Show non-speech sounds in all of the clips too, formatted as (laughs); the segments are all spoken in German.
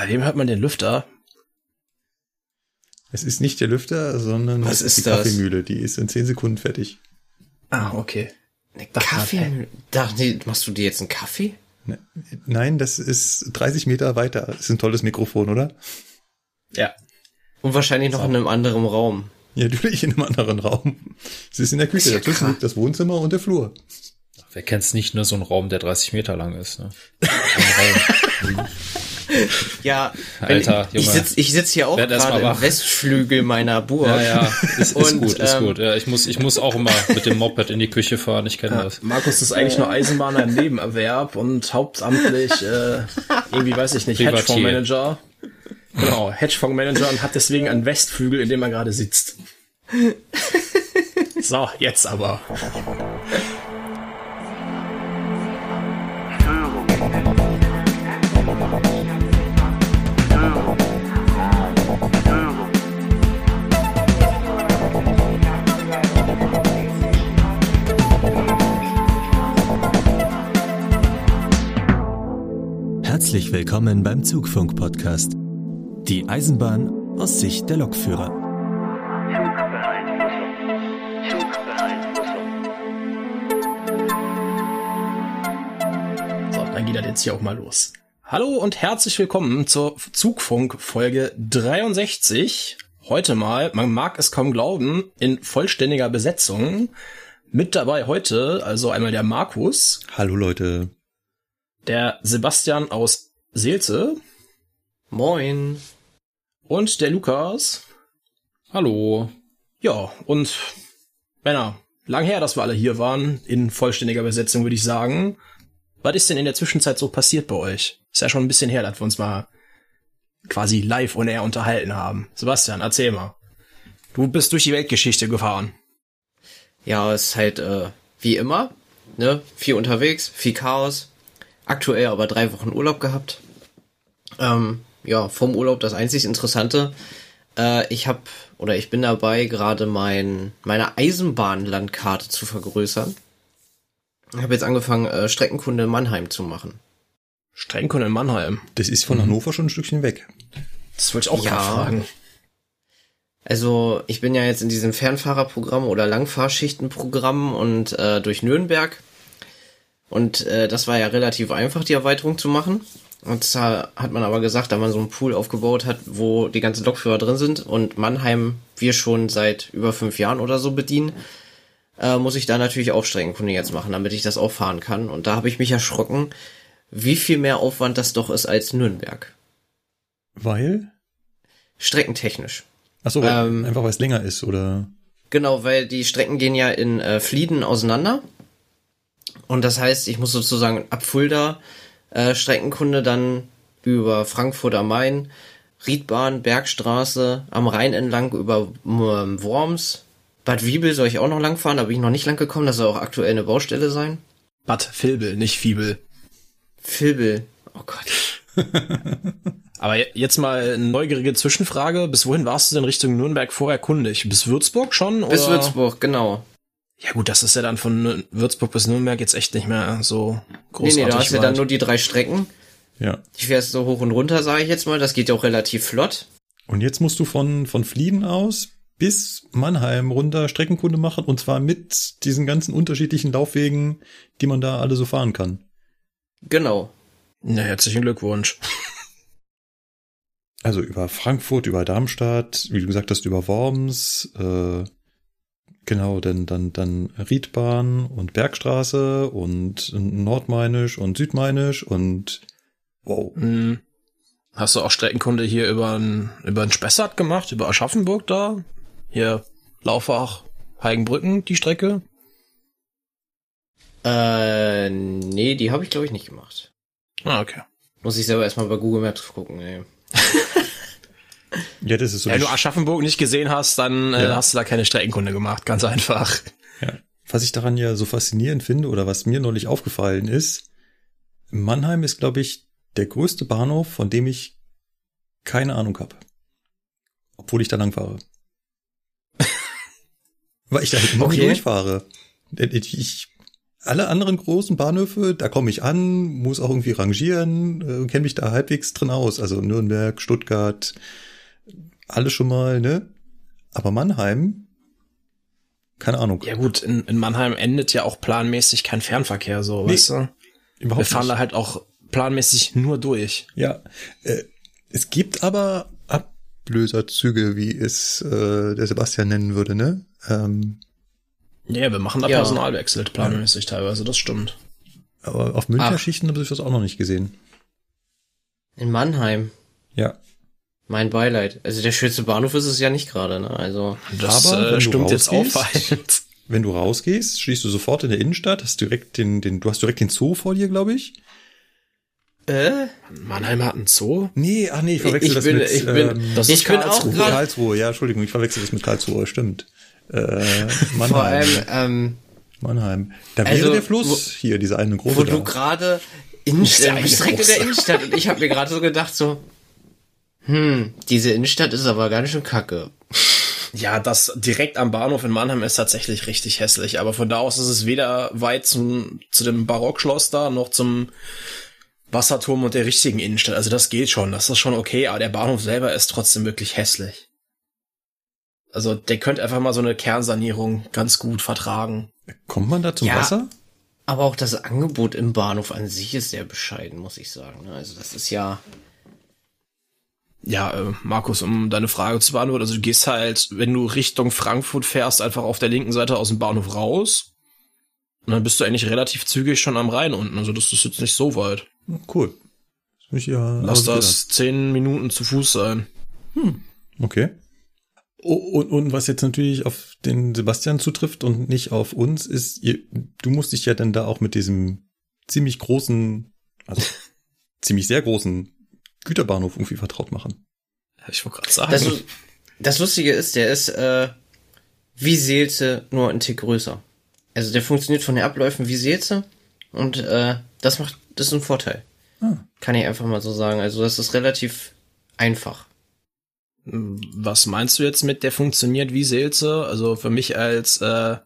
Bei wem hört man den Lüfter? Es ist nicht der Lüfter, sondern Was es ist die das? Kaffeemühle. Die ist in 10 Sekunden fertig. Ah, okay. Eine Kaffee? Dachte, nee, machst du dir jetzt einen Kaffee? Ne- Nein, das ist 30 Meter weiter. Das ist ein tolles Mikrofon, oder? Ja. Und wahrscheinlich noch in einem anderen Raum. Ja, (laughs) natürlich in einem anderen Raum. Es ist in der Küche. Ja Dazwischen liegt das Wohnzimmer und der Flur. Wer kennt's nicht, nur so ein Raum, der 30 Meter lang ist, ne? (laughs) (laughs) Ja, Alter, ich, ich Junge. sitz, ich sitz hier auch gerade im. Westflügel meiner Burg. Ja, ja, ist, ist Und, gut, ist ähm, gut. Ja, ich muss, ich muss auch immer mit dem Moped in die Küche fahren, ich kenne das. Markus ist eigentlich nur Eisenbahner im Nebenerwerb und hauptamtlich äh, (laughs) irgendwie, weiß ich nicht. Hedgefondsmanager. Genau, Hedgefondsmanager und hat deswegen einen Westflügel, in dem er gerade sitzt. (laughs) So, jetzt aber. Herzlich willkommen beim Zugfunk-Podcast. Die Eisenbahn aus Sicht der Lokführer. So, dann geht das jetzt hier auch mal los. Hallo und herzlich willkommen zur Zugfunk Folge 63. Heute mal, man mag es kaum glauben, in vollständiger Besetzung. Mit dabei heute also einmal der Markus, Hallo Leute. Der Sebastian aus Seelze Moin. und der Lukas. Hallo. Ja, und Männer, lang her, dass wir alle hier waren, in vollständiger Besetzung, würde ich sagen. Was ist denn in der Zwischenzeit so passiert bei euch? Ist ja schon ein bisschen her, dass wir uns mal quasi live und air unterhalten haben. Sebastian, erzähl mal. Du bist durch die Weltgeschichte gefahren. Ja, es ist halt äh, wie immer, ne? Viel unterwegs, viel Chaos. Aktuell aber drei Wochen Urlaub gehabt. Ähm, ja, vom Urlaub das einzig Interessante. Äh, ich habe oder ich bin dabei, gerade mein meine Eisenbahnlandkarte zu vergrößern. Ich habe jetzt angefangen, äh, Streckenkunde in Mannheim zu machen. Strengkund in Mannheim. Das ist von Hannover schon ein Stückchen weg. Das wollte ich auch Ja. gerade fragen. Also ich bin ja jetzt in diesem Fernfahrerprogramm oder Langfahrschichtenprogramm und äh, durch Nürnberg. Und äh, das war ja relativ einfach, die Erweiterung zu machen. Und da hat man aber gesagt, da man so einen Pool aufgebaut hat, wo die ganzen Lokführer drin sind und Mannheim wir schon seit über fünf Jahren oder so bedienen, äh, muss ich da natürlich auch Streckenkunde jetzt machen, damit ich das auch fahren kann. Und da habe ich mich erschrocken, wie viel mehr Aufwand das doch ist als Nürnberg. Weil? Streckentechnisch. Achso, Ähm, einfach weil es länger ist, oder? Genau, weil die Strecken gehen ja in äh, Flieden auseinander. Und das heißt, ich muss sozusagen ab Fulda äh, Streckenkunde dann über Frankfurt am Main, Riedbahn, Bergstraße, am Rhein entlang über ähm, Worms. Bad Wiebel soll ich auch noch lang fahren, da bin ich noch nicht lang gekommen, das soll auch aktuell eine Baustelle sein. Bad Vilbel, nicht Fiebel. Vilbel, oh Gott. (laughs) Aber je- jetzt mal eine neugierige Zwischenfrage. Bis wohin warst du denn Richtung Nürnberg vorher kundig? Bis Würzburg schon? Bis oder? Würzburg, genau. Ja gut, das ist ja dann von Würzburg bis Nürnberg jetzt echt nicht mehr so Nee, großartig nee, da hast du ja weit. dann nur die drei Strecken. Ja. Die fährst so hoch und runter, sage ich jetzt mal. Das geht ja auch relativ flott. Und jetzt musst du von, von Flieden aus bis Mannheim runter Streckenkunde machen und zwar mit diesen ganzen unterschiedlichen Laufwegen, die man da alle so fahren kann. Genau. Na, herzlichen Glückwunsch. (laughs) Also über Frankfurt, über Darmstadt, wie du gesagt hast, über Worms, äh, genau, dann, dann, dann Riedbahn und Bergstraße und Nordmainisch und Südmainisch und wow. Hm. Hast du auch Streckenkunde hier über ein, über ein Spessart gemacht, über Aschaffenburg da? Hier Laufach, Heigenbrücken, die Strecke? Äh, nee, die habe ich glaube ich nicht gemacht. Ah, okay. Muss ich selber erstmal bei Google Maps gucken, ey. (laughs) Ja, das ist so. Wenn du Aschaffenburg nicht gesehen hast, dann äh, Ja. hast du da keine Streckenkunde gemacht, ganz einfach. Ja. Was ich daran ja so faszinierend finde oder was mir neulich aufgefallen ist, Mannheim ist, glaube ich, der größte Bahnhof, von dem ich keine Ahnung habe. Obwohl ich da lang fahre. (laughs) Weil ich da halt immer Okay. durchfahre. Ich, ich alle anderen großen Bahnhöfe, da komme ich an, muss auch irgendwie rangieren, äh, kenne mich da halbwegs drin aus. Also Nürnberg, Stuttgart, alle schon mal, ne? Aber Mannheim, keine Ahnung. Ja gut, in, in Mannheim endet ja auch planmäßig kein Fernverkehr, so, Nee, weißt du? Überhaupt Wir fahren nicht. da halt auch planmäßig nur durch. Ja, äh, es gibt aber Ablöserzüge, wie es äh, der Sebastian nennen würde, ne? Ähm, Ja, wir machen da Ja. Personalwechsel planmäßig teilweise, das stimmt. aber auf Münchner. Schichten habe ich das auch noch nicht gesehen. In Mannheim. Ja, Mein Beileid. Also der schönste Bahnhof ist es ja nicht gerade, ne? Also. Das Aber wenn äh, du stimmt jetzt rausgehst- auffallend. (laughs) wenn du rausgehst, schließt du sofort in der Innenstadt, hast direkt den, den, du hast direkt den Zoo vor dir, glaube ich. Äh? Mannheim hat einen Zoo? Nee, ach nee, ich verwechsel Ich das bin- mit ich bin- ähm, Das Ich ist bin auch Karlsruhe. Karlsruhe. Ja, Entschuldigung, ich verwechsel das mit Karlsruhe, stimmt. Äh, Mannheim. Vor allem, ähm, Mannheim. Da Also, wäre der Fluss hier, dieser eine große wo da. du gerade in, ja äh, direkt in der. Innenstadt und ich habe mir gerade so gedacht so, hm, diese Innenstadt ist aber ganz schön kacke. Ja, das direkt am Bahnhof in Mannheim ist tatsächlich richtig hässlich, aber von da aus ist es weder weit zum, zu dem Barockschloss da, noch zum Wasserturm und der richtigen Innenstadt. Also das geht schon, das ist schon okay, aber der Bahnhof selber ist trotzdem wirklich hässlich. Also der könnte einfach mal so eine Kernsanierung ganz gut vertragen. Kommt man da zum Ja. Wasser? Aber auch das Angebot im Bahnhof an sich ist sehr bescheiden, muss ich sagen. Also das ist ja, Ja, äh, Markus, um deine Frage zu beantworten, also du gehst halt, wenn du Richtung Frankfurt fährst, einfach auf der linken Seite aus dem Bahnhof raus. Und dann bist du eigentlich relativ zügig schon am Rhein unten. Also das ist jetzt nicht so weit. Cool. Das muss ich ja Lass das zehn Minuten zu Fuß sein. Okay. Oh, und, und was jetzt natürlich auf den Sebastian zutrifft und nicht auf uns, ist, ihr, du musst dich ja dann da auch mit diesem ziemlich großen, also (laughs) ziemlich sehr großen Güterbahnhof irgendwie vertraut machen. Ich wollte gerade sagen. das, das Lustige ist, der ist, äh, wie Seelze, nur ein Tick größer. Also der funktioniert von den Abläufen wie Seelze und, äh, das macht, das ist ein Vorteil. Ah. Kann ich einfach mal so sagen. Also das ist relativ einfach. Was meinst du jetzt mit, der funktioniert wie Seelze? Also für mich als äh,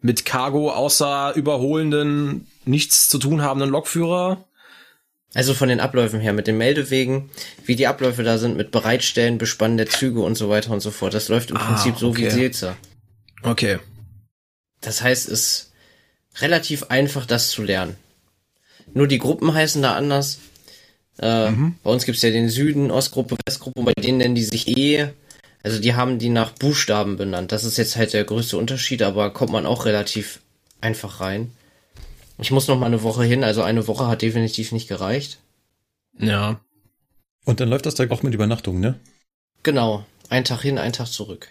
mit Cargo außer überholenden, nichts zu tun habenden Lokführer. Also von den Abläufen her, mit den Meldewegen, wie die Abläufe da sind, mit Bereitstellen, Bespannen der Züge und so weiter und so fort. Das läuft im Ah, Prinzip so wie okay. Seelze. Okay. Das heißt, es ist relativ einfach, das zu lernen. Nur die Gruppen heißen da anders. Äh, Bei uns gibt's ja den Süden, Ostgruppe, Westgruppe, und bei denen nennen die sich eh. Also die haben die nach Buchstaben benannt. Das ist jetzt halt der größte Unterschied, aber kommt man auch relativ einfach rein. Ich muss noch mal eine Woche hin, also eine Woche hat definitiv nicht gereicht. Ja. Und dann läuft das da auch mit Übernachtung, ne? Genau, ein Tag hin, ein Tag zurück.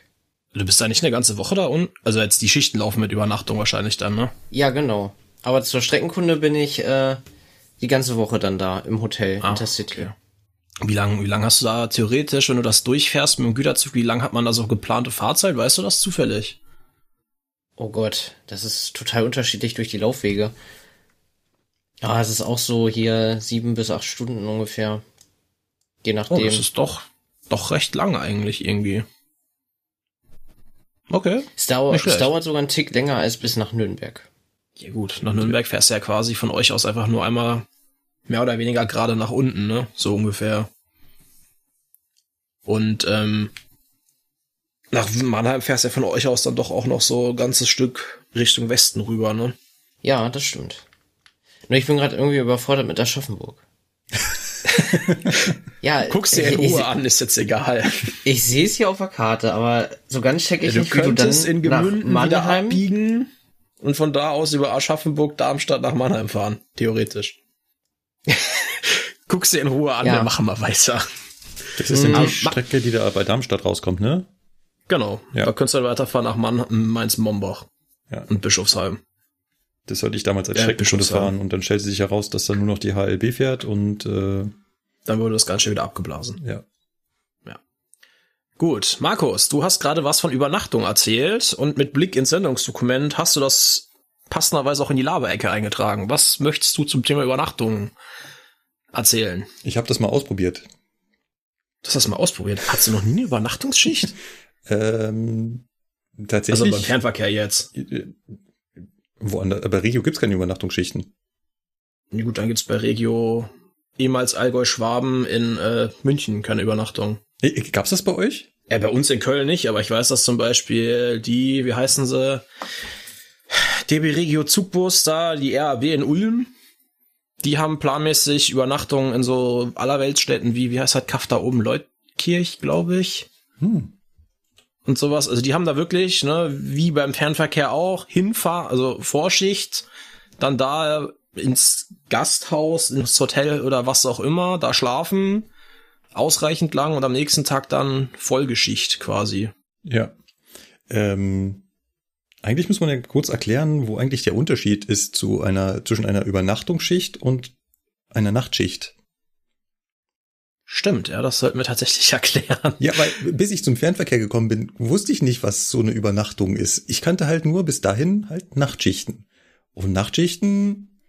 Du bist da nicht eine ganze Woche da unten? Also jetzt die Schichten laufen mit Übernachtung wahrscheinlich dann, ne? Ja, genau. Aber zur Streckenkunde bin ich äh, die ganze Woche dann da im Hotel Intercity. Ah, okay. Wie lang, wie lang hast du da theoretisch, wenn du das durchfährst mit dem Güterzug, wie lang hat man da so geplante Fahrzeit? Weißt du das zufällig? Oh Gott, das ist total unterschiedlich durch die Laufwege. Ja, es ist auch so hier sieben bis acht Stunden ungefähr. Je Oh, nachdem. das ist doch, doch recht lang eigentlich irgendwie. Okay. es, dauert, nicht es dauert sogar einen Tick länger als bis nach Nürnberg. Ja gut, nach Nürnberg fährst du ja quasi von euch aus einfach nur einmal mehr oder weniger gerade nach unten, ne? So ungefähr. Und ähm, nach Mannheim fährst du ja von euch aus dann doch auch noch so ein ganzes Stück Richtung Westen rüber, ne? Ja, das stimmt. Nur ich bin gerade irgendwie überfordert mit Aschaffenburg. (laughs) ja, Guck's dir in Ruhe ich, an, ist jetzt egal. ich sehe es hier auf der Karte, aber so ganz check ich du nicht, wie du dann könntest in nach Gemünden wieder Mannheim. abbiegen und von da aus über Aschaffenburg, Darmstadt nach Mannheim fahren, theoretisch. (laughs) Guck's dir in Ruhe an, Ja. dann machen wir weiter. Das ist dann die Mhm. Strecke, die da bei Darmstadt rauskommt, ne? Genau. Ja. Da könntest du dann weiterfahren nach Mann, Mainz-Mombach Ja. und Bischofsheim. Das sollte ich damals als Ja, Bischofsheim. fahren und dann stellt sich heraus, dass da nur noch die HLB fährt und äh, Dann wurde das Ganze wieder abgeblasen. ja. Gut, Markus, du hast gerade was von Übernachtung erzählt und mit Blick ins Sendungsdokument hast du das passenderweise auch in die Laberecke eingetragen. Was möchtest du zum Thema Übernachtung erzählen? Ich habe das mal ausprobiert. Du hast das mal ausprobiert. Hast du noch nie eine Übernachtungsschicht? (laughs) Ähm, Also tatsächlich. beim Fernverkehr jetzt. äh, Woanders, bei Regio gibt's keine Übernachtungsschichten. Ja, gut, dann gibt's bei Regio ehemals Allgäu-Schwaben in äh, München keine Übernachtung. Äh, Gab's das bei euch? Ja, bei uns in Köln nicht, aber ich weiß, dass zum Beispiel die, wie heißen sie, DB Regio Zugbus da, die RAB in Ulm, die haben planmäßig Übernachtungen in so allerweltsstädten wie, wie heißt das, Kaff da oben, Leutkirch, glaube ich. Hm. Und sowas. Also die haben da wirklich, ne, wie beim Fernverkehr auch, Hinfahr, also Vorschicht, dann da ins Gasthaus, ins Hotel oder was auch immer, da schlafen, ausreichend lang und am nächsten Tag dann Vollgeschicht quasi. Ja. Ähm, eigentlich muss man ja kurz erklären, wo eigentlich der Unterschied ist zu einer, zwischen einer Übernachtungsschicht und einer Nachtschicht. Stimmt, ja, das sollten wir tatsächlich (laughs) erklären. Ja, weil bis ich zum Fernverkehr gekommen bin, wusste ich nicht, was so eine Übernachtung ist. Ich kannte halt nur bis dahin halt Nachtschichten. Und Nachtschichten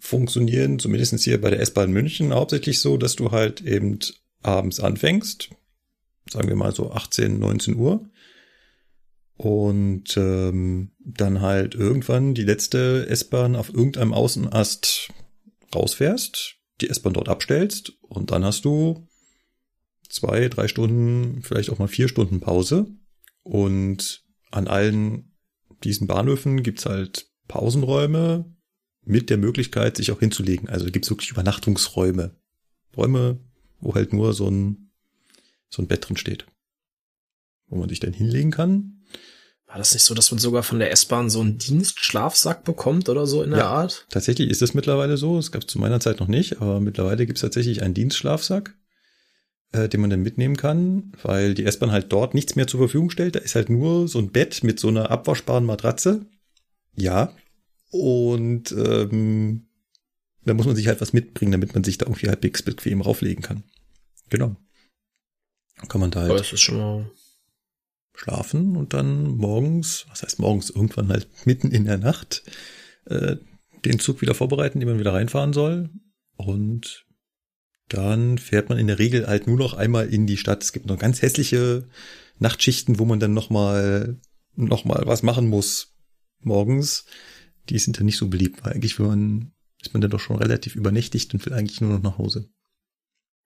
funktionieren zumindest hier bei der S-Bahn München hauptsächlich so, dass du halt eben abends anfängst, sagen wir mal so 18, 19 Uhr, und ähm, dann halt irgendwann die letzte S-Bahn auf irgendeinem Außenast rausfährst, die S-Bahn dort abstellst und dann hast du zwei, drei Stunden, vielleicht auch mal vier Stunden Pause. Und an allen diesen Bahnhöfen gibt's halt Pausenräume mit der Möglichkeit, sich auch hinzulegen. Also gibt's wirklich Übernachtungsräume. Räume, wo halt nur so ein, so ein Bett drin steht. Wo man sich dann hinlegen kann. War das nicht so, dass man sogar von der S-Bahn so einen Dienstschlafsack bekommt oder so in der Ja. Art? Tatsächlich ist es mittlerweile so. Es gab zu meiner Zeit noch nicht, aber mittlerweile gibt es tatsächlich einen Dienstschlafsack, äh, den man dann mitnehmen kann, weil die S-Bahn halt dort nichts mehr zur Verfügung stellt. Da ist halt nur so ein Bett mit so einer abwaschbaren Matratze. Ja. Und ähm, da muss man sich halt was mitbringen, damit man sich da irgendwie halbwegs bequem rauflegen kann. Genau. Kann man da halt Aber das ist schon mal. Schlafen und dann morgens, was heißt morgens, irgendwann halt mitten in der Nacht, äh, den Zug wieder vorbereiten, den man wieder reinfahren soll. Und dann fährt man in der Regel halt nur noch einmal in die Stadt. Es gibt noch ganz hässliche Nachtschichten, wo man dann nochmal noch mal was machen muss morgens. Die sind dann nicht so beliebt, weil eigentlich will man, ist man dann doch schon relativ übernächtigt und will eigentlich nur noch nach Hause.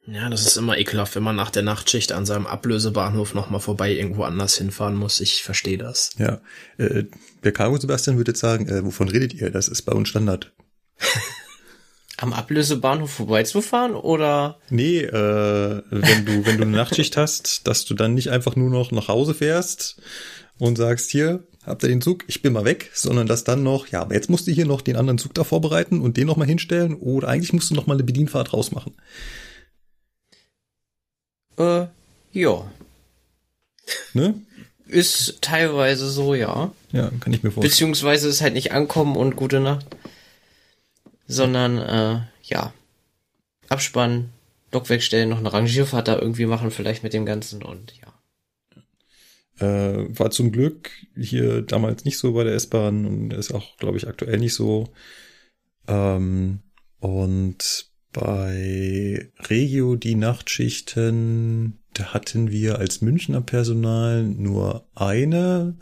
Ja, das ist immer ekelhaft, wenn man nach der Nachtschicht an seinem Ablösebahnhof nochmal vorbei irgendwo anders hinfahren muss. Ich verstehe das. Ja, äh, der Cargo Sebastian würde jetzt sagen, äh, wovon redet ihr? Das ist bei uns Standard. (laughs) Am Ablösebahnhof vorbeizufahren oder? Nee, äh, wenn du, wenn du eine Nachtschicht hast, dass du dann nicht einfach nur noch nach Hause fährst und sagst, hier, habt ihr den Zug, ich bin mal weg, sondern dass dann noch, ja, aber jetzt musst du hier noch den anderen Zug da vorbereiten und den noch mal hinstellen oder eigentlich musst du noch mal eine Bedienfahrt rausmachen. Äh, ja. Ne? Ist teilweise so, ja. Ja, kann ich mir vorstellen. Beziehungsweise ist halt nicht ankommen und gute Nacht. Sondern, äh, ja. Abspannen, Lok wegstellen, noch eine Rangierfahrt da irgendwie machen, vielleicht mit dem Ganzen und ja. Äh, war zum Glück hier damals nicht so bei der S-Bahn und ist auch, glaube ich, aktuell nicht so. Ähm, und bei Regio die Nachtschichten, da hatten wir als Münchner Personal nur eine.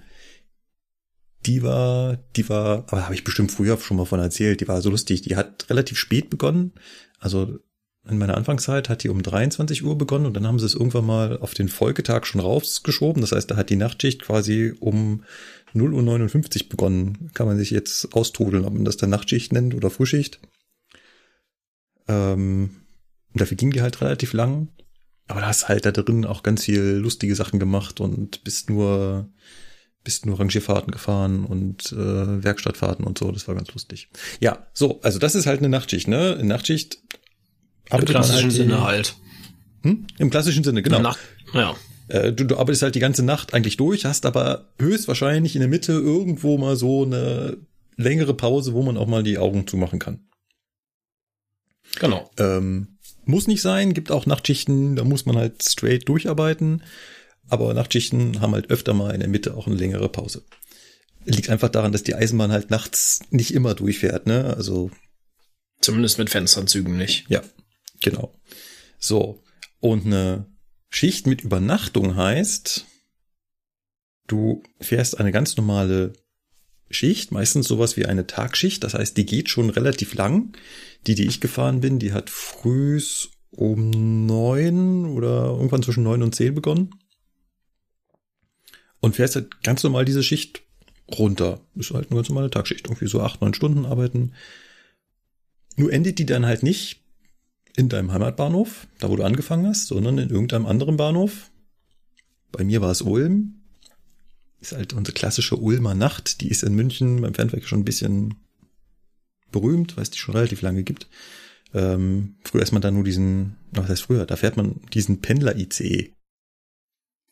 Die war, die war, aber habe ich bestimmt früher schon mal von erzählt, die war so lustig. Die hat relativ spät begonnen. Also in meiner Anfangszeit hat die um 23 Uhr begonnen und dann haben sie es irgendwann mal auf den Folgetag schon rausgeschoben. Das heißt, da hat die Nachtschicht quasi um 0 Uhr 59 begonnen. Kann man sich jetzt austodeln, ob man das dann Nachtschicht nennt oder Frühschicht. Ähm, und dafür ging die halt relativ lang. Aber da hast halt da drin auch ganz viel lustige Sachen gemacht und bist nur, bist nur Rangierfahrten gefahren und äh, Werkstattfahrten und so. Das war ganz lustig. Ja, so, also das ist halt eine Nachtschicht, ne? In Nachtschicht Im man klassischen die- Sinne halt. Hm? Im klassischen Sinne, genau. Nacht, ja. Äh, du, du arbeitest halt die ganze Nacht eigentlich durch, hast aber höchstwahrscheinlich in der Mitte irgendwo mal so eine längere Pause, wo man auch mal die Augen zumachen kann. Genau. Ähm, muss nicht sein, gibt auch Nachtschichten, da muss man halt straight durcharbeiten. Aber Nachtschichten haben halt öfter mal in der Mitte auch eine längere Pause. Liegt einfach daran, dass die Eisenbahn halt nachts nicht immer durchfährt, ne? Also Zumindest mit Fensterzügen nicht. Ja, genau. So. Und eine Schicht mit Übernachtung heißt, du fährst eine ganz normale Schicht, meistens sowas wie eine Tagschicht. Das heißt, die geht schon relativ lang. Die, die ich gefahren bin, die hat frühs um neun oder irgendwann zwischen neun und zehn begonnen. Und fährst halt ganz normal diese Schicht runter. Ist halt eine ganz normale Tagschicht. Irgendwie so acht, neun Stunden arbeiten. Nur endet die dann halt nicht in deinem Heimatbahnhof, da wo du angefangen hast, sondern in irgendeinem anderen Bahnhof. Bei mir war es Ulm. Ist halt unsere klassische Ulmer Nacht. Die ist in München beim Fernwerk schon ein bisschen berühmt, weil es die schon relativ lange gibt. Ähm, früher ist man da nur diesen, was heißt früher, da fährt man diesen Pendler-ICE.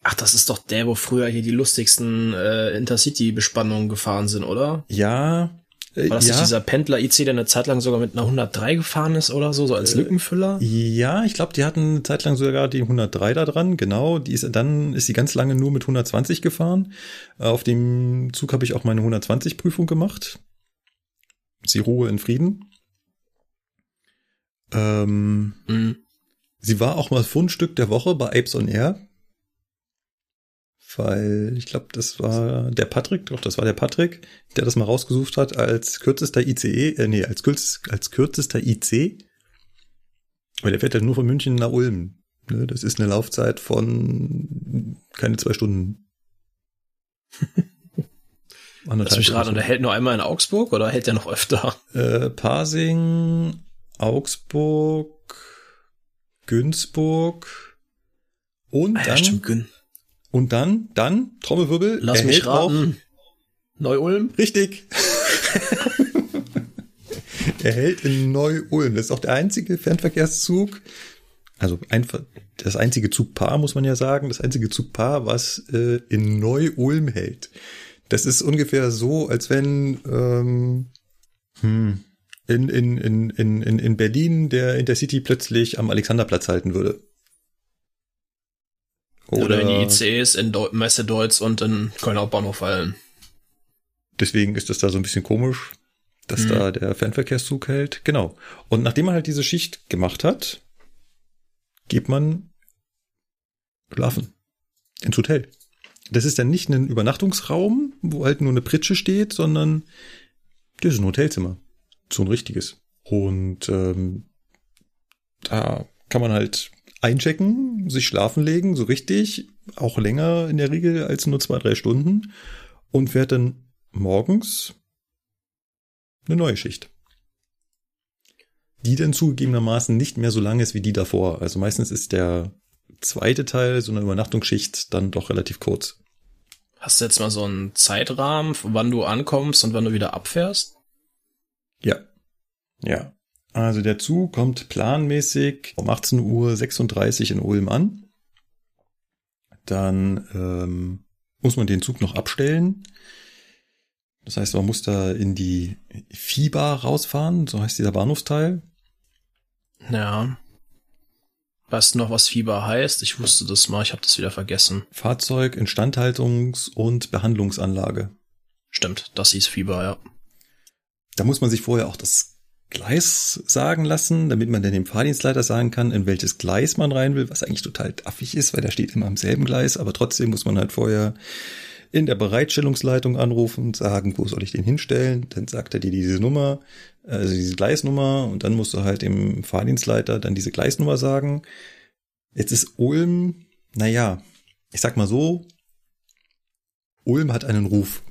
Ach, das ist doch der, wo früher hier die lustigsten äh, Intercity-Bespannungen gefahren sind, oder? Ja, War das ja, nicht dieser Pendler-IC, der eine Zeit lang sogar mit einer 103 gefahren ist oder so, so als Lückenfüller? ja, ich glaube, die hatten eine Zeit lang sogar die 103 da dran, genau. Die ist, dann ist sie ganz lange nur mit 120 gefahren. Äh, Auf dem Zug habe ich auch meine 120-Prüfung gemacht. Sie Ruhe in Frieden. Ähm, Mhm. Sie war auch mal Fundstück der Woche bei Apes on Air. Weil ich glaube, das war der Patrick, doch, das war der Patrick, der das mal rausgesucht hat als kürzester ICE, äh, nee, als, kürz, als kürzester IC. Weil der fährt halt nur von München nach Ulm. Ne, das ist eine Laufzeit von keine zwei Stunden. (laughs) Lass mich raten, und der hält nur einmal in Augsburg oder hält der noch öfter? äh, Pasing, Augsburg, Günzburg und Ah, ja, dann stimmt, Gün. Und dann, dann, Trommelwirbel, Lass mich raten. Neu-Ulm? Richtig. (laughs) er hält in Neu-Ulm. Das ist auch der einzige Fernverkehrszug, also einfach das einzige Zugpaar, muss man ja sagen, das einzige Zugpaar, was äh, in Neu-Ulm hält. Das ist ungefähr so, als wenn ähm, hm, in, in, in, in, in in Berlin der Intercity plötzlich am Alexanderplatz halten würde. Oder, wenn die ICs in Deu Messe Deutz und in Köln Hauptbahnhof fallen. Deswegen ist das da so ein bisschen komisch, dass Mhm. da der Fernverkehrszug hält. Genau. Und nachdem man halt diese Schicht gemacht hat, geht man schlafen. Ins Hotel. Das ist dann nicht ein Übernachtungsraum, wo halt nur eine Pritsche steht, sondern das ist ein Hotelzimmer. So ein richtiges. Und ähm, da kann man halt einchecken, sich schlafen legen, so richtig, auch länger in der Regel als nur zwei, drei Stunden und fährt dann morgens eine neue Schicht. Die dann zugegebenermaßen nicht mehr so lang ist wie die davor. Also meistens ist der zweite Teil, so eine Übernachtungsschicht, dann doch relativ kurz. Hast du jetzt mal so einen Zeitrahmen, wann du ankommst und wann du wieder abfährst? Ja. Ja. Also der Zug kommt planmäßig um 18.36 Uhr in Ulm an. Dann ähm, muss man den Zug noch abstellen. Das heißt, man muss da in die Viehbar rausfahren, so heißt dieser Bahnhofsteil. Ja. Weißt du noch, was Fieber heißt? Ich wusste das mal, ich habe das wieder vergessen. Fahrzeug, Instandhaltungs- und Behandlungsanlage. Stimmt, das hieß Fieber, ja. Da muss man sich vorher auch das Gleis sagen lassen, damit man dann dem Fahrdienstleiter sagen kann, in welches Gleis man rein will, was eigentlich total affig ist, weil der steht immer am selben Gleis, aber trotzdem muss man halt vorher in der Bereitstellungsleitung anrufen und sagen, wo soll ich den hinstellen? Dann sagt er dir diese Nummer, also diese Gleisnummer und dann musst du halt dem Fahrdienstleiter dann diese Gleisnummer sagen. Jetzt ist Ulm, naja, ich sag mal so, Ulm hat einen Ruf.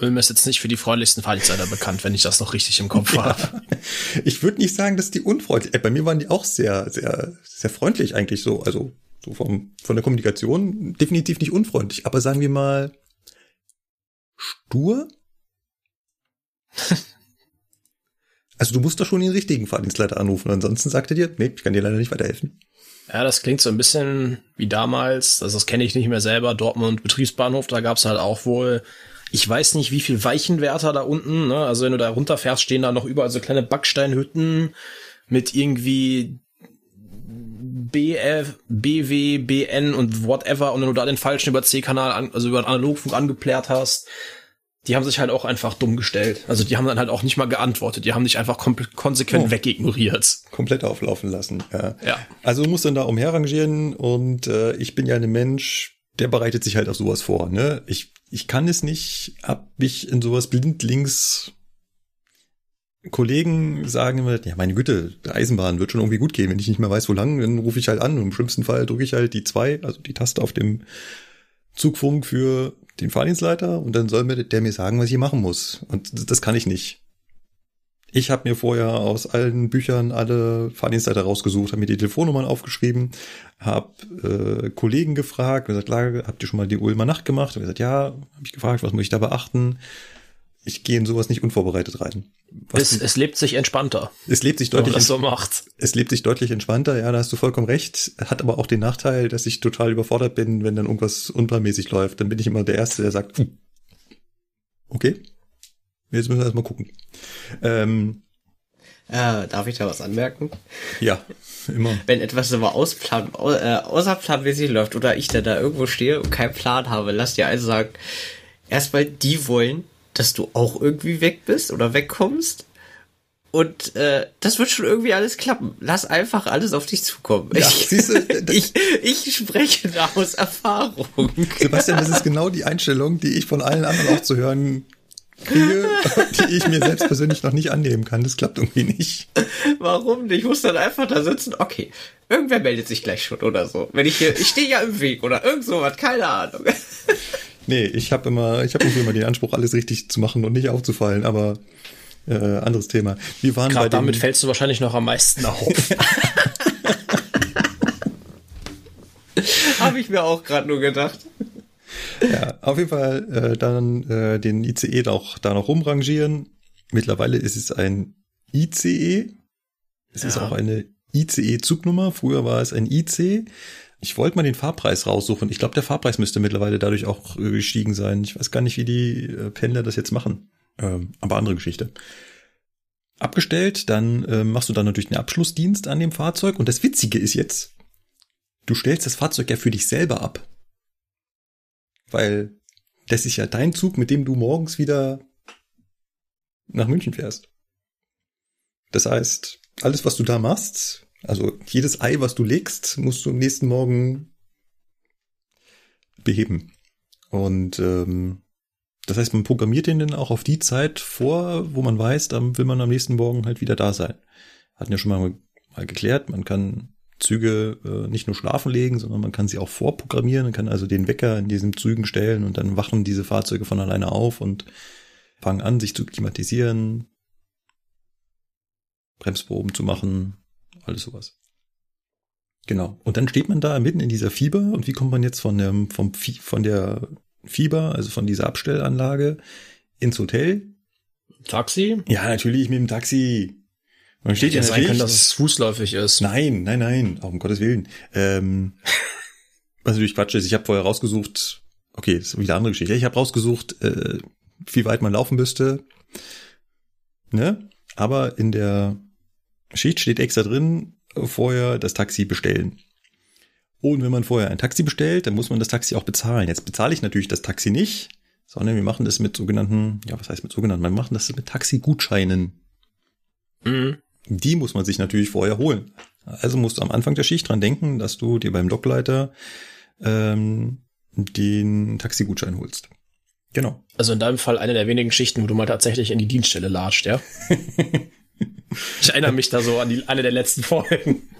Ulm ist jetzt nicht für die freundlichsten Fahrdienstleiter bekannt, wenn ich das noch richtig im Kopf habe. Ich würde nicht sagen, dass die unfreundlich. Bei mir waren die auch sehr, sehr, sehr freundlich eigentlich so. Also so vom, von der Kommunikation definitiv nicht unfreundlich, aber sagen wir mal stur. (laughs) Also du musst doch schon den richtigen Fahrdienstleiter anrufen, ansonsten sagt er dir, nee, ich kann dir leider nicht weiterhelfen. Ja, das klingt so ein bisschen wie damals, also das kenne ich nicht mehr selber, Dortmund Betriebsbahnhof, da gab's halt auch wohl, ich weiß nicht, wie viel Weichenwärter da unten, ne? Also wenn du da runterfährst, stehen da noch überall so kleine Backsteinhütten mit irgendwie BF, BW, BN und whatever und wenn du da den falschen über C-Kanal, an, also über den Analogfunk angeplärt hast, die haben sich halt auch einfach dumm gestellt. Also die haben dann halt auch nicht mal geantwortet, die haben dich einfach konsequent Oh. wegignoriert. Komplett auflaufen lassen. Ja. Ja. Also du musst dann da umherrangieren und äh, ich bin ja ein Mensch, der bereitet sich halt auf sowas vor. Ne? Ich, ich kann es nicht, hab mich in sowas blindlings Kollegen sagen immer, ja, meine Güte, Eisenbahn wird schon irgendwie gut gehen. Wenn ich nicht mehr weiß, wo lang, dann rufe ich halt an und im schlimmsten Fall drücke ich halt die zwei, also die Taste auf dem Zugfunk für den Fahrdienstleiter und dann soll mir der mir sagen, was ich hier machen muss. Und das kann ich nicht. Ich habe mir vorher aus allen Büchern alle Fahrdienstleiter rausgesucht, habe mir die Telefonnummern aufgeschrieben, habe äh, Kollegen gefragt, gesagt, habt ihr schon mal die Ulmer Nacht gemacht? Und gesagt, ja, habe ich gefragt, was muss ich da beachten? Ich gehe in sowas nicht unvorbereitet rein. Es, es lebt sich entspannter, Es lebt sich wenn man deutlich das so macht. es lebt sich deutlich entspannter, ja, da hast du vollkommen recht. Hat aber auch den Nachteil, dass ich total überfordert bin, wenn dann irgendwas unplanmäßig läuft. Dann bin ich immer der Erste, der sagt, "Hm, okay, jetzt müssen wir erstmal gucken. Ähm, Äh, darf ich da was anmerken? ja, immer. Wenn etwas immer ausplan, au- äh, außerplanmäßig läuft oder ich dann da irgendwo stehe und keinen Plan habe, lass dir also sagen, erstmal die wollen, dass du auch irgendwie weg bist oder wegkommst. Und äh, das wird schon irgendwie alles klappen. Lass einfach alles auf dich zukommen. Ja, (laughs) ich, siehst du, ich, ich spreche da aus Erfahrung. Sebastian, das ist genau die Einstellung, die ich von allen anderen auch zu hören kriege, die ich mir selbst persönlich noch nicht annehmen kann. Das klappt irgendwie nicht. Warum nicht? Ich muss dann einfach da sitzen. Okay, irgendwer meldet sich gleich schon oder so. Wenn ich hier, ich stehe ja im Weg oder irgend sowas, keine Ahnung. Nee, ich habe immer, ich habe irgendwie immer den Anspruch, alles richtig zu machen und nicht aufzufallen, aber äh, anderes Thema. Wir waren bei dem, damit fällst du wahrscheinlich noch am meisten auf. (laughs) Habe ich mir auch gerade nur gedacht. Ja, auf jeden Fall äh, dann äh, den ICE noch, da noch rumrangieren. Mittlerweile ist es ein ICE. Es ist Ja. auch eine ICE-Zugnummer. Früher war es ein IC. Ich wollte mal den Fahrpreis raussuchen. Ich glaube, der Fahrpreis müsste mittlerweile dadurch auch äh, gestiegen sein. Ich weiß gar nicht, wie die äh, Pendler das jetzt machen. Ähm, aber andere Geschichte. Abgestellt, dann äh, machst du dann natürlich einen Abschlussdienst an dem Fahrzeug. Und das Witzige ist jetzt, du stellst das Fahrzeug ja für dich selber ab. Weil das ist ja dein Zug, mit dem du morgens wieder nach München fährst. Das heißt, alles, was du da machst, also jedes Ei, was du legst, musst du am nächsten Morgen beheben. Und ähm, das heißt, man programmiert den dann auch auf die Zeit vor, wo man weiß, dann will man am nächsten Morgen halt wieder da sein. Hatten ja schon mal, mal geklärt, man kann Züge äh, nicht nur schlafen legen, sondern man kann sie auch vorprogrammieren. Man kann also den Wecker in diesen Zügen stellen und dann wachen diese Fahrzeuge von alleine auf und fangen an, sich zu klimatisieren, Bremsproben zu machen, alles sowas. Genau. Und dann steht man da mitten in dieser Fieber und wie kommt man jetzt von dem, vom, von der Fieber, also von dieser Abstellanlage ins Hotel? Taxi? Ja, natürlich mit dem Taxi. Man steht ja sein können, dass es fußläufig ist. Nein, nein, nein, auch um Gottes Willen. Ähm, (laughs) was natürlich Quatsch ist, ich habe vorher rausgesucht, okay, das ist wieder eine andere Geschichte. Ich habe rausgesucht, äh, wie weit man laufen müsste. Ne? Aber in der Schicht steht extra drin, vorher das Taxi bestellen. Und wenn man vorher ein Taxi bestellt, dann muss man das Taxi auch bezahlen. Jetzt bezahle ich natürlich das Taxi nicht, sondern wir machen das mit sogenannten, ja, was heißt mit sogenannten? Wir machen das mit Taxi-Gutscheinen Mhm. Die muss man sich natürlich vorher holen. Also musst du am Anfang der Schicht dran denken, dass du dir beim Lokleiter ähm, den Taxigutschein holst. Genau. Also in deinem Fall eine der wenigen Schichten, wo du mal tatsächlich in die Dienststelle latscht, ja? (laughs) ich erinnere mich da so an die, eine der letzten Folgen. (laughs)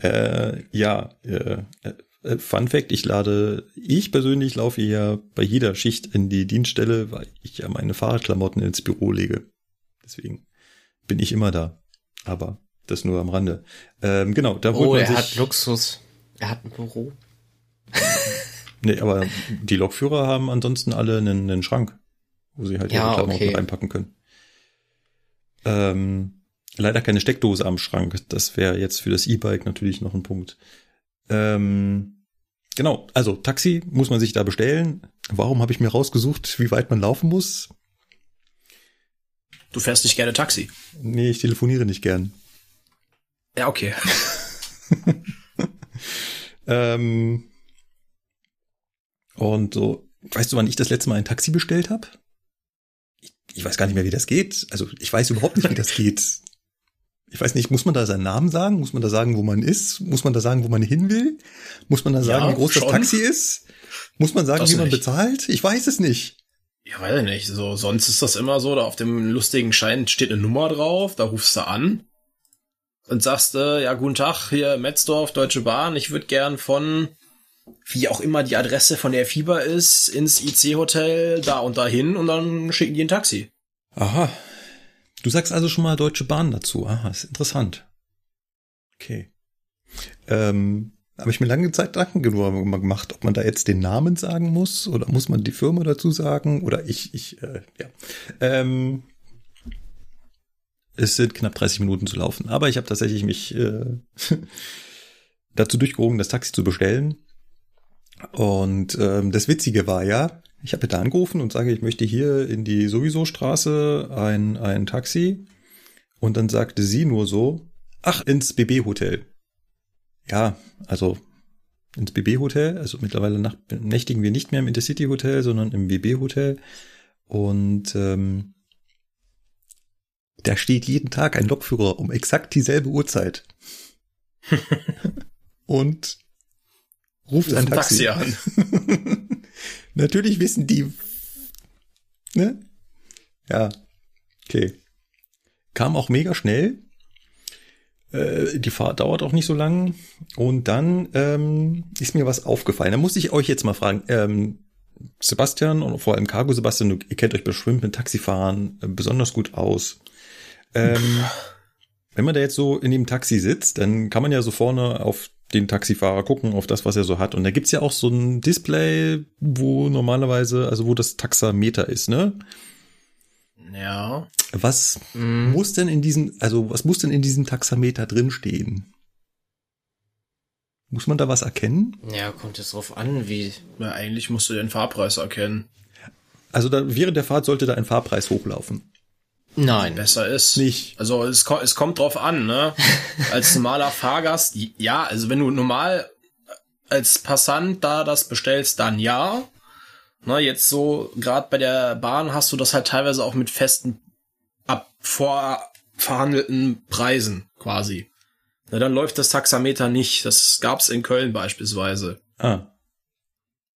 Äh, ja, äh, äh, Fun Fact, ich lade, ich persönlich laufe ja bei jeder Schicht in die Dienststelle, weil ich ja meine Fahrradklamotten ins Büro lege. Deswegen bin ich immer da. Aber das nur am Rande. Ähm, genau, da holt Oh, er hat Luxus. Er hat ein Büro. (laughs) Nee, aber die Lokführer haben ansonsten alle einen, einen Schrank, wo sie halt ihre Ja, Klamotten okay. reinpacken können. Ähm, leider keine Steckdose am Schrank. Das wäre jetzt für das E-Bike natürlich noch ein Punkt. Ähm, genau, also Taxi muss man sich da bestellen. Warum habe ich mir rausgesucht, wie weit man laufen muss? Du fährst nicht gerne Taxi. Nee, ich telefoniere nicht gern. Ja, okay. (laughs) Ähm, und so, weißt du, wann ich das letzte Mal ein Taxi bestellt habe? Ich, ich weiß gar nicht mehr, wie das geht. Also ich weiß überhaupt nicht, wie das geht. Ich weiß nicht, muss man da seinen Namen sagen? Muss man da sagen, wo man ist? Muss man da sagen, wo man hin will? Muss man da sagen, Ja, wie groß das schon. Taxi ist? Muss man sagen, Das wie man nicht. bezahlt? Ich weiß es nicht. Ja, weiß ich nicht. So, sonst ist das immer so, da auf dem lustigen Schein steht eine Nummer drauf, da rufst du an und sagst, äh, ja, guten Tag, hier Metzdorf, Deutsche Bahn, ich würde gern von, wie auch immer die Adresse von der Fieber ist, ins IC-Hotel da und dahin und dann schicken die ein Taxi. Aha. Du sagst also schon mal Deutsche Bahn dazu. Aha, ist interessant. Okay. Ähm, habe ich mir lange Zeit Gedanken gemacht, ob man da jetzt den Namen sagen muss oder muss man die Firma dazu sagen oder ich, ich, äh, ja. Ähm, es sind knapp 30 Minuten zu laufen, aber ich habe tatsächlich mich äh, (laughs) dazu durchgerungen, das Taxi zu bestellen. Und ähm, das Witzige war ja, ich habe da angerufen und sage, ich möchte hier in die sowieso Straße ein, ein Taxi. Und dann sagte sie nur so, ach, ins BB-Hotel. Ja, also ins BB-Hotel. Also mittlerweile nach, nächtigen wir nicht mehr im Intercity-Hotel, sondern im BB-Hotel. Und ähm, da steht jeden Tag ein Lokführer um exakt dieselbe Uhrzeit. (laughs) und ruft ein Taxi. Taxi an. (laughs) Natürlich wissen die, ne? Ja, okay. Kam auch mega schnell. Äh, die Fahrt dauert auch nicht so lang. Und dann ähm, ist mir was aufgefallen. Da muss ich euch jetzt mal fragen. Ähm, Sebastian und vor allem Cargo Sebastian, du, ihr kennt euch bestimmt mit Taxifahren äh, besonders gut aus. Ähm, (laughs) wenn man da jetzt so in dem Taxi sitzt, dann kann man ja so vorne auf den Taxifahrer gucken, auf das, was er so hat. Und da gibt's ja auch so ein Display, wo normalerweise, also wo das Taxameter ist, ne? Ja. Was Mhm. muss denn in diesem, also was muss denn in diesem Taxameter drinstehen? Muss man da was erkennen? Ja, kommt jetzt drauf an, wie. ja. Eigentlich musst du den Fahrpreis erkennen. Also da, während der Fahrt sollte da ein Fahrpreis hochlaufen. Nein. Besser ist. Nicht. Also es, es kommt drauf an, ne? (laughs) Als normaler Fahrgast, ja, also wenn du normal als Passant da das bestellst, dann ja. Ne, jetzt so, gerade bei der Bahn hast du das halt teilweise auch mit festen, ab vorverhandelten Preisen quasi. Na, dann läuft das Taxameter nicht. Das gab's in Köln beispielsweise. Ah,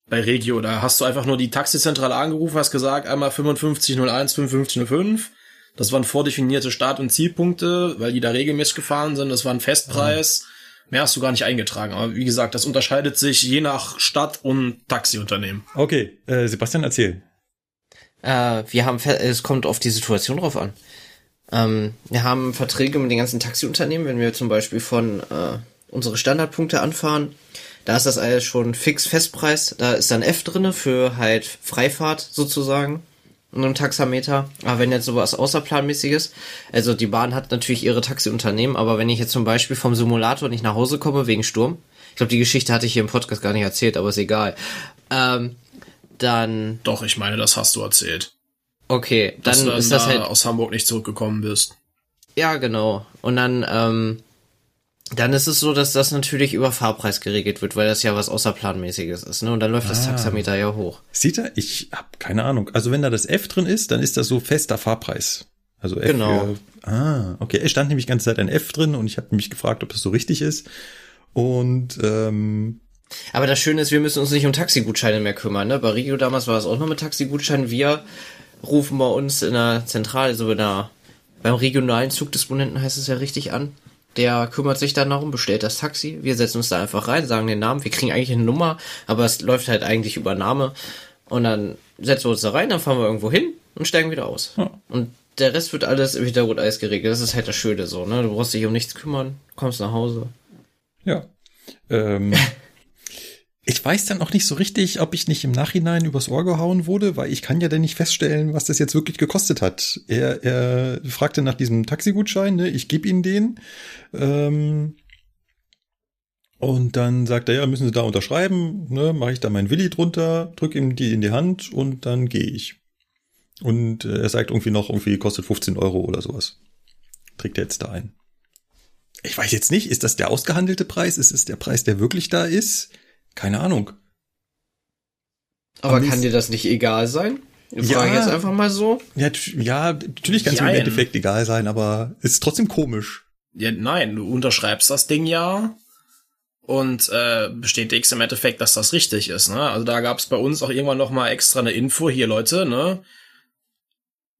Bei Regio, da hast du einfach nur die Taxizentrale angerufen, hast gesagt, einmal 5501, 5505. Das waren vordefinierte Start- und Zielpunkte, weil die da regelmäßig gefahren sind. Das war ein Festpreis. Mehr hast du gar nicht eingetragen. Aber wie gesagt, das unterscheidet sich je nach Stadt und Taxiunternehmen. okay. Äh, Sebastian, erzähl. Äh, wir haben, es kommt auf die Situation drauf an. Ähm, wir haben Verträge mit den ganzen Taxiunternehmen, wenn wir zum Beispiel von äh, unsere Standardpunkte anfahren. Da ist das alles schon fix Festpreis. Da ist dann F drinne für halt Freifahrt sozusagen in einem Taxameter. Aber wenn jetzt sowas außerplanmäßiges, also die Bahn hat natürlich ihre Taxiunternehmen, aber wenn ich jetzt zum Beispiel vom Simulator nicht nach Hause komme wegen Sturm, ich glaube, die Geschichte hatte ich hier im Podcast gar nicht erzählt, aber ist egal. Ähm, dann, Doch, ich meine, das hast du erzählt. okay, Dass dann du dann ist das da halt aus Hamburg nicht zurückgekommen bist. Ja, genau. Und dann, ähm, dann ist es so, dass das natürlich über Fahrpreis geregelt wird, weil das ja was Außerplanmäßiges ist, ne? Und dann läuft das Ah. Taxameter ja hoch. Sieht er? Ich hab keine Ahnung. Also wenn da das F drin ist, dann ist das so fester Fahrpreis. Also F Genau. Für, ah, okay. Es stand nämlich die ganze Zeit ein F drin und ich habe mich gefragt, ob das so richtig ist. Und ähm, Aber das Schöne ist, wir müssen uns nicht um Taxigutscheine mehr kümmern, ne? Bei Regio damals war es auch noch mit Taxigutscheinen. Wir rufen bei uns in der Zentrale, also in der, beim regionalen Zugdisponenten heißt es ja richtig an. Der kümmert sich dann darum, bestellt das Taxi. Wir setzen uns da einfach rein, sagen den Namen. Wir kriegen eigentlich eine Nummer, aber es läuft halt eigentlich über Name. Und dann setzen wir uns da rein, dann fahren wir irgendwo hin und steigen wieder aus. Ja. Und der Rest wird alles im Hintergrund alles geregelt. Das ist halt das Schöne so, ne? Du brauchst dich um nichts kümmern, kommst nach Hause. ja. Ähm, (laughs) ich weiß dann auch nicht so richtig, ob ich nicht im Nachhinein übers Ohr gehauen wurde, weil ich kann ja dann nicht feststellen, was das jetzt wirklich gekostet hat. Er, er fragte nach diesem Taxigutschein, ne? ich gebe ihm den. Ähm, und dann sagt er, ja, müssen Sie da unterschreiben, ne, mache ich da mein Willi drunter, drück ihm die in die Hand und dann gehe ich. Und äh, er sagt irgendwie noch, irgendwie kostet 15 Euro oder sowas. Trägt er jetzt da ein. Ich weiß jetzt nicht, ist das der ausgehandelte Preis? Ist es der Preis, der wirklich da ist? Keine Ahnung. Aber Am kann dir das nicht egal sein? Ich Ja. frage jetzt einfach mal so. Ja, ja natürlich kann es im Jein. Endeffekt egal sein, aber es ist trotzdem komisch. Ja, nein, du unterschreibst das Ding ja und äh, bestätigst im Endeffekt, dass das richtig ist. Ne? Also da gab es bei uns auch irgendwann noch mal extra eine Info hier, Leute. Ne,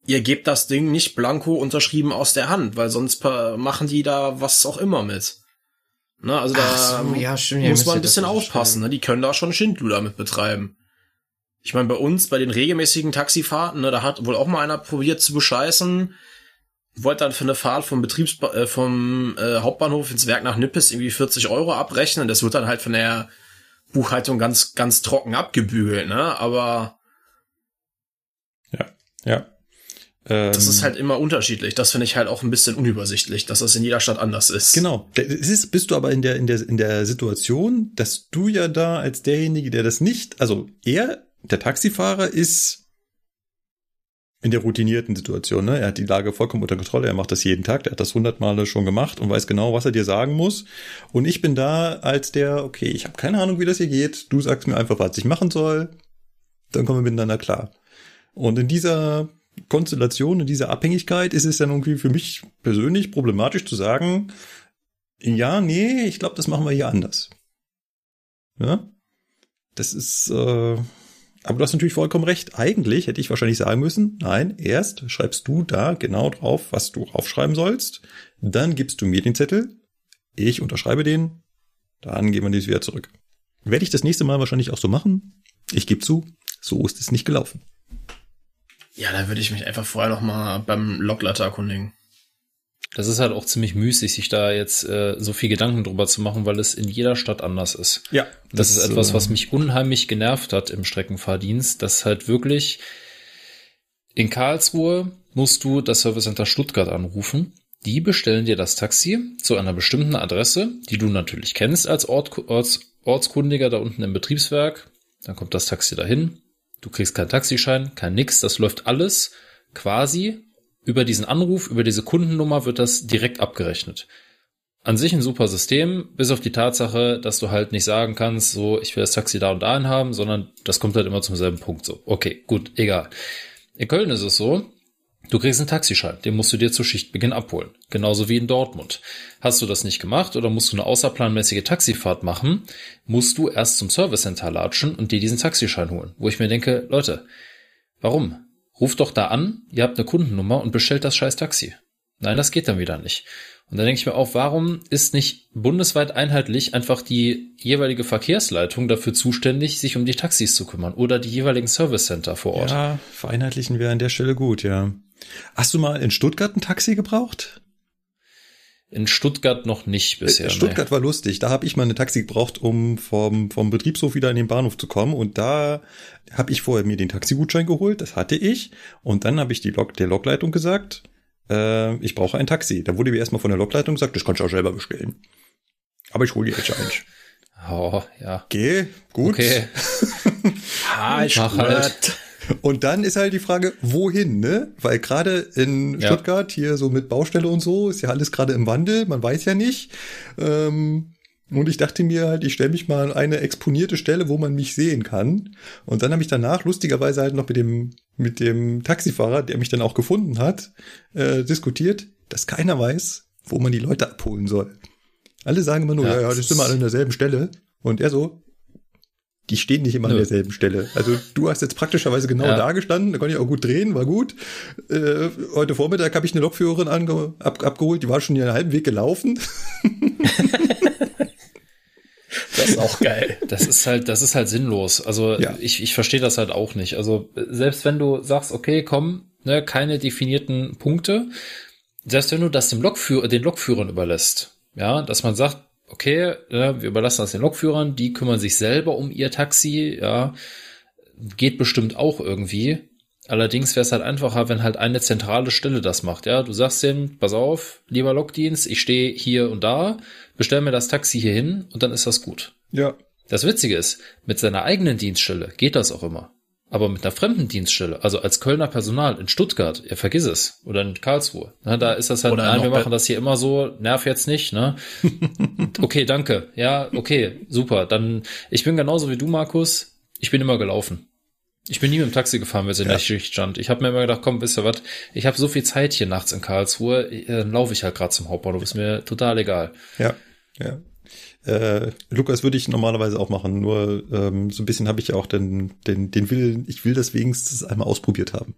ihr gebt das Ding nicht blanko unterschrieben aus der Hand, weil sonst machen die da was auch immer mit. Ne, also da so, ja, stimmt, muss man ein bisschen aufpassen. Ne? Die können da schon Schindluder mit betreiben. Ich meine, bei uns, bei den regelmäßigen Taxifahrten, ne, da hat wohl auch mal einer probiert zu bescheißen. Wollte dann für eine Fahrt vom Betriebs äh, vom äh, Hauptbahnhof ins Werk nach Nippes irgendwie 40 Euro abrechnen. Das wird dann halt von der Buchhaltung ganz, ganz trocken abgebügelt, ne? Aber ja, ja. Das ist ähm, halt immer unterschiedlich. Das finde ich halt auch ein bisschen unübersichtlich, dass das in jeder Stadt anders ist. Genau. Es ist, bist du aber in der, in der, in der Situation, dass du ja da als derjenige, der das nicht, also er, der Taxifahrer ist in der routinierten Situation, ne? Er hat die Lage vollkommen unter Kontrolle, er macht das jeden Tag, der hat das hundertmal schon gemacht und weiß genau, was er dir sagen muss. Und ich bin da als der, okay, ich habe keine Ahnung, wie das hier geht, du sagst mir einfach, was ich machen soll, dann kommen wir miteinander klar. Und in dieser Konstellation, in dieser Abhängigkeit ist es dann irgendwie für mich persönlich problematisch zu sagen, ja, nee, ich glaube, das machen wir hier anders. Ja? Das ist, äh, aber du hast natürlich vollkommen recht. Eigentlich hätte ich wahrscheinlich sagen müssen, nein, erst schreibst du da genau drauf, was du aufschreiben sollst. Dann gibst du mir den Zettel. Ich unterschreibe den. Dann geben wir dies wieder zurück. Werde ich das nächste Mal wahrscheinlich auch so machen. Ich gebe zu, so ist es nicht gelaufen. Ja, da würde ich mich einfach vorher noch mal beim Logleiter erkundigen. Das ist halt auch ziemlich müßig, sich da jetzt äh, so viel Gedanken drüber zu machen, weil es in jeder Stadt anders ist. Ja. Das, das ist etwas, was mich unheimlich genervt hat im Streckenfahrdienst, dass halt wirklich in Karlsruhe musst du das Service Center Stuttgart anrufen. Die bestellen dir das Taxi zu einer bestimmten Adresse, die du natürlich kennst als Ort, Orts, Ortskundiger da unten im Betriebswerk. Dann kommt das Taxi dahin, Du kriegst keinen Taxischein, kein nix. Das läuft alles quasi über diesen Anruf, über diese Kundennummer wird das direkt abgerechnet. An sich ein super System, bis auf die Tatsache, dass du halt nicht sagen kannst, so, ich will das Taxi da und dahin haben, sondern das kommt halt immer zum selben Punkt so. Okay, gut, egal. In Köln ist es so, Du kriegst einen Taxischein, den musst du dir zu Schichtbeginn abholen. Genauso wie in Dortmund. Hast du das nicht gemacht oder musst du eine außerplanmäßige Taxifahrt machen, musst du erst zum Servicecenter latschen und dir diesen Taxischein holen. Wo ich mir denke, Leute, warum? Ruft doch da an, ihr habt eine Kundennummer und bestellt das scheiß Taxi. Nein, das geht dann wieder nicht. Und dann denke ich mir auch, warum ist nicht bundesweit einheitlich einfach die jeweilige Verkehrsleitung dafür zuständig, sich um die Taxis zu kümmern oder die jeweiligen Service Center vor Ort? Ja, vereinheitlichen wäre an der Stelle gut, ja. Hast du mal in Stuttgart ein Taxi gebraucht? In Stuttgart noch nicht bisher. Stuttgart nee. war lustig. Da habe ich mal eine Taxi gebraucht, um vom, vom Betriebshof wieder in den Bahnhof zu kommen. Und da habe ich vorher mir den Taxigutschein geholt. Das hatte ich. Und dann habe ich die Lok, der Lokleitung gesagt, äh, ich brauche ein Taxi. Da wurde mir erstmal von der Lokleitung gesagt, das kannst du auch selber bestellen. Aber ich hole dir jetzt eins. Oh, ja. Okay, gut. Okay. (laughs) ah, ich Mach halt. Und dann ist halt die Frage, wohin, ne? Weil gerade in ja. Stuttgart hier so mit Baustelle und so ist ja alles gerade im Wandel, man weiß ja nicht. Ähm, und ich dachte mir halt, ich stelle mich mal an eine exponierte Stelle, wo man mich sehen kann. Und dann habe ich danach lustigerweise halt noch mit dem mit dem Taxifahrer, der mich dann auch gefunden hat, äh, diskutiert, dass keiner weiß, wo man die Leute abholen soll. Alle sagen immer nur, ja, ja, ja das sind immer alle an derselben Stelle. Und er so, die stehen nicht immer Nö. an derselben Stelle. Also du hast jetzt praktischerweise genau ja. da gestanden, da konnte ich auch gut drehen, war gut. Äh, heute Vormittag habe ich eine Lokführerin ab abgeholt, die war schon einen halben Weg gelaufen. (laughs) Das ist auch geil. Das ist halt, das ist halt sinnlos. Also ja. ich, ich verstehe das halt auch nicht. Also selbst wenn du sagst, okay, komm, ne, keine definierten Punkte, selbst wenn du das dem Lokführer, den Lokführern überlässt, ja, dass man sagt, okay, ne, wir überlassen das den Lokführern, die kümmern sich selber um ihr Taxi, ja, geht bestimmt auch irgendwie. Allerdings wäre es halt einfacher, wenn halt eine zentrale Stelle das macht. Ja, du sagst dem, pass auf, lieber Lokdienst, ich stehe hier und da, bestell mir das Taxi hier hin und dann ist das gut. Ja. Das Witzige ist, mit seiner eigenen Dienststelle geht das auch immer. Aber mit einer fremden Dienststelle, also als Kölner Personal in Stuttgart, ja, vergiss es. Oder in Karlsruhe. Ne, da ist das halt, Oder nein, wir machen das hier immer so, nerv jetzt nicht, ne? (laughs) okay, danke. Ja, okay, super. Dann, ich bin genauso wie du, Markus. Ich bin immer gelaufen. Ich bin nie mit dem Taxi gefahren, wenn es in ja. der Schicht stand. Ich habe mir immer gedacht, komm, wisst ihr was, ich habe so viel Zeit hier nachts in Karlsruhe, dann laufe ich halt gerade zum Hauptbahnhof, ist mir total egal. Ja, ja. Äh, Lukas würde ich normalerweise auch machen, nur ähm, so ein bisschen habe ich auch den, den, den Willen, ich will das wenigstens einmal ausprobiert haben.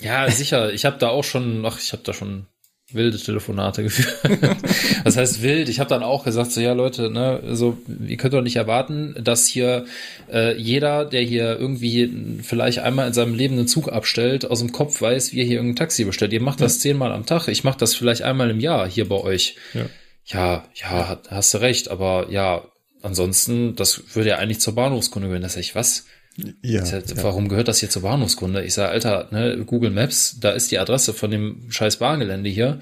Ja, sicher. Ich habe da auch schon, ach, ich habe da schon wilde Telefonate geführt. (laughs) das heißt wild. Ich habe dann auch gesagt, so ja Leute, ne, also ihr könnt doch nicht erwarten, dass hier äh, jeder, der hier irgendwie vielleicht einmal in seinem Leben einen Zug abstellt, aus dem Kopf weiß, wie er hier irgendein Taxi bestellt. Ihr macht das ja. zehnmal am Tag. Ich mache das vielleicht einmal im Jahr hier bei euch. Ja, ja, ja hast du recht. Aber ja, ansonsten, das würde ja eigentlich zur Bahnhofskunde gehören. Das ist echt was? Ja, ja, Warum gehört das hier zur Bahnhofskunde? Ich sage, Alter, ne, Google Maps, da ist die Adresse von dem scheiß Bahngelände hier.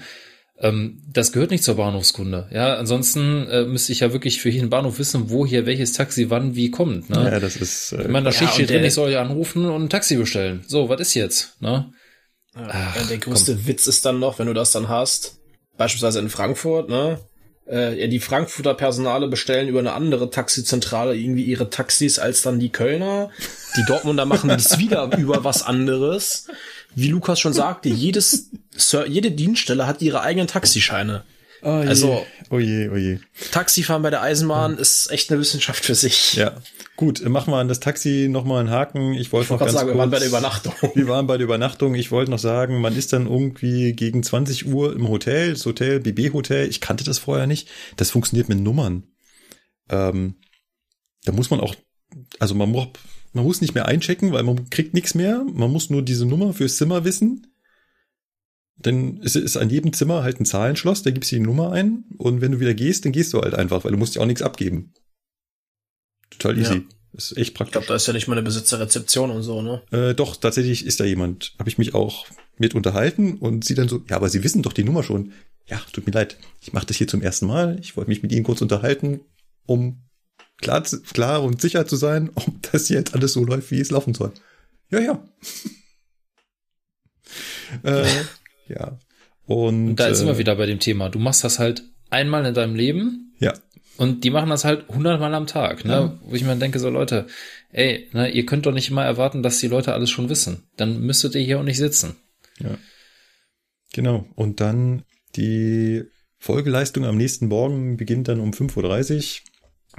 Ähm, das gehört nicht zur Bahnhofskunde. Ja, ansonsten äh, müsste ich ja wirklich für jeden Bahnhof wissen, wo hier welches Taxi wann wie kommt. Ne? Ja, das ist. Äh, ich meine, da ja, steht drin, ich soll ja anrufen und ein Taxi bestellen. So, was ist jetzt? Ne? Ja, Ach, der größte komm. Witz ist dann noch, wenn du das dann hast, beispielsweise in Frankfurt, ne? Äh, ja, die Frankfurter Personale bestellen über eine andere Taxizentrale irgendwie ihre Taxis als dann die Kölner. Die Dortmunder machen (laughs) das wieder über was anderes. Wie Lukas schon sagte, jedes, jede Dienststelle hat ihre eigenen Taxischeine. Oh je, also, oh je, oh je. Taxifahren bei der Eisenbahn ja. ist echt eine Wissenschaft für sich. Ja. Gut, machen wir an das Taxi nochmal einen Haken. Ich wollte noch ganz sagen, kurz, wir waren bei der Übernachtung. Wir waren bei der Übernachtung. Ich wollte noch sagen, man ist dann irgendwie gegen 20 Uhr im Hotel, das Hotel, BB Hotel. Ich kannte das vorher nicht. Das funktioniert mit Nummern. Ähm, da muss man auch, also man muss, man muss nicht mehr einchecken, weil man kriegt nichts mehr. Man muss nur diese Nummer fürs Zimmer wissen. Dann ist, ist an jedem Zimmer halt ein Zahlenschloss, da gibst du die Nummer ein und wenn du wieder gehst, dann gehst du halt einfach, weil du musst ja auch nichts abgeben. Total easy. Ja. ist echt praktisch. Ich glaube, da ist ja nicht mal eine Besitzerrezeption und so, ne? Äh, doch, tatsächlich ist da jemand. Habe ich mich auch mit unterhalten und sie dann so, ja, aber Sie wissen doch die Nummer schon. Ja, tut mir leid, ich mache das hier zum ersten Mal. Ich wollte mich mit Ihnen kurz unterhalten, um klar, klar und sicher zu sein, (laughs) ob das jetzt alles so läuft, wie es laufen soll. Ja, ja. (laughs) äh, ja. Und, und da ist äh, immer wieder bei dem Thema. Du machst das halt einmal in deinem Leben. Ja. Und die machen das halt hundertmal am Tag, ne? Ja. Wo ich mir denke, so Leute, ey, ne, ihr könnt doch nicht immer erwarten, dass die Leute alles schon wissen. Dann müsstet ihr hier auch nicht sitzen. Ja. Genau. Und dann die Folgeleistung am nächsten Morgen beginnt dann um 5.30 Uhr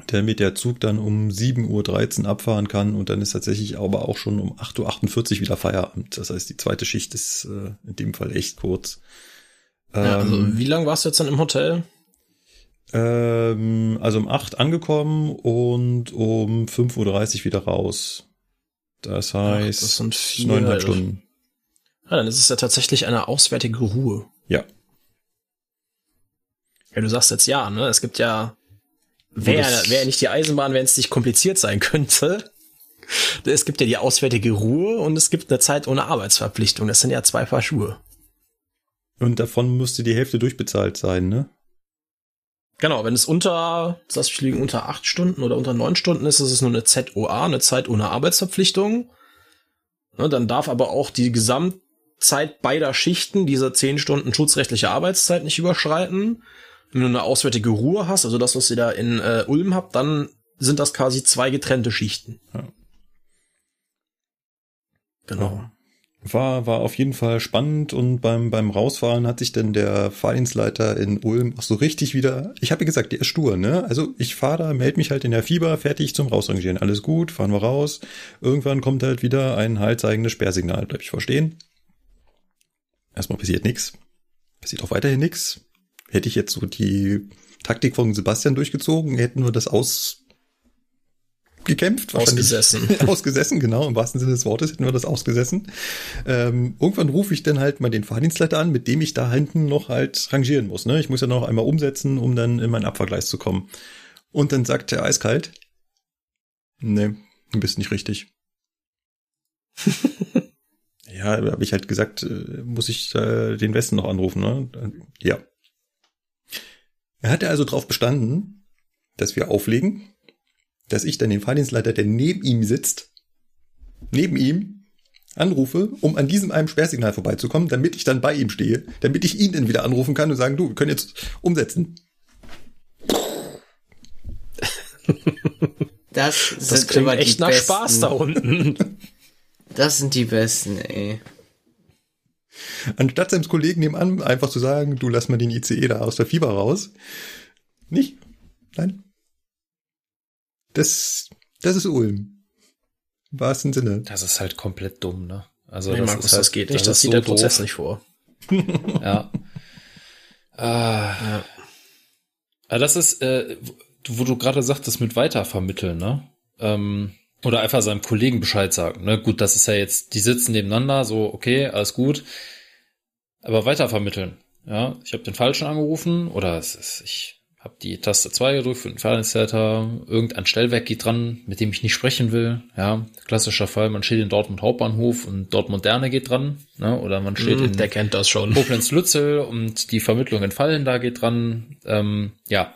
damit der Zug dann um 7.13 Uhr abfahren kann und dann ist tatsächlich aber auch schon um 8.48 Uhr wieder Feierabend. Das heißt, die zweite Schicht ist äh, in dem Fall echt kurz. Ja, also ähm, wie lange warst du jetzt dann im Hotel? Ähm, also um 8 angekommen und um 5.30 Uhr wieder raus. Das heißt, Ach, das sind vier, neuneinhalb Stunden. Ja, dann ist es ja tatsächlich eine auswärtige Ruhe. Ja. Ja, du sagst jetzt ja, ne? Es gibt ja Wäre wär nicht die Eisenbahn, wenn es nicht kompliziert sein könnte. (laughs) Es gibt ja die auswärtige Ruhe und es gibt eine Zeit ohne Arbeitsverpflichtung. Das sind ja zwei Paar Schuhe. Und davon müsste die Hälfte durchbezahlt sein, ne? Genau, wenn es unter, das fliegen unter acht Stunden oder unter neun Stunden ist, ist es nur eine ZOA, eine Zeit ohne Arbeitsverpflichtung. Ne, dann darf aber auch die Gesamtzeit beider Schichten diese zehn Stunden schutzrechtliche Arbeitszeit nicht überschreiten. Wenn du eine auswärtige Ruhe hast, also das, was ihr da in äh, Ulm habt, dann sind das quasi zwei getrennte Schichten. Ja. Genau. War, war auf jeden Fall spannend und beim, beim Rausfahren hat sich dann der Fahrdienstleiter in Ulm auch so richtig wieder, ich habe ja gesagt, der ist stur, ne? Also ich fahre da, melde mich halt in der Fieber, fertig zum Rausrangieren. Alles gut, fahren wir raus. Irgendwann kommt halt wieder ein haltzeigendes Sperrsignal, bleib ich verstehen. Erstmal passiert nichts. Passiert auch weiterhin nichts. Hätte ich jetzt so die Taktik von Sebastian durchgezogen, hätten wir das ausgekämpft. Ausgesessen. (laughs) ausgesessen, genau, im wahrsten Sinne des Wortes hätten wir das ausgesessen. Ähm, irgendwann rufe ich dann halt mal den Fahrdienstleiter an, mit dem ich da hinten noch halt rangieren muss. Ne? Ich muss ja noch einmal umsetzen, um dann in mein Abfahrgleis zu kommen. Und dann sagt er eiskalt, nee, du bist nicht richtig. (laughs) ja, habe ich halt gesagt, äh, muss ich äh, den Westen noch anrufen, ne? Ja. Er hatte also darauf bestanden, dass wir auflegen, dass ich dann den Fahrdienstleiter, der neben ihm sitzt, neben ihm anrufe, um an diesem einem Sperrsignal vorbeizukommen, damit ich dann bei ihm stehe, damit ich ihn dann wieder anrufen kann und sagen, du, wir können jetzt umsetzen. Das, das klingt echt nach besten. Spaß da unten. Das sind die besten, ey. Anstatt seinem Kollegen nebenan einfach zu sagen, du lass mal den ICE da aus der Fieber raus. Nicht? Nein? Das, das ist Ulm. Im wahrsten Sinne. Das ist halt komplett dumm, ne? Also Nee, das Markus, ist halt, das geht nicht. Das, ist sieht so der Prozess doof. nicht vor. (laughs) Ja. ah. Ja. Aber das ist, äh, wo du gerade sagtest mit weitervermitteln, ne? Ähm, oder einfach seinem Kollegen Bescheid sagen, ne? Gut, das ist ja jetzt, die sitzen nebeneinander, so, okay, alles gut. Aber weitervermitteln, ja? Ich habe den Falschen angerufen oder es ist, ich habe die Taste 2 gedrückt für den Fernseher, irgendein Stellwerk geht dran, mit dem ich nicht sprechen will, ja? Klassischer Fall, man steht in Dortmund Hauptbahnhof und Dortmund Moderne geht dran, ne? Oder man steht Hm, in der kennt das schon. Koblenz-Lützel und die Vermittlung in Fallen, da geht dran. Ähm, ja,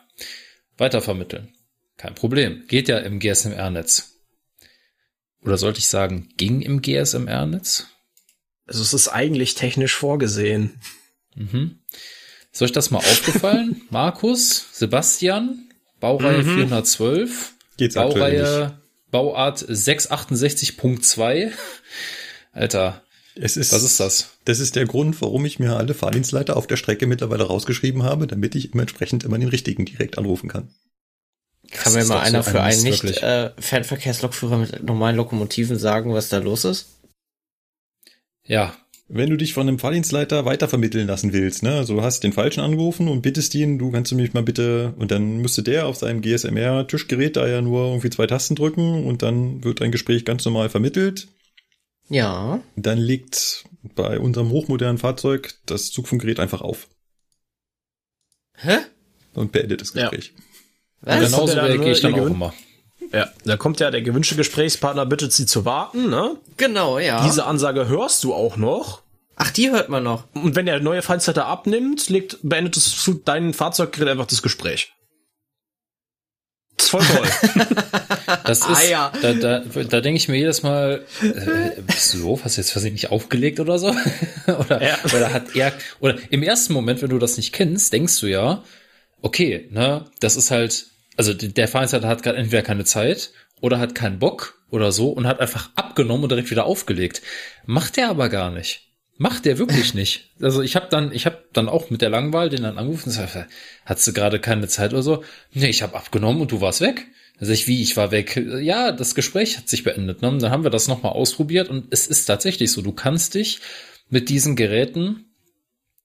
weitervermitteln. Kein Problem. Geht ja im GSMR-Netz. Oder sollte ich sagen, ging im GSMR-Netz? Also es ist eigentlich technisch vorgesehen. Mhm. Ist euch das mal aufgefallen? (laughs) Markus, Sebastian, Baureihe Mhm. 412, Geht's. Baureihe, Bauart 668.2. Alter, Es ist, was ist das? Das ist der Grund, warum ich mir alle Fahrdienstleiter auf der Strecke mittlerweile rausgeschrieben habe, damit ich immer entsprechend immer den richtigen direkt anrufen kann. Kann mir mal so einer ein für einen Mist, nicht wirklich. äh, Fernverkehrslokführer mit normalen Lokomotiven sagen, was da los ist? Ja, Wenn du dich von einem Fahrdienstleiter weitervermitteln lassen willst, ne, also du hast den Falschen angerufen und bittest ihn, du kannst du mich mal bitte, und dann müsste der auf seinem GSMR-Tischgerät da ja nur irgendwie zwei Tasten drücken und dann wird ein Gespräch ganz normal vermittelt. Ja. Dann legt bei unserem hochmodernen Fahrzeug das Zugfunkgerät einfach auf Hä? und beendet das Ja. Was? Genau. genauso reagiere ich dann auch immer. Ja, da kommt ja der gewünschte Gesprächspartner, bittet sie zu warten, ne? Genau, ja. Diese Ansage hörst du auch noch. Ach, die hört man noch. Und wenn der neue Feindsleiter abnimmt, legt, beendet das, Zu- dein Fahrzeuggerät einfach das Gespräch. Das ist voll toll. (laughs) Das ist, Ah, ja. da, da, da denke ich mir jedes Mal, äh, bist du doof, hast du jetzt was nicht aufgelegt oder so? (laughs) oder, Ja. oder hat er, oder im ersten Moment, wenn du das nicht kennst, denkst du ja, okay, ne, das ist halt, also der Veranstalter hat gerade entweder keine Zeit oder hat keinen Bock oder so und hat einfach abgenommen und direkt wieder aufgelegt. Macht er aber gar nicht. Macht der wirklich (laughs) nicht. Also ich habe dann, ich habe dann auch mit der Langwahl den dann angerufen, sag, hast du gerade keine Zeit oder so? Nee, ich habe abgenommen und du warst weg. Also ich, wie, ich war weg. Ja, das Gespräch hat sich beendet. Ne? Und Dann haben wir das nochmal ausprobiert und es ist tatsächlich so, du kannst dich mit diesen Geräten,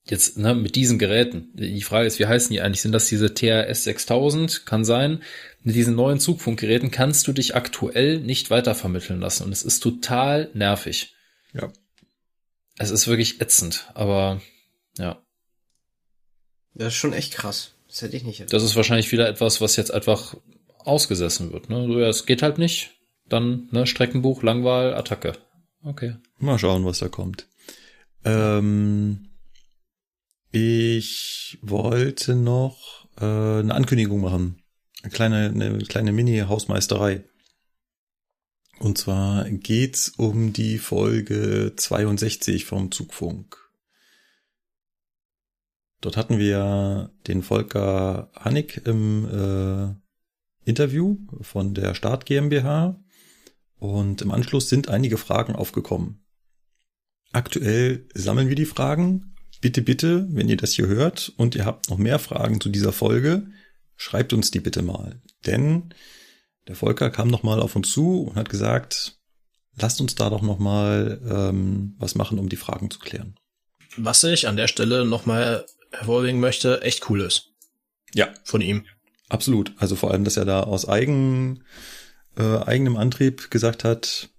jetzt, ne, mit diesen Geräten, die Frage ist, wie heißen die eigentlich? Sind das diese TRS 6000? Kann sein. Mit diesen neuen Zugfunkgeräten kannst du dich aktuell nicht weitervermitteln lassen und es ist total nervig. Ja. Es ist wirklich ätzend, aber ja. Das ist schon echt krass. Das hätte ich nicht. Das ist wahrscheinlich wieder etwas, was jetzt einfach ausgesessen wird. Ne? So, ja, es geht halt nicht. Dann ne, Streckenbuch, Langwahl, Attacke. Okay. Mal schauen, was da kommt. Ähm, ich wollte noch äh, eine Ankündigung machen. Eine kleine, eine kleine Mini-Hausmeisterei. Und zwar geht's um die Folge 62 vom Zugfunk. Dort hatten wir den Volker Hannig im äh, Interview von der Start GmbH und im Anschluss sind einige Fragen aufgekommen. Aktuell sammeln wir die Fragen. Bitte, bitte, wenn ihr das hier hört und ihr habt noch mehr Fragen zu dieser Folge, schreibt uns die bitte mal. Denn der Volker kam noch mal auf uns zu und hat gesagt, lasst uns da doch noch mal ähm, was machen, um die Fragen zu klären. Was ich an der Stelle nochmal hervorheben möchte, echt cool ist. Ja. Von ihm. Absolut. Also vor allem, dass er da aus eigen, äh, eigenem Antrieb gesagt hat,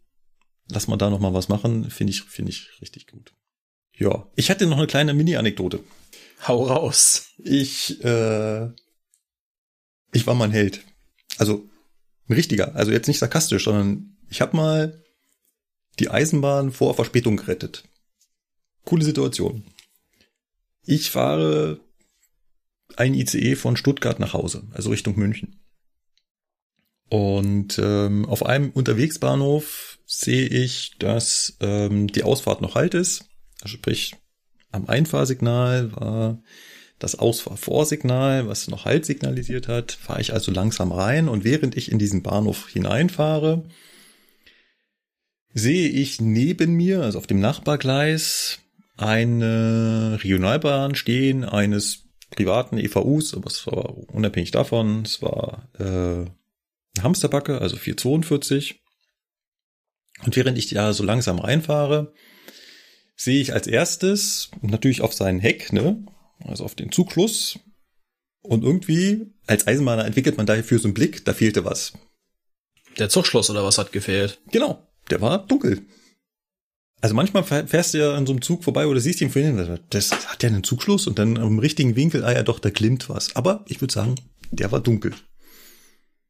lass mal da noch mal was machen, finde ich, finde ich richtig gut. Ja, ich hatte noch eine kleine Mini-Anekdote. Hau raus. Ich, äh, ich war mal ein Held. Also ein richtiger. Also jetzt nicht sarkastisch, sondern ich habe mal die Eisenbahn vor Verspätung gerettet. Coole Situation. Ich fahre ein ICE von Stuttgart nach Hause, also Richtung München. Und ähm, auf einem Unterwegsbahnhof sehe ich, dass ähm, die Ausfahrt noch halt ist. Also sprich, am Einfahrsignal war das Ausfahrvorsignal, was noch Halt signalisiert hat, fahre ich also langsam rein und während ich in diesen Bahnhof hineinfahre, sehe ich neben mir, also auf dem Nachbargleis, eine Regionalbahn stehen eines privaten EVUs, aber es war unabhängig davon, es war äh, Hamsterbacke, also 442. Und während ich da so langsam reinfahre, sehe ich als erstes natürlich auf seinen Heck, ne, also auf den Zugschluss. Und irgendwie, als Eisenbahner entwickelt man dafür so einen Blick, da fehlte was. Der Zugschluss oder was hat gefehlt? Genau, der war dunkel. Also manchmal fährst du ja an so einem Zug vorbei oder siehst ihn vorhin, das hat ja einen Zugschluss und dann im richtigen Winkel, ah ja doch, da glimmt was. Aber ich würde sagen, der war dunkel.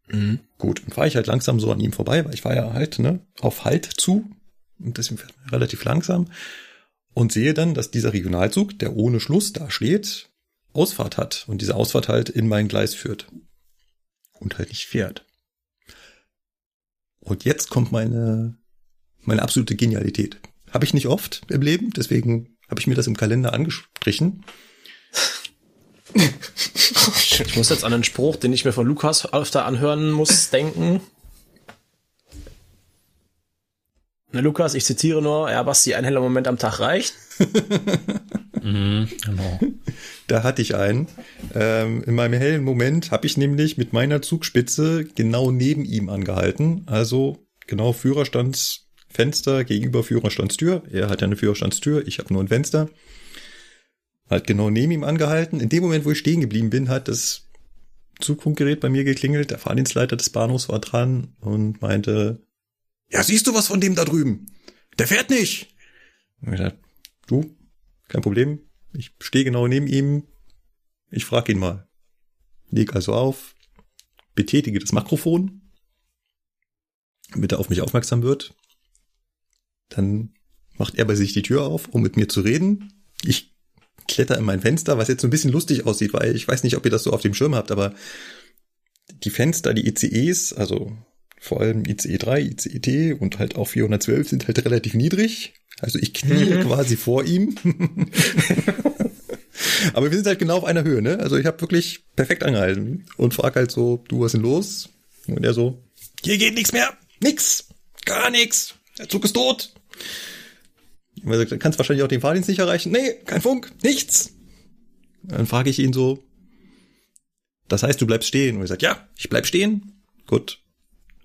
Mhm. Gut, dann fahre ich halt langsam so an ihm vorbei, weil ich war ja halt ne, auf Halt zu und deswegen fährt man relativ langsam und sehe dann, dass dieser Regionalzug, der ohne Schluss da steht, Ausfahrt hat und diese Ausfahrt halt in mein Gleis führt und halt nicht fährt. Und jetzt kommt meine meine absolute Genialität. Habe ich nicht oft im Leben, deswegen habe ich mir das im Kalender angestrichen. (laughs) Ich muss jetzt an einen Spruch, den ich mir von Lukas öfter anhören muss, denken. Ne, Lukas, ich zitiere nur, ja, Basti, ein heller Moment am Tag reicht. (laughs) Mhm, genau. Da hatte ich einen. Ähm, in meinem hellen Moment habe ich nämlich mit meiner Zugspitze genau neben ihm angehalten. Also genau Führerstandsfenster gegenüber Führerstandstür. Er hat ja eine Führerstandstür, ich habe nur ein Fenster. Halt genau neben ihm angehalten. In dem Moment, wo ich stehen geblieben bin, hat das Zugfunkgerät bei mir geklingelt. Der Fahrdienstleiter des Bahnhofs war dran und meinte, ja, siehst du was von dem da drüben? Der fährt nicht. Und ich du, kein Problem. Ich stehe genau neben ihm. Ich frage ihn mal. Leg also auf, betätige das Mikrofon, damit er auf mich aufmerksam wird. Dann macht er bei sich die Tür auf, um mit mir zu reden. Ich kletter in mein Fenster, was jetzt so ein bisschen lustig aussieht, weil ich weiß nicht, ob ihr das so auf dem Schirm habt, aber die Fenster, die ICEs, also vor allem ICE 3, ICE T und halt auch 412 sind halt relativ niedrig. Also ich knie Mhm. quasi vor ihm. (laughs) Aber wir sind halt genau auf einer Höhe, ne? Also ich habe wirklich perfekt angehalten und frag halt so, du, was ist denn los? Und er so, hier geht nichts mehr, nix, gar nichts, der Zug ist tot. Und er sagt, dann kannst wahrscheinlich auch den Fahrdienst nicht erreichen. Nee, kein Funk, nichts. Dann frage ich ihn so, das heißt, du bleibst stehen. Und er sagt, ja, ich bleib stehen. Gut.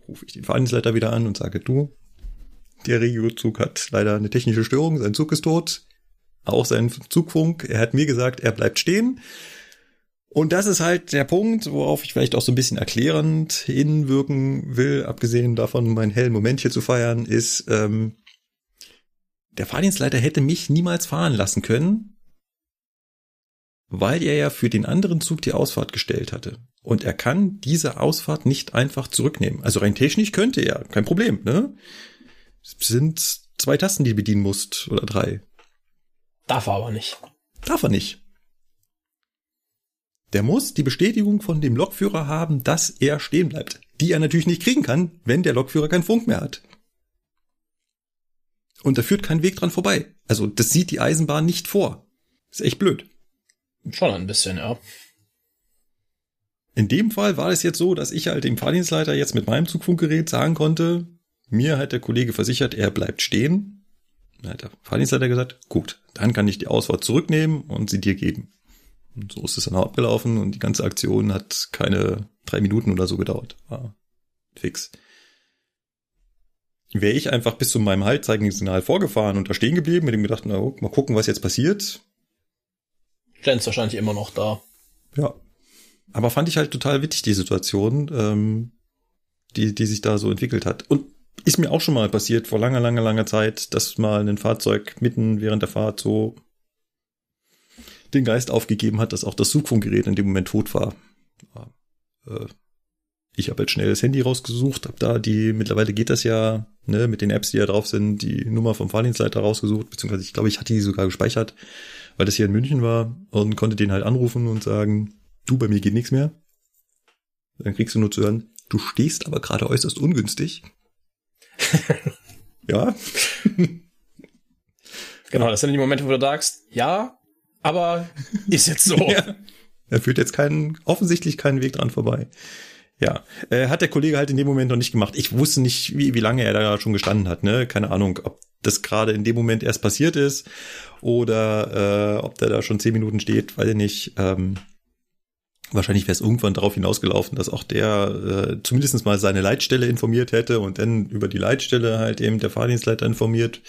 Rufe ich den Fahrdienstleiter wieder an und sage, du, der Regiozug hat leider eine technische Störung, sein Zug ist tot. Auch sein Zugfunk. Er hat mir gesagt, er bleibt stehen. Und das ist halt der Punkt, worauf ich vielleicht auch so ein bisschen erklärend hinwirken will, abgesehen davon, meinen hellen Moment hier zu feiern, ist, ähm, der Fahrdienstleiter hätte mich niemals fahren lassen können, weil er ja für den anderen Zug die Ausfahrt gestellt hatte. Und er kann diese Ausfahrt nicht einfach zurücknehmen. Also rein technisch könnte er, kein Problem, ne? Es sind zwei Tasten, die du bedienen musst, oder drei. Darf er aber nicht. Darf er nicht. Der muss die Bestätigung von dem Lokführer haben, dass er stehen bleibt. Die er natürlich nicht kriegen kann, wenn der Lokführer keinen Funk mehr hat. Und da führt kein Weg dran vorbei. Also das sieht die Eisenbahn nicht vor. Ist echt blöd. Schon ein bisschen, ja. In dem Fall war es jetzt so, dass ich halt dem Fahrdienstleiter jetzt mit meinem Zugfunkgerät sagen konnte, mir hat der Kollege versichert, er bleibt stehen. Dann hat der Fahrdienstleiter gesagt, gut, dann kann ich die Ausfahrt zurücknehmen und sie dir geben. Und so ist es dann auch abgelaufen und die ganze Aktion hat keine drei Minuten oder so gedauert. War fix. Wäre ich einfach bis zu meinem Haltzeigungssignal vorgefahren und da stehen geblieben, mit dem gedacht, na, mal gucken, was jetzt passiert, Sten's wahrscheinlich immer noch da. Ja. Aber fand ich halt total witzig, die Situation, ähm, die, die sich da so entwickelt hat. Und ist mir auch schon mal passiert, vor langer, langer, langer Zeit, dass mal ein Fahrzeug mitten während der Fahrt so den Geist aufgegeben hat, dass auch das Zugfunkgerät in dem Moment tot war. Äh, ich habe jetzt schnell das Handy rausgesucht, habe da die, mittlerweile geht das ja, ne, mit den Apps, die da drauf sind, die Nummer vom Fahrdienstleiter rausgesucht, beziehungsweise ich glaube, ich hatte die sogar gespeichert, weil das hier in München war und konnte den halt anrufen und sagen, du, bei mir geht nichts mehr. Dann kriegst du nur zu hören, du stehst aber gerade äußerst ungünstig. (laughs) ja, Genau, das sind die Momente, wo du sagst, ja, aber ist jetzt so. (laughs) Ja. Er führt jetzt keinen, offensichtlich keinen Weg dran vorbei. Ja, äh, hat der Kollege halt in dem Moment noch nicht gemacht. Ich wusste nicht, wie, wie lange er da schon gestanden hat. Ne? Keine Ahnung, ob das gerade in dem Moment erst passiert ist oder äh, ob der da schon zehn Minuten steht, weiß ich nicht. Ähm, Wahrscheinlich wäre es irgendwann darauf hinausgelaufen, dass auch der äh, zumindest mal seine Leitstelle informiert hätte und dann über die Leitstelle halt eben der Fahrdienstleiter informiert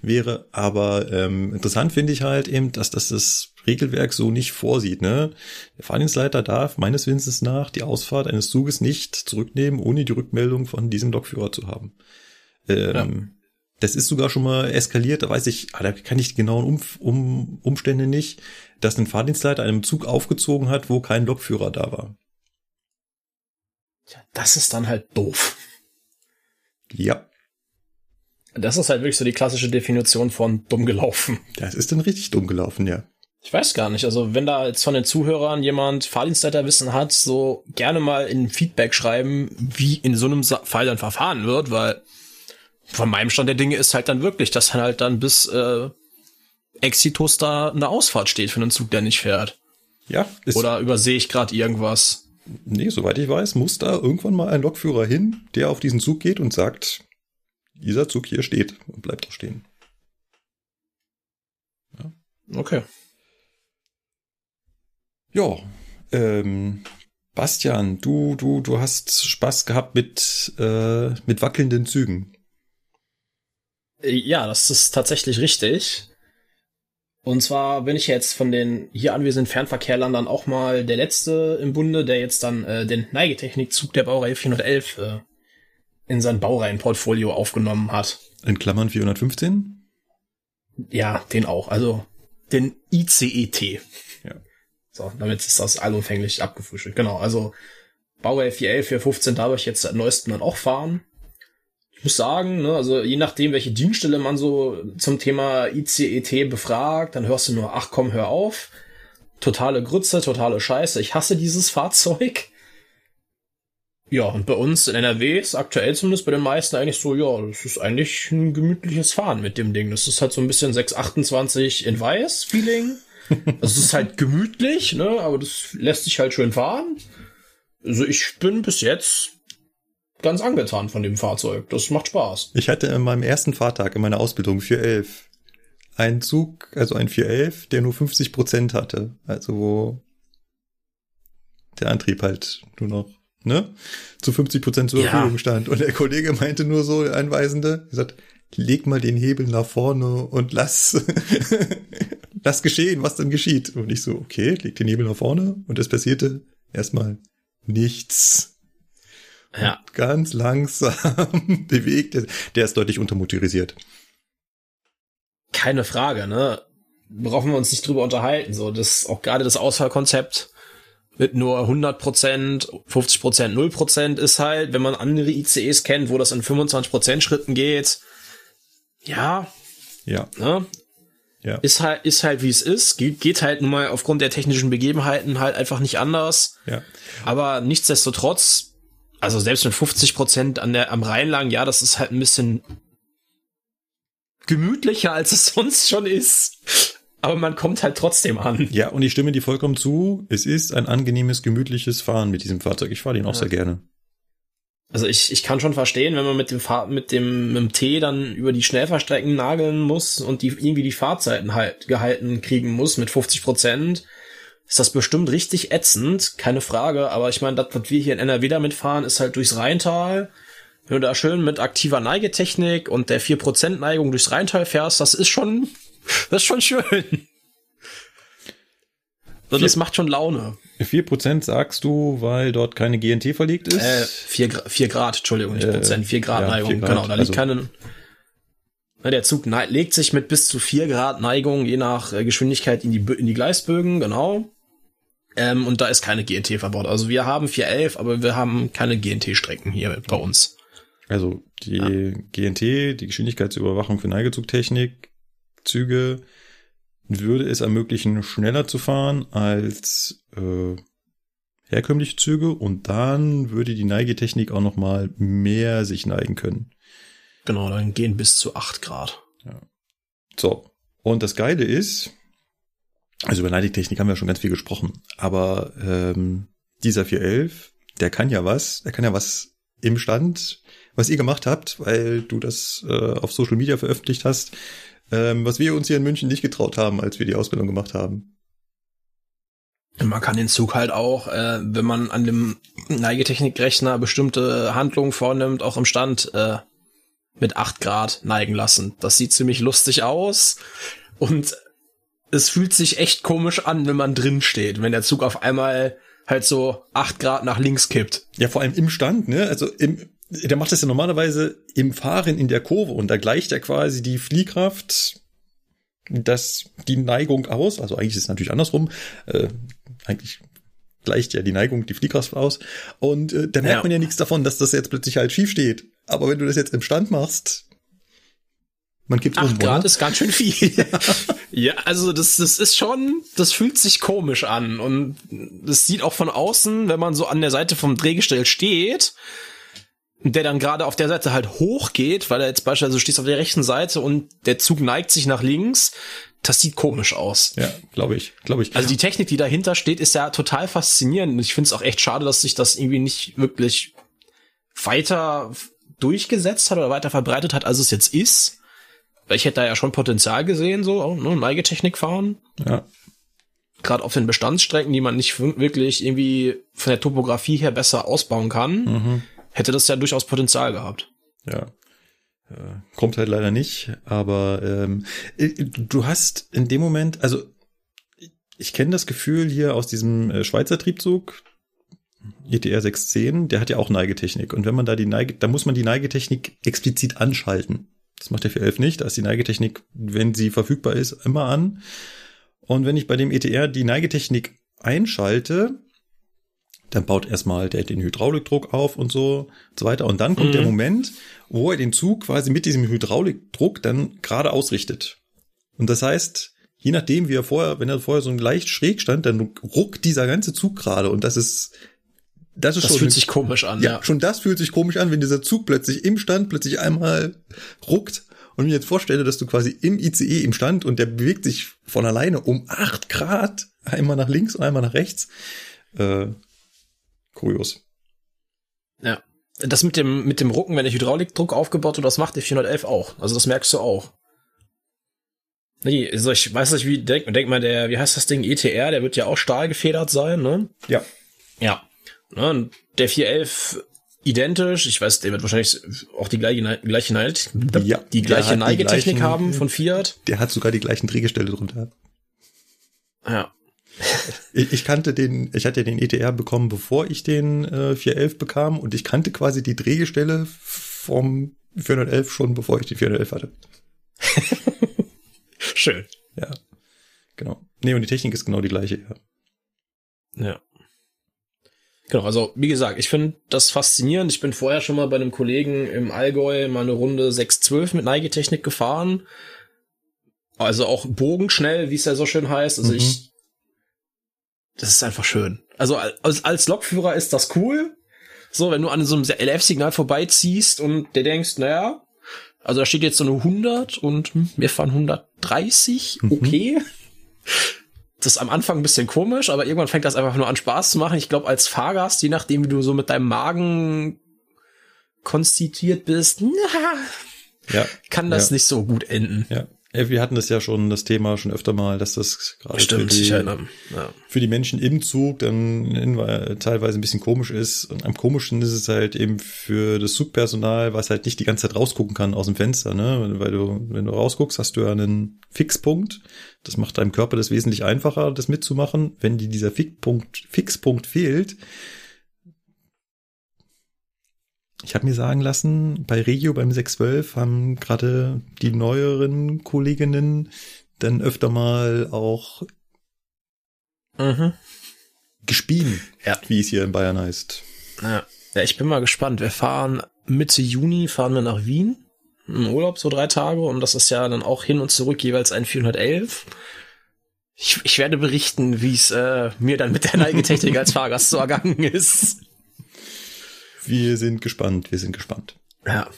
wäre. Aber ähm, interessant finde ich halt eben, dass das das Regelwerk so nicht vorsieht. Ne? Der Fahrdienstleiter darf meines Wissens nach die Ausfahrt eines Zuges nicht zurücknehmen, ohne die Rückmeldung von diesem Lokführer zu haben. Ähm, ja. Das ist sogar schon mal eskaliert, da weiß ich, ah, da kann ich die genauen um, um, Umstände nicht dass ein Fahrdienstleiter einem Zug aufgezogen hat, wo kein Lokführer da war. Das ist dann halt doof. Ja. Das ist halt wirklich so die klassische Definition von dumm gelaufen. Das ist dann richtig dumm gelaufen, ja. Ich weiß gar nicht. Also wenn da jetzt von den Zuhörern jemand Fahrdienstleiterwissen hat, so gerne mal in Feedback schreiben, wie in so einem Fall dann verfahren wird, weil von meinem Stand der Dinge ist halt dann wirklich, dass dann halt dann bis äh, Exitus da eine Ausfahrt steht für einen Zug, der nicht fährt. Ja. Oder übersehe ich gerade irgendwas? Nee, soweit ich weiß, muss da irgendwann mal ein Lokführer hin, der auf diesen Zug geht und sagt, dieser Zug hier steht und bleibt auch stehen. Ja. Okay. Ja, ähm, Bastian, du, du, du hast Spaß gehabt mit, äh, mit wackelnden Zügen. Ja, das ist tatsächlich richtig. Und zwar bin ich jetzt von den hier anwesenden Fernverkehrlandern auch mal der letzte im Bunde, der jetzt dann äh, den Neigetechnikzug der Baureihe 411 äh, in sein Baureihenportfolio aufgenommen hat. In Klammern 415? Ja, den auch. Also den ICET. So, damit ist das allumfänglich abgefrühstückt. Genau, also Baureihe 411, 415 darf ich jetzt seit neuestem dann auch fahren ich muss sagen, ne, also je nachdem, welche Dienststelle man so zum Thema ICET befragt, dann hörst du nur, ach komm, hör auf. Totale Grütze, totale Scheiße. Ich hasse dieses (laughs) Fahrzeug. Ja, und bei uns in NRW ist aktuell zumindest bei den meisten eigentlich so, ja, das ist eigentlich ein gemütliches Fahren mit dem Ding. Das ist halt so ein bisschen 628 in weiß Feeling. Das ist halt gemütlich, ne, aber das lässt sich halt schön fahren. Also ich bin bis jetzt ganz angetan von dem Fahrzeug. Das macht Spaß. Ich hatte in meinem ersten Fahrtag in meiner Ausbildung 411 einen Zug, also ein 411, der nur 50 Prozent hatte. Also wo der Antrieb halt nur noch ne, zu 50 Prozent zur Verfügung ja. stand. Und der Kollege meinte nur so, der Einweisende, gesagt, leg mal den Hebel nach vorne und lass, (laughs) lass geschehen, was dann geschieht. Und ich so, okay, leg den Hebel nach vorne. Und es passierte erstmal nichts. Ja. ganz langsam (laughs) bewegt. Der ist deutlich untermotorisiert. Keine Frage, ne? Brauchen wir uns nicht drüber unterhalten. So, das auch gerade das Ausfallkonzept mit nur 100 Prozent, 50 Prozent, 0 Prozent ist halt, wenn man andere ICEs kennt, wo das in 25 Prozent Schritten geht. Ja. Ja. Ne? Ja. Ist halt, ist halt wie es ist. Geht, geht halt nun mal aufgrund der technischen Begebenheiten halt einfach nicht anders. Ja. Aber nichtsdestotrotz also selbst mit 50 Prozent an der, am Rhein lang, ja, das ist halt ein bisschen gemütlicher, als es (laughs) sonst schon ist. Aber man kommt halt trotzdem an. Ja, und ich stimme dir vollkommen zu. Es ist ein angenehmes, gemütliches Fahren mit diesem Fahrzeug. Ich fahre den auch ja. sehr gerne. Also ich, ich kann schon verstehen, wenn man mit dem Fahr mit dem, mit dem T dann über die Schnellverstrecken nageln muss und die irgendwie die Fahrzeiten halt gehalten kriegen muss mit 50 Prozent ist das bestimmt richtig ätzend, keine Frage. Aber ich meine, das, was wir hier in NRW damit fahren, ist halt durchs Rheintal. Wenn du da schön mit aktiver Neigetechnik und der 4% Neigung durchs Rheintal fährst, das ist schon, (laughs) das ist schon schön. So, das macht schon Laune. 4% sagst du, weil dort keine GNT verlegt ist? Äh, 4, 4 Grad, Entschuldigung, nicht Prozent, 4 Grad ja, Neigung, 4 Grad, genau, da liegt also, keine, der Zug legt sich mit bis zu 4 Grad Neigung, je nach äh, Geschwindigkeit in die, in die Gleisbögen, genau. Ähm, und da ist keine GNT verbaut. Also wir haben 411, aber wir haben keine GNT-Strecken hier bei uns. Also die ja. GNT, die Geschwindigkeitsüberwachung für Neigezugtechnik, Züge, würde es ermöglichen, schneller zu fahren als äh, herkömmliche Züge und dann würde die Neigetechnik auch noch mal mehr sich neigen können. Genau, dann gehen bis zu 8 Grad. Ja. So, und das Geile ist, also über Neidigtechnik haben wir schon ganz viel gesprochen, aber ähm, dieser 411, der kann ja was, der kann ja was im Stand, was ihr gemacht habt, weil du das äh, auf Social Media veröffentlicht hast, ähm, was wir uns hier in München nicht getraut haben, als wir die Ausbildung gemacht haben. Man kann den Zug halt auch, äh, wenn man an dem Neigetechnikrechner bestimmte Handlungen vornimmt, auch im Stand äh, mit acht Grad neigen lassen. Das sieht ziemlich lustig aus und es fühlt sich echt komisch an, wenn man drin steht, wenn der Zug auf einmal halt so acht Grad nach links kippt. Ja, vor allem im Stand, ne? Also im, der macht das ja normalerweise im Fahren in der Kurve und da gleicht er quasi die Fliehkraft, das, die Neigung aus. Also eigentlich ist es natürlich andersrum. Äh, eigentlich gleicht ja die Neigung die Fliehkraft aus. Und äh, da merkt Ja. man ja nichts davon, dass das jetzt plötzlich halt schief steht. Aber wenn du das jetzt im Stand machst, man um, Acht Grad oder? ist ganz schön viel. (laughs) ja, also das, das ist schon, das fühlt sich komisch an und das sieht auch von außen, wenn man so an der Seite vom Drehgestell steht, der dann gerade auf der Seite halt hochgeht, weil er jetzt beispielsweise du stehst auf der rechten Seite und der Zug neigt sich nach links, das sieht komisch aus. Ja, glaube ich, glaube ich. Also die Technik, die dahinter steht, ist ja total faszinierend. Und ich finde es auch echt schade, dass sich das irgendwie nicht wirklich weiter durchgesetzt hat oder weiter verbreitet hat, als es jetzt ist. Weil ich hätte da ja schon Potenzial gesehen, so, oh, ne, Neigetechnik fahren. ja, Gerade auf den Bestandsstrecken, die man nicht wirklich irgendwie von der Topografie her besser ausbauen kann, mhm. Hätte das ja durchaus Potenzial gehabt. Ja. Äh, Kommt halt leider nicht, aber ähm, äh, du hast in dem Moment, also ich- kenne das Gefühl hier aus diesem äh, Schweizer Triebzug, ETR 610, der hat ja auch Neigetechnik. Und wenn man da die Neige, da muss man die Neigetechnik explizit anschalten. Das macht der 411 nicht, da ist die Neigetechnik, wenn sie verfügbar ist, immer an. Und wenn ich bei dem ETR die Neigetechnik einschalte, dann baut erstmal der den Hydraulikdruck auf und so, und so weiter. Und dann kommt Mhm. der Moment, wo er den Zug quasi mit diesem Hydraulikdruck dann gerade ausrichtet. Und das heißt, je nachdem, wie er vorher, wenn er vorher so leicht schräg stand, dann ruckt dieser ganze Zug gerade. Und das ist, das ist Das schon fühlt sich komisch an, ja, ja. schon das fühlt sich komisch an, wenn dieser Zug plötzlich im Stand plötzlich einmal ruckt. Und wenn ich jetzt vorstelle, dass du quasi im ICE im Stand und der bewegt sich von alleine um acht Grad, einmal nach links und einmal nach rechts. Äh, kurios. Ja. Das mit dem, mit dem Rucken, wenn der Hydraulikdruck aufgebaut wird, das macht der 411 auch. Also das merkst du auch. Nee, also ich weiß nicht, wie, denk, denk mal, der, wie heißt das Ding, ETR, der wird ja auch stahlgefedert sein, ne? Ja. Ja. Ne, und der 411 identisch, ich weiß, der wird wahrscheinlich auch die gleiche, gleiche, Neige, Ja, die gleiche die Neigetechnik gleichen- haben von Fiat. Der hat sogar die gleichen Drehgestelle drunter. Ja. Ich, ich kannte den, ich hatte den ETR bekommen, bevor ich den äh, 411 bekam und ich kannte quasi die Drehgestelle vom 411 schon, bevor ich die 411 hatte. (laughs) Schön. Ja. Genau. Nee, und die Technik ist genau die gleiche, ja. Ja. Genau, also wie gesagt, ich finde das faszinierend. Ich bin vorher schon mal bei einem Kollegen im Allgäu mal eine Runde 612 mit Neigetechnik gefahren. Also auch bogenschnell, wie es ja so schön heißt. Also Mhm. ich, das ist einfach schön. Also als, als Lokführer ist das cool. So, wenn du an so einem LF-Signal vorbeiziehst und der denkst, naja, also da steht jetzt so eine 100 und hm, wir fahren 130, Mhm. okay. Das ist am Anfang ein bisschen komisch, aber irgendwann fängt das einfach nur an Spaß zu machen. Ich glaube, als Fahrgast, je nachdem, wie du so mit deinem Magen konstituiert bist, na, (laughs) Ja. kann das Ja. nicht so gut enden. Ja. Ja, Wir hatten das ja schon, das Thema schon öfter mal, dass das gerade für Stimmt, ich die, erinnere. Ja. für die Menschen im Zug dann in- teilweise ein bisschen komisch ist. Und am komischen ist es halt eben für das Zugpersonal, was halt nicht die ganze Zeit rausgucken kann aus dem Fenster, ne? Weil du, wenn du rausguckst, hast du ja einen Fixpunkt. Das macht deinem Körper das wesentlich einfacher, das mitzumachen. Wenn dir dieser Fixpunkt, Fixpunkt fehlt, ich habe mir sagen lassen, bei Regio beim 612 haben gerade die neueren Kolleginnen dann öfter mal auch Mhm. gespien, Ja. wie es hier in Bayern heißt. Ja. ja, ich bin mal gespannt. Wir fahren Mitte Juni, fahren wir nach Wien. Im Urlaub so drei Tage und das ist ja dann auch hin und zurück jeweils ein 411. Ich, ich werde berichten, wie es äh, mir dann mit der Neigetechnik als (laughs) Fahrgast so ergangen ist. Wir sind gespannt, wir sind gespannt. Ja,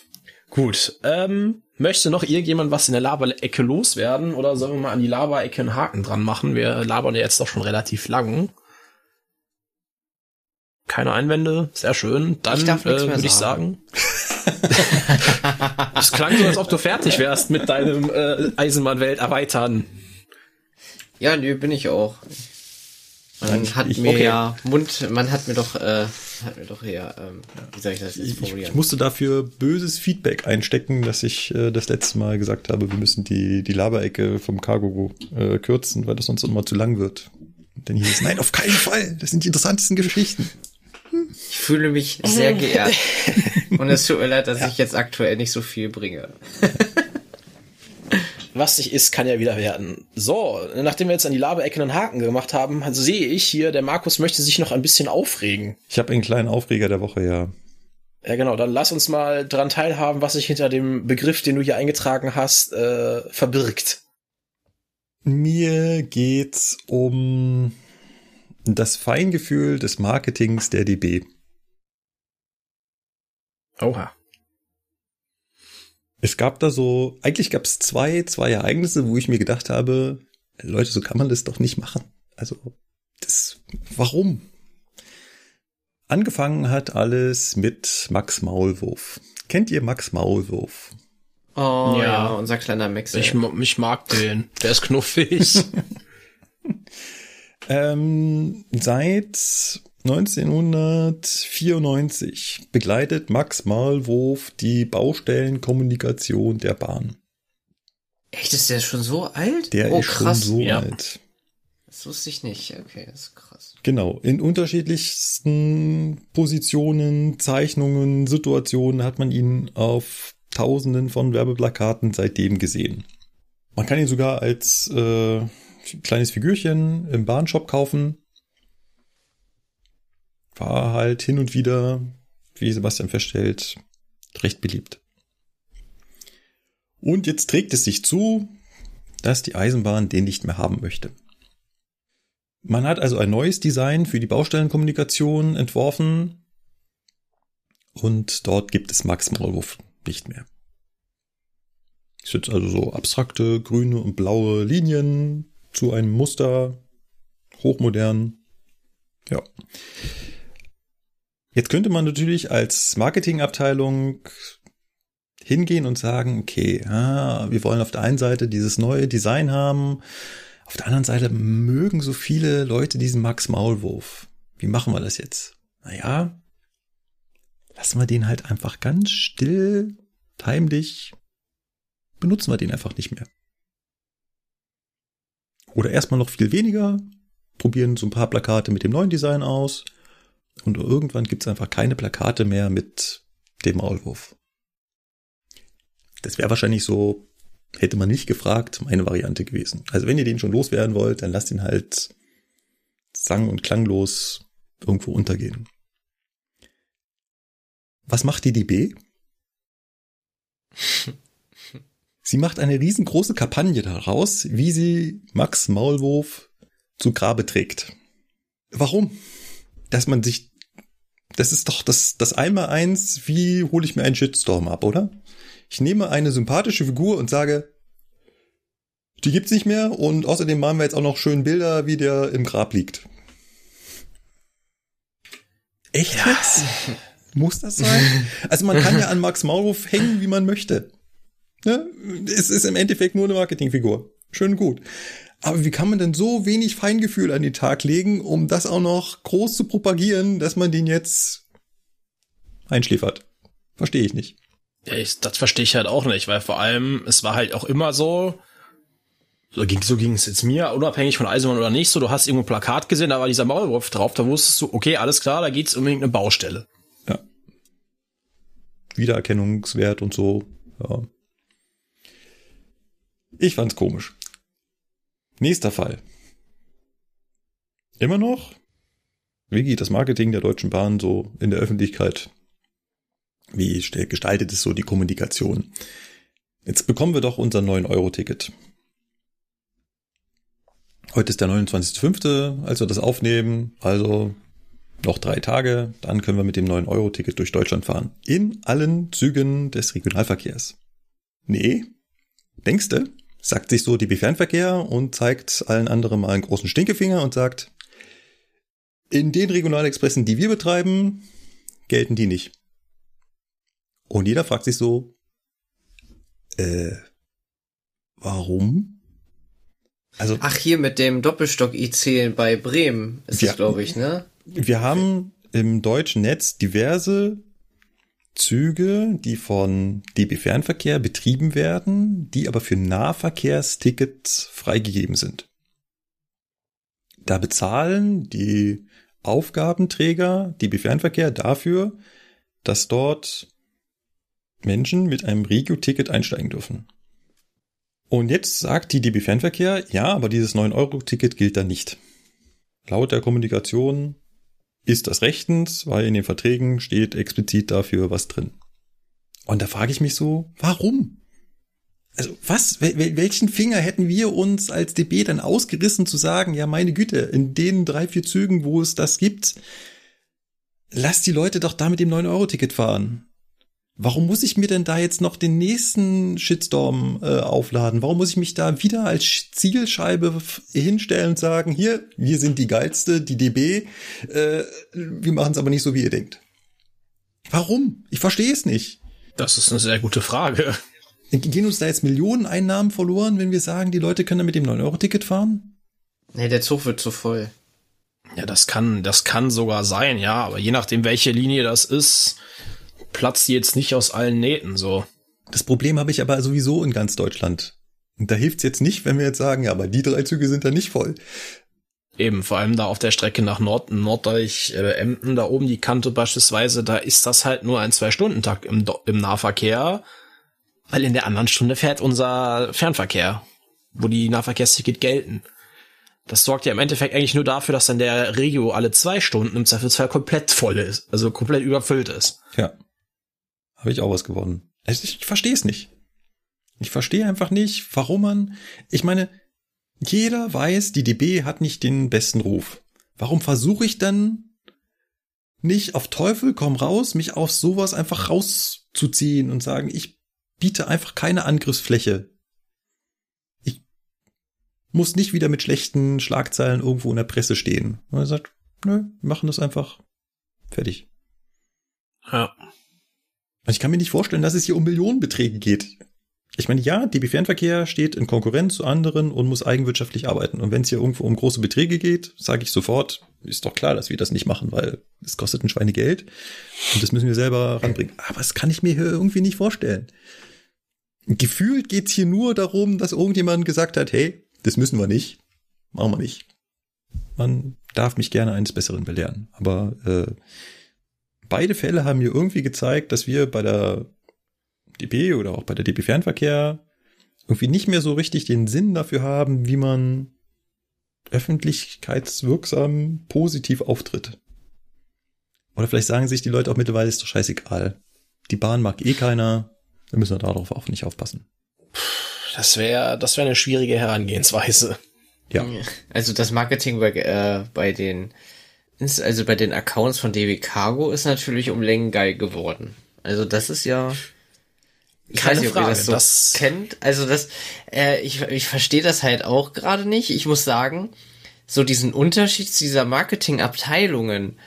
gut. Ähm, möchte noch irgendjemand was in der Laberecke loswerden oder sollen wir mal an die Laberecke einen Haken dran machen? Wir labern ja jetzt doch schon relativ lang. Keine Einwände, sehr schön. Dann Ich darf nichts äh, würde ich sagen. (laughs) Es klang so, als ob du fertig wärst mit deinem äh, Eisenbahnwelt erweitern. Ja, nö, bin ich auch. Man Ich- hat ich- mir okay. ja Mund, man hat mir doch, äh, hat mir doch hier, ähm, wie soll ich das jetzt Ich, ich musste dafür böses Feedback einstecken, dass ich äh, das letzte Mal gesagt habe, wir müssen die, die Laberecke vom Cargo äh, kürzen, weil das sonst immer zu lang wird. Dann hieß es, nein, auf keinen Fall, das sind die interessantesten Geschichten. Ich fühle mich sehr geehrt. (laughs) Und es tut mir leid, dass ich jetzt aktuell nicht so viel bringe. (laughs) Was nicht ist, kann ja wieder werden. So, nachdem wir jetzt an die Laberecke einen Haken gemacht haben, also sehe ich hier, der Markus möchte sich noch ein bisschen aufregen. Ich habe einen kleinen Aufreger der Woche, ja. Ja, genau, dann lass uns mal dran teilhaben, was sich hinter dem Begriff, den du hier eingetragen hast, äh, verbirgt. Mir geht's um das Feingefühl des Marketings der DB. Oha. Es gab da so, eigentlich gab es zwei, zwei Ereignisse, wo ich mir gedacht habe, Leute, so kann man das doch nicht machen. Also, das, warum? Angefangen hat alles mit Max Maulwurf. Kennt ihr Max Maulwurf? Oh Ja. ja, unser kleiner Maxel. Ich, ich mag den. Der ist knuffig. (laughs) Ähm, seit 1994 begleitet Max Maulwurf die Baustellenkommunikation der Bahn. Echt, ist der schon so alt? Der oh, ist krass. schon so ja. alt. Das wusste ich nicht. Okay, das ist krass. Genau, in unterschiedlichsten Positionen, Zeichnungen, Situationen hat man ihn auf Tausenden von Werbeplakaten seitdem gesehen. Man kann ihn sogar als äh, kleines Figürchen im Bahnshop kaufen. War halt hin und wieder, wie Sebastian feststellt, recht beliebt. Und jetzt trägt es sich zu, dass die Eisenbahn den nicht mehr haben möchte. Man hat also ein neues Design für die Baustellenkommunikation entworfen und dort gibt es Max Maulwurf nicht mehr. Es sind also so abstrakte grüne und blaue Linien zu einem Muster, hochmodern. Ja. Jetzt könnte man natürlich als Marketingabteilung hingehen und sagen, okay, ah, wir wollen auf der einen Seite dieses neue Design haben, auf der anderen Seite mögen so viele Leute diesen Max Maulwurf. Wie machen wir das jetzt? Naja, lassen wir den halt einfach ganz still, heimlich, benutzen wir den einfach nicht mehr. Oder erstmal noch viel weniger, probieren so ein paar Plakate mit dem neuen Design aus und irgendwann gibt's einfach keine Plakate mehr mit dem Maulwurf. Das wäre wahrscheinlich so hätte man nicht gefragt, meine Variante gewesen. Also wenn ihr den schon loswerden wollt, dann lasst ihn halt sang- und klanglos irgendwo untergehen. Was macht die DB? (laughs) Sie macht eine riesengroße Kampagne daraus, wie sie Max Maulwurf zu Grabe trägt. Warum? Dass man sich, das ist doch das, das Einmal-Eins, wie hole ich mir einen Shitstorm ab, oder? Ich nehme eine sympathische Figur und sage, die gibt's nicht mehr und außerdem machen wir jetzt auch noch schön Bilder, wie der im Grab liegt. Echt jetzt? Muss das sein? (laughs) Also man kann ja an Max Maulwurf hängen, wie man möchte. Ne? Es ist im Endeffekt nur eine Marketingfigur. Schön gut. Aber wie kann man denn so wenig Feingefühl an den Tag legen, um das auch noch groß zu propagieren, dass man den jetzt einschläfert? Verstehe ich nicht. Ja, ich, das verstehe ich halt auch nicht, weil vor allem, es war halt auch immer so, so ging so ging es jetzt mir, unabhängig von Eisenbahn oder nicht, so, du hast irgendwo ein Plakat gesehen, da war dieser Maulwurf drauf, da wusstest du, okay, alles klar, da geht's um irgendeine Baustelle. Ja. Wiedererkennungswert und so. Ja. Ich fand's komisch. Nächster Fall. Immer noch? Wie geht das Marketing der Deutschen Bahn so in der Öffentlichkeit? Wie gestaltet es so die Kommunikation? Jetzt bekommen wir doch unser 9-Euro-Ticket. Heute ist der 29.05., als wir das aufnehmen. Also noch drei Tage, dann können wir mit dem 9-Euro-Ticket durch Deutschland fahren. In allen Zügen des Regionalverkehrs. Nee, denkste, sagt sich so DB Fernverkehr und zeigt allen anderen mal einen großen Stinkefinger und sagt, in den Regionalexpressen, die wir betreiben, gelten die nicht. Und jeder fragt sich so, äh, warum? Also Ach, hier mit dem Doppelstock-IC bei Bremen ist das, glaube ich, ne? wir haben im deutschen Netz diverse Züge, die von DB Fernverkehr betrieben werden, die aber für Nahverkehrstickets freigegeben sind. Da bezahlen die Aufgabenträger DB Fernverkehr dafür, dass dort Menschen mit einem Regio-Ticket einsteigen dürfen. Und jetzt sagt die DB Fernverkehr, ja, aber dieses 9-Euro-Ticket gilt da nicht. Laut der Kommunikation ist das rechtens, weil in den Verträgen steht explizit dafür was drin. Und da frage ich mich so, warum? Also was, wel, wel- welchen Finger hätten wir uns als DB dann ausgerissen zu sagen, ja meine Güte, in den drei, vier Zügen, wo es das gibt, lass die Leute doch da mit dem 9-Euro-Ticket fahren. Warum muss ich mir denn da jetzt noch den nächsten Shitstorm äh, aufladen? Warum muss ich mich da wieder als Sch- Zielscheibe hinstellen und sagen, hier, wir sind die geilste, die DB, äh, wir machen es aber nicht so, wie ihr denkt. Warum? Ich verstehe es nicht. Das ist eine sehr gute Frage. Gehen uns da jetzt Millionen Einnahmen verloren, wenn wir sagen, die Leute können da mit dem 9-Euro-Ticket fahren? Nee, der Zug wird zu voll. Ja, das kann, das kann sogar sein, ja, aber je nachdem, welche Linie das ist, platzt die jetzt nicht aus allen Nähten, so. Das Problem habe ich aber sowieso in ganz Deutschland. Und da hilft's jetzt nicht, wenn wir jetzt sagen, ja, aber die drei Züge sind da nicht voll. Eben, vor allem da auf der Strecke nach Nord Norddeich, äh, Emden, da oben die Kante beispielsweise, da ist das halt nur ein Zwei-Stunden-Tag im, im Nahverkehr, weil in der anderen Stunde fährt unser Fernverkehr, wo die Nahverkehrsticket gelten. Das sorgt ja im Endeffekt eigentlich nur dafür, dass dann der Regio alle zwei Stunden im Zweifelsfall komplett voll ist, also komplett überfüllt ist. Ja. Habe ich auch was gewonnen. Also ich verstehe es nicht. Ich verstehe einfach nicht, warum man. Ich meine, jeder weiß, die DB hat nicht den besten Ruf. Warum versuche ich dann nicht auf Teufel komm raus, mich auf sowas einfach rauszuziehen und sagen, ich biete einfach keine Angriffsfläche. Ich muss nicht wieder mit schlechten Schlagzeilen irgendwo in der Presse stehen. Und er sagt, nö, machen das einfach. Fertig. Ja. Also ich kann mir nicht vorstellen, dass es hier um Millionenbeträge geht. Ich meine, ja, DB Fernverkehr steht in Konkurrenz zu anderen und muss eigenwirtschaftlich arbeiten. Und wenn es hier irgendwo um große Beträge geht, sage ich sofort, ist doch klar, dass wir das nicht machen, weil es kostet ein Schweinegeld und das müssen wir selber ranbringen. Aber das kann ich mir hier irgendwie nicht vorstellen. Gefühlt geht's hier nur darum, dass irgendjemand gesagt hat, hey, das müssen wir nicht, machen wir nicht. Man darf mich gerne eines Besseren belehren. Aber äh, beide Fälle haben mir irgendwie gezeigt, dass wir bei der DB oder auch bei der DB Fernverkehr irgendwie nicht mehr so richtig den Sinn dafür haben, wie man öffentlichkeitswirksam positiv auftritt. Oder vielleicht sagen sich die Leute auch mittlerweile, ist doch scheißegal. Die Bahn mag eh keiner, wir müssen darauf auch nicht aufpassen. Das wäre, das wäre eine schwierige Herangehensweise. Ja, Also das Marketing bei, äh, bei den ist- also bei den Accounts von DB Cargo ist natürlich um Längen geil geworden. Also das ist ja ich Keine weiß nicht, ob ihr Frage, das so das- kennt. Also das äh, ich ich verstehe das halt auch gerade nicht. Ich muss sagen, so diesen Unterschied dieser Marketingabteilungen,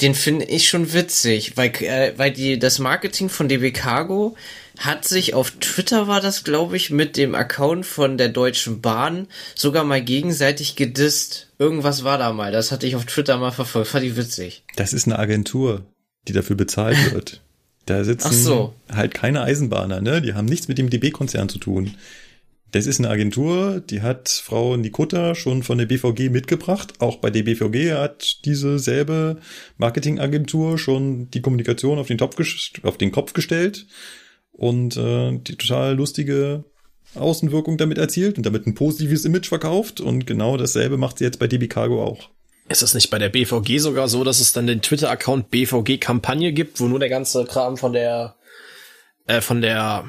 den finde ich schon witzig, weil äh, weil die das Marketing von DB Cargo hat sich auf Twitter war das glaube ich mit dem Account von der Deutschen Bahn sogar mal gegenseitig gedisst. Irgendwas war da mal, das hatte ich auf Twitter mal verfolgt, fand ich witzig. das ist eine Agentur, die dafür bezahlt (laughs) wird. Da sitzen so. halt keine Eisenbahner, ne? Die haben nichts mit dem DB-Konzern zu tun. Das ist eine Agentur, die hat Frau Nikutta schon von der BVG mitgebracht. Auch bei der BVG hat diese selbe Marketingagentur schon die Kommunikation auf den, Topf auf den Kopf gestellt und äh, die total lustige Außenwirkung damit erzielt und damit ein positives Image verkauft. Und genau dasselbe macht sie jetzt bei DB Cargo auch. Ist es nicht bei der BVG sogar so, dass es dann den Twitter-Account BVG Kampagne gibt, wo nur der ganze Kram von der äh, von der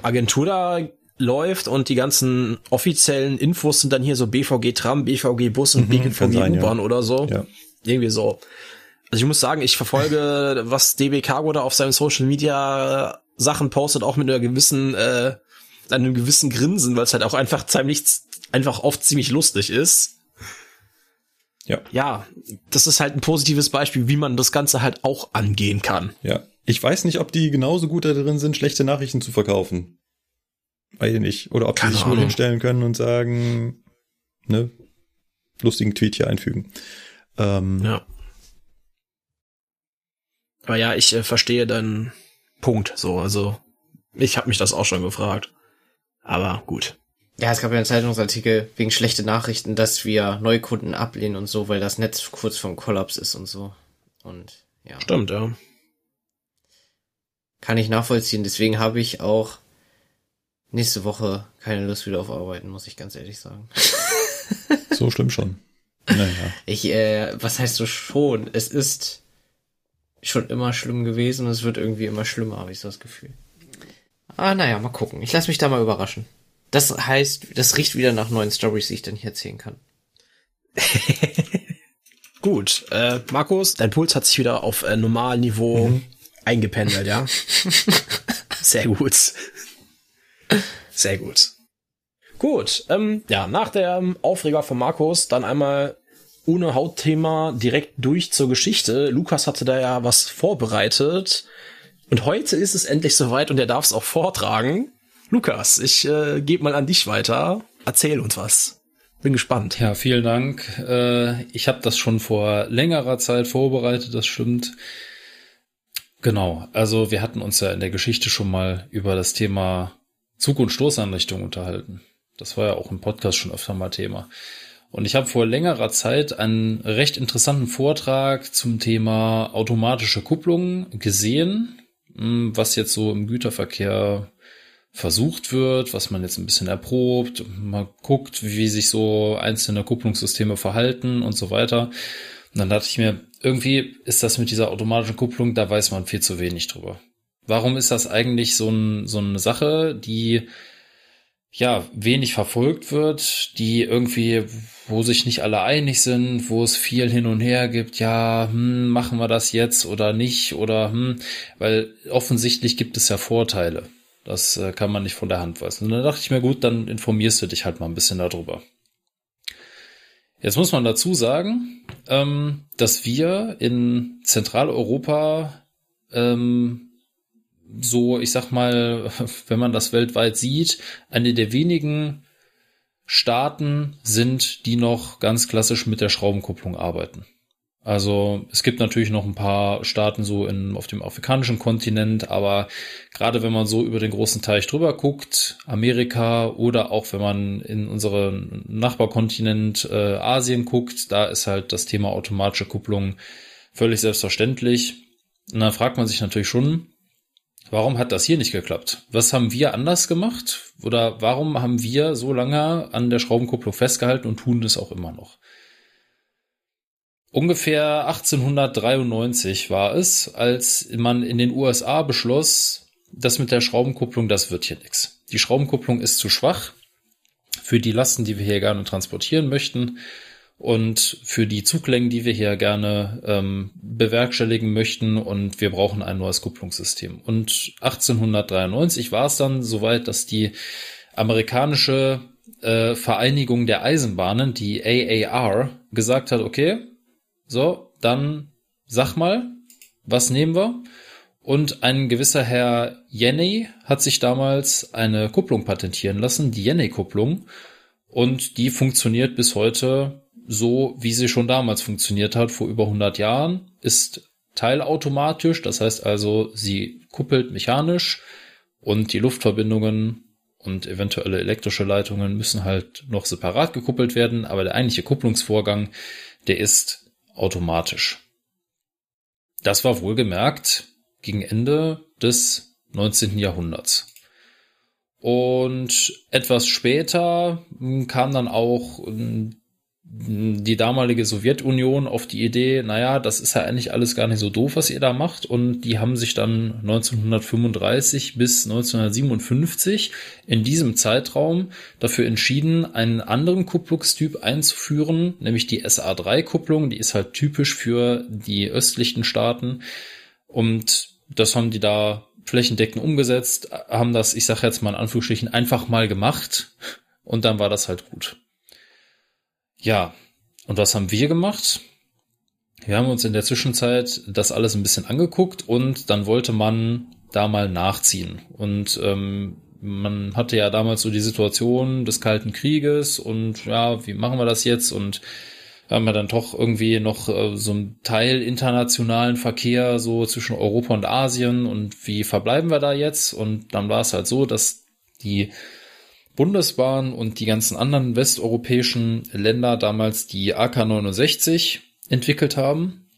Agentur da läuft und die ganzen offiziellen Infos sind dann hier so BVG Tram, BVG Bus und Mhm, BVG sein, ja. U-Bahn oder so. Ja. Irgendwie so. Also ich muss sagen, ich verfolge, was DB Cargo da auf seinen Social Media äh, Sachen postet, auch mit einer gewissen, äh, einem gewissen Grinsen, weil es halt auch einfach ziemlich, einfach oft ziemlich lustig ist. Ja. Ja, das ist halt ein positives Beispiel, wie man das Ganze halt auch angehen kann. Ja. Ich weiß nicht, ob die genauso gut darin sind, schlechte Nachrichten zu verkaufen. Weiß ich nicht. Oder ob die Keine sich nur Ahnung. hinstellen können und sagen, ne, lustigen Tweet hier einfügen. Ähm, Ja. Aber ja, ich äh, verstehe deinen Punkt so. Also, ich habe mich das auch schon gefragt. Aber gut. Ja, es gab ja einen Zeitungsartikel wegen schlechte Nachrichten, dass wir Neukunden ablehnen und so, weil das Netz kurz vorm Kollaps ist und so. Und ja, Stimmt, ja. kann ich nachvollziehen. Deswegen habe ich auch nächste Woche keine Lust wieder auf Arbeiten, muss ich ganz ehrlich sagen. So schlimm schon. (laughs) Naja. Ich, äh, was heißt so schon? Es ist schon immer schlimm gewesen und es wird irgendwie immer schlimmer, habe ich so das Gefühl. Ah, naja, mal gucken. Ich lasse mich da mal überraschen. Das heißt, das riecht wieder nach neuen Stories, die ich dann hier erzählen kann. (laughs) Gut, äh, Markus, dein Puls hat sich wieder auf äh, Normalniveau eingependelt, ja? (laughs) Sehr gut. Sehr gut. Gut, ähm, ja, nach dem Aufreger von Markus dann einmal ohne Hautthema direkt durch zur Geschichte. Lukas hatte da ja was vorbereitet und heute ist es endlich soweit und er darf es auch vortragen. Lukas, ich äh, gebe mal an dich weiter. Erzähl uns was. Bin gespannt. Ja, vielen Dank. Äh, ich habe das schon vor längerer Zeit vorbereitet, das stimmt. Genau, also wir hatten uns ja in der Geschichte schon mal über das Thema Zug- und Stoßanrichtung unterhalten. Das war ja auch im Podcast schon öfter mal Thema. Und ich habe vor längerer Zeit einen recht interessanten Vortrag zum Thema automatische Kupplung gesehen, mh, was jetzt so im Güterverkehr versucht wird, was man jetzt ein bisschen erprobt, mal guckt, wie sich so einzelne Kupplungssysteme verhalten und so weiter. Und dann dachte ich mir, irgendwie ist das mit dieser automatischen Kupplung, da weiß man viel zu wenig drüber. Warum ist das eigentlich so, ein, so eine Sache, die ja wenig verfolgt wird, die irgendwie, wo sich nicht alle einig sind, wo es viel hin und her gibt, ja, hm, machen wir das jetzt oder nicht oder hm, weil offensichtlich gibt es ja Vorteile. Das äh, kann man nicht von der Hand weisen. Und dann dachte ich mir, gut, dann informierst du dich halt mal ein bisschen darüber. Jetzt muss man dazu sagen, ähm, dass wir in Zentraleuropa ähm, so, ich sag mal, (laughs) wenn man das weltweit sieht, eine der wenigen Staaten sind, die noch ganz klassisch mit der Schraubenkupplung arbeiten. Also es gibt natürlich noch ein paar Staaten so in, auf dem afrikanischen Kontinent, aber gerade wenn man so über den großen Teich drüber guckt, Amerika oder auch wenn man in unseren Nachbarkontinent äh, Asien guckt, da ist halt das Thema automatische Kupplung völlig selbstverständlich. Und dann fragt man sich natürlich schon, warum hat das hier nicht geklappt? Was haben wir anders gemacht? Oder warum haben wir so lange an der Schraubenkupplung festgehalten und tun das auch immer noch? Ungefähr 1893 war es, als man in den USA beschloss, das mit der Schraubenkupplung, das wird hier nix. Die Schraubenkupplung ist zu schwach für die Lasten, die wir hier gerne transportieren möchten und für die Zuglängen, die wir hier gerne ähm, bewerkstelligen möchten und wir brauchen ein neues Kupplungssystem. Und 1893 war es dann soweit, dass die amerikanische äh, Vereinigung der Eisenbahnen, die AAR, gesagt hat, okay, so, dann sag mal, was nehmen wir? Und ein gewisser Herr Jenny hat sich damals eine Kupplung patentieren lassen, die Jenny-Kupplung. Und die funktioniert bis heute so, wie sie schon damals funktioniert hat, vor über 100 Jahren. Ist teilautomatisch, das heißt also, sie kuppelt mechanisch und die Luftverbindungen und eventuelle elektrische Leitungen müssen halt noch separat gekuppelt werden, aber der eigentliche Kupplungsvorgang, der ist automatisch. Das war wohlgemerkt gegen Ende des 19. Jahrhunderts. Und etwas später kam dann auch die damalige Sowjetunion auf die Idee, naja, das ist ja eigentlich alles gar nicht so doof, was ihr da macht. Und die haben sich dann 1935 bis 1957 in diesem Zeitraum dafür entschieden, einen anderen Kupplungstyp einzuführen, nämlich die SA3-Kupplung. Die ist halt typisch für die östlichen Staaten. Und das haben die da flächendeckend umgesetzt, haben das, ich sage jetzt mal in Anführungsstrichen, einfach mal gemacht. Und dann war das halt gut. Ja, und was haben wir gemacht? Wir haben uns in der Zwischenzeit das alles ein bisschen angeguckt und dann wollte man da mal nachziehen. Und ähm, Man hatte ja damals so die Situation des Kalten Krieges und ja, wie machen wir das jetzt? Und haben wir dann doch irgendwie noch äh, so einen Teil internationalen Verkehr so zwischen Europa und Asien und wie verbleiben wir da jetzt? Und dann war es halt so, dass die Bundesbahn und die ganzen anderen westeuropäischen Länder damals die AK 69 entwickelt haben.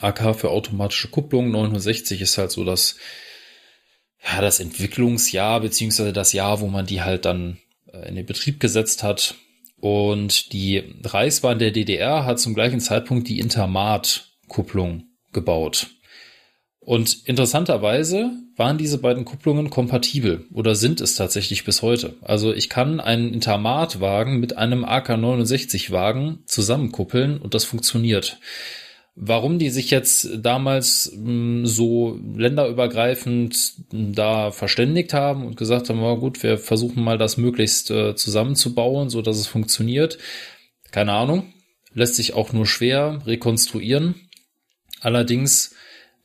AK für automatische Kupplung, 69 ist halt so das, ja, das Entwicklungsjahr, beziehungsweise das Jahr, wo man die halt dann äh, in den Betrieb gesetzt hat. Und die Reichsbahn der DDR hat zum gleichen Zeitpunkt die Intermat-Kupplung gebaut. Und interessanterweise waren diese beiden Kupplungen kompatibel oder sind es tatsächlich bis heute. Also ich kann einen Intermat-Wagen mit einem AK-69-Wagen zusammenkuppeln und das funktioniert. Warum die sich jetzt damals mh, hm, so länderübergreifend da verständigt haben und gesagt haben, oh gut, wir versuchen mal das möglichst äh, zusammenzubauen, so dass es funktioniert. Keine Ahnung. Lässt sich auch nur schwer rekonstruieren. Allerdings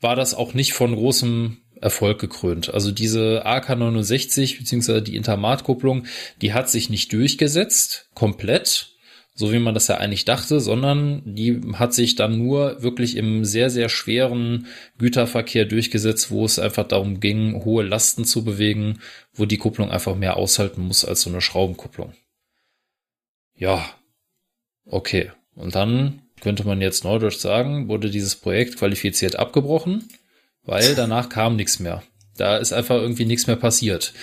war das auch nicht von großem Erfolg gekrönt. Also diese AK69 beziehungsweise die Intermat-Kupplung, die hat sich nicht durchgesetzt, komplett, so wie man das ja eigentlich dachte, sondern die hat sich dann nur wirklich im sehr, sehr schweren Güterverkehr durchgesetzt, wo es einfach darum ging, hohe Lasten zu bewegen, wo die Kupplung einfach mehr aushalten muss als so eine Schraubenkupplung. Ja, okay. Und dann könnte man jetzt neudeutsch sagen, wurde dieses Projekt qualifiziert abgebrochen, weil danach kam nichts mehr. Da ist einfach irgendwie nichts mehr passiert.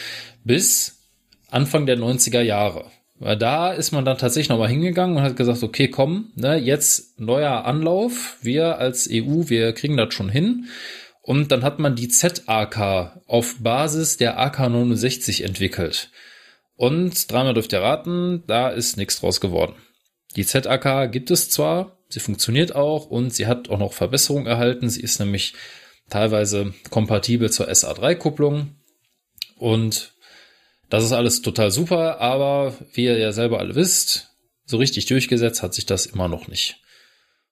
Bis Anfang der 90er Jahre. Weil da ist man dann tatsächlich nochmal hingegangen und hat gesagt, okay, komm, ne, jetzt neuer Anlauf. Wir als EU, wir kriegen das schon hin. Und dann hat man die ZAK auf Basis der AK 69 entwickelt. Und dreimal dürft ihr raten, da ist nichts draus geworden. Die ZAK gibt es zwar, sie funktioniert auch und sie hat auch noch Verbesserungen erhalten. Sie ist nämlich teilweise kompatibel zur SA3-Kupplung und das ist alles total super, aber wie ihr ja selber alle wisst, so richtig durchgesetzt hat sich das immer noch nicht.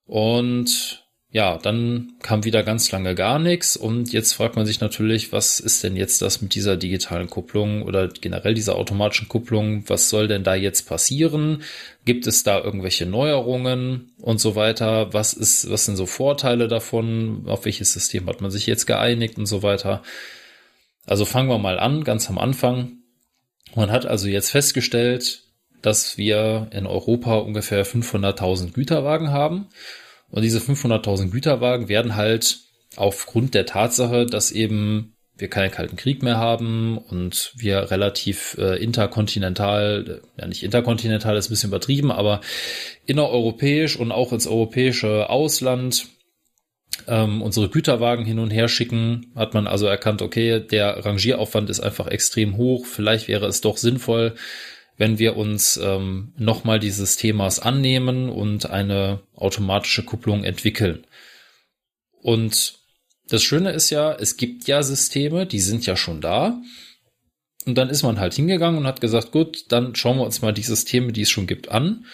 Und ja, dann kam wieder ganz lange gar nichts und jetzt fragt man sich natürlich, was ist denn jetzt das mit dieser digitalen Kupplung oder generell dieser automatischen Kupplung? Was soll denn da jetzt passieren? Gibt es da irgendwelche Neuerungen und so weiter? Was ist, was sind so Vorteile davon? Auf welches System hat man sich jetzt geeinigt und so weiter? Also fangen wir mal an, ganz am Anfang. Man hat also jetzt festgestellt, dass wir in Europa ungefähr 500.000 Güterwagen haben und diese 500.000 Güterwagen werden halt aufgrund der Tatsache, dass eben wir keinen Kalten Krieg mehr haben und wir relativ äh, interkontinental, äh, ja nicht interkontinental ist ein bisschen übertrieben, aber innereuropäisch und auch ins europäische Ausland ähm, unsere Güterwagen hin und her schicken, hat man also erkannt, okay, der Rangieraufwand ist einfach extrem hoch. Vielleicht wäre es doch sinnvoll, wenn wir uns ähm, nochmal dieses Themas annehmen und eine automatische Kupplung entwickeln. Und das Schöne ist ja, es gibt ja Systeme, die sind ja schon da. Und dann ist man halt hingegangen und hat gesagt, gut, dann schauen wir uns mal die Systeme, die es schon gibt, an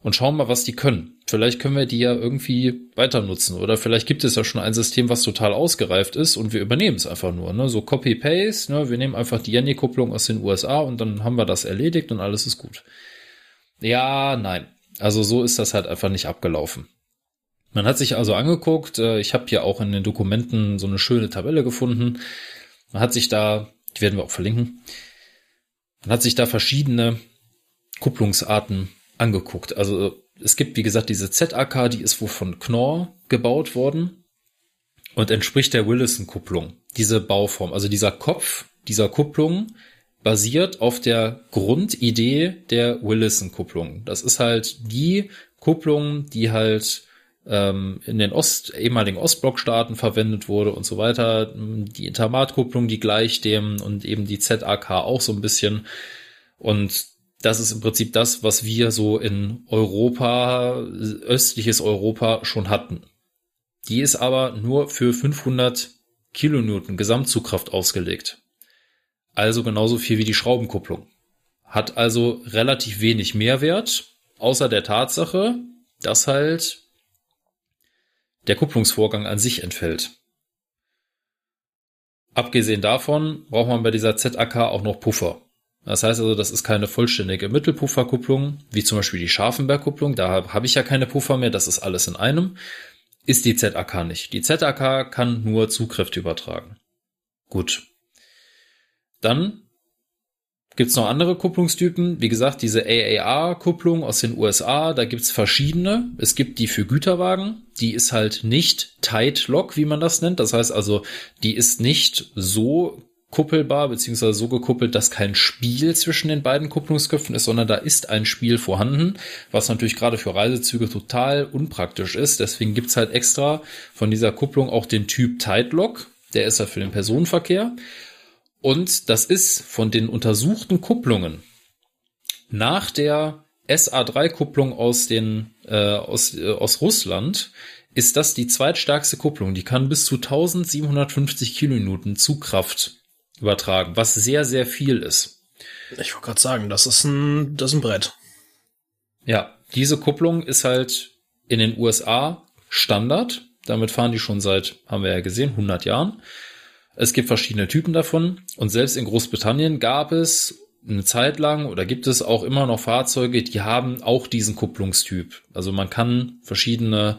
und schauen mal, was die können. Vielleicht können wir die ja irgendwie weiter nutzen oder vielleicht gibt es ja schon ein System, was total ausgereift ist und wir übernehmen es einfach nur, ne? So Copy-Paste, ne? Wir nehmen einfach die Jenny-Kupplung aus den USA und dann haben wir das erledigt und alles ist gut. Ja, nein. Also so ist das halt einfach nicht abgelaufen. Man hat sich also angeguckt, äh, ich habe hier auch in den Dokumenten so eine schöne Tabelle gefunden. Man hat sich da, die werden wir auch verlinken, man hat sich da verschiedene Kupplungsarten angeguckt. Also es gibt, wie gesagt, diese ZAK, die ist wohl von Knorr gebaut worden und entspricht der Willison-Kupplung. Diese Bauform, also dieser Kopf dieser Kupplung basiert auf der Grundidee der Willison-Kupplung. Das ist halt die Kupplung, die halt ähm, in den Ost, ehemaligen Ostblockstaaten verwendet wurde und so weiter. Die Intermat-Kupplung, die gleich dem und eben die ZAK auch so ein bisschen. Und das ist im Prinzip das, was wir so in Europa, östliches Europa schon hatten. Die ist aber nur für 500 Kilonewton Gesamtzugkraft ausgelegt. Also genauso viel wie die Schraubenkupplung. Hat also relativ wenig Mehrwert, außer der Tatsache, dass halt der Kupplungsvorgang an sich entfällt. Abgesehen davon braucht man bei dieser ZAK auch noch Puffer. Das heißt also, das ist keine vollständige Mittelpufferkupplung, wie zum Beispiel die Scharfenbergkupplung. Da habe ich ja keine Puffer mehr, das ist alles in einem. Ist die ZAK nicht. Die ZAK kann nur Zugkräfte übertragen. Gut. Dann gibt's noch andere Kupplungstypen. Wie gesagt, diese AAR-Kupplung aus den USA, da gibt's verschiedene. Es gibt die für Güterwagen, die ist halt nicht Tight Lock, wie man das nennt. Das heißt also, die ist nicht so kuppelbar, beziehungsweise so gekuppelt, dass kein Spiel zwischen den beiden Kupplungsköpfen ist, sondern da ist ein Spiel vorhanden, was natürlich gerade für Reisezüge total unpraktisch ist. Deswegen gibt's halt extra von dieser Kupplung auch den Typ Lock. Der ist ja für den Personenverkehr. Und das ist von den untersuchten Kupplungen nach der SA3-Kupplung aus den äh, aus, äh, aus Russland ist das die zweitstärkste Kupplung. Die kann bis zu 1750 Kilonewton Zugkraft übertragen, was sehr, sehr viel ist. Ich wollte gerade sagen, das ist ein, das ist ein Brett. Ja, diese Kupplung ist halt in den USA Standard. Damit fahren die schon seit, haben wir ja gesehen, 100 Jahren. Es gibt verschiedene Typen davon und selbst in Großbritannien gab es eine Zeit lang oder gibt es auch immer noch Fahrzeuge, die haben auch diesen Kupplungstyp. Also man kann verschiedene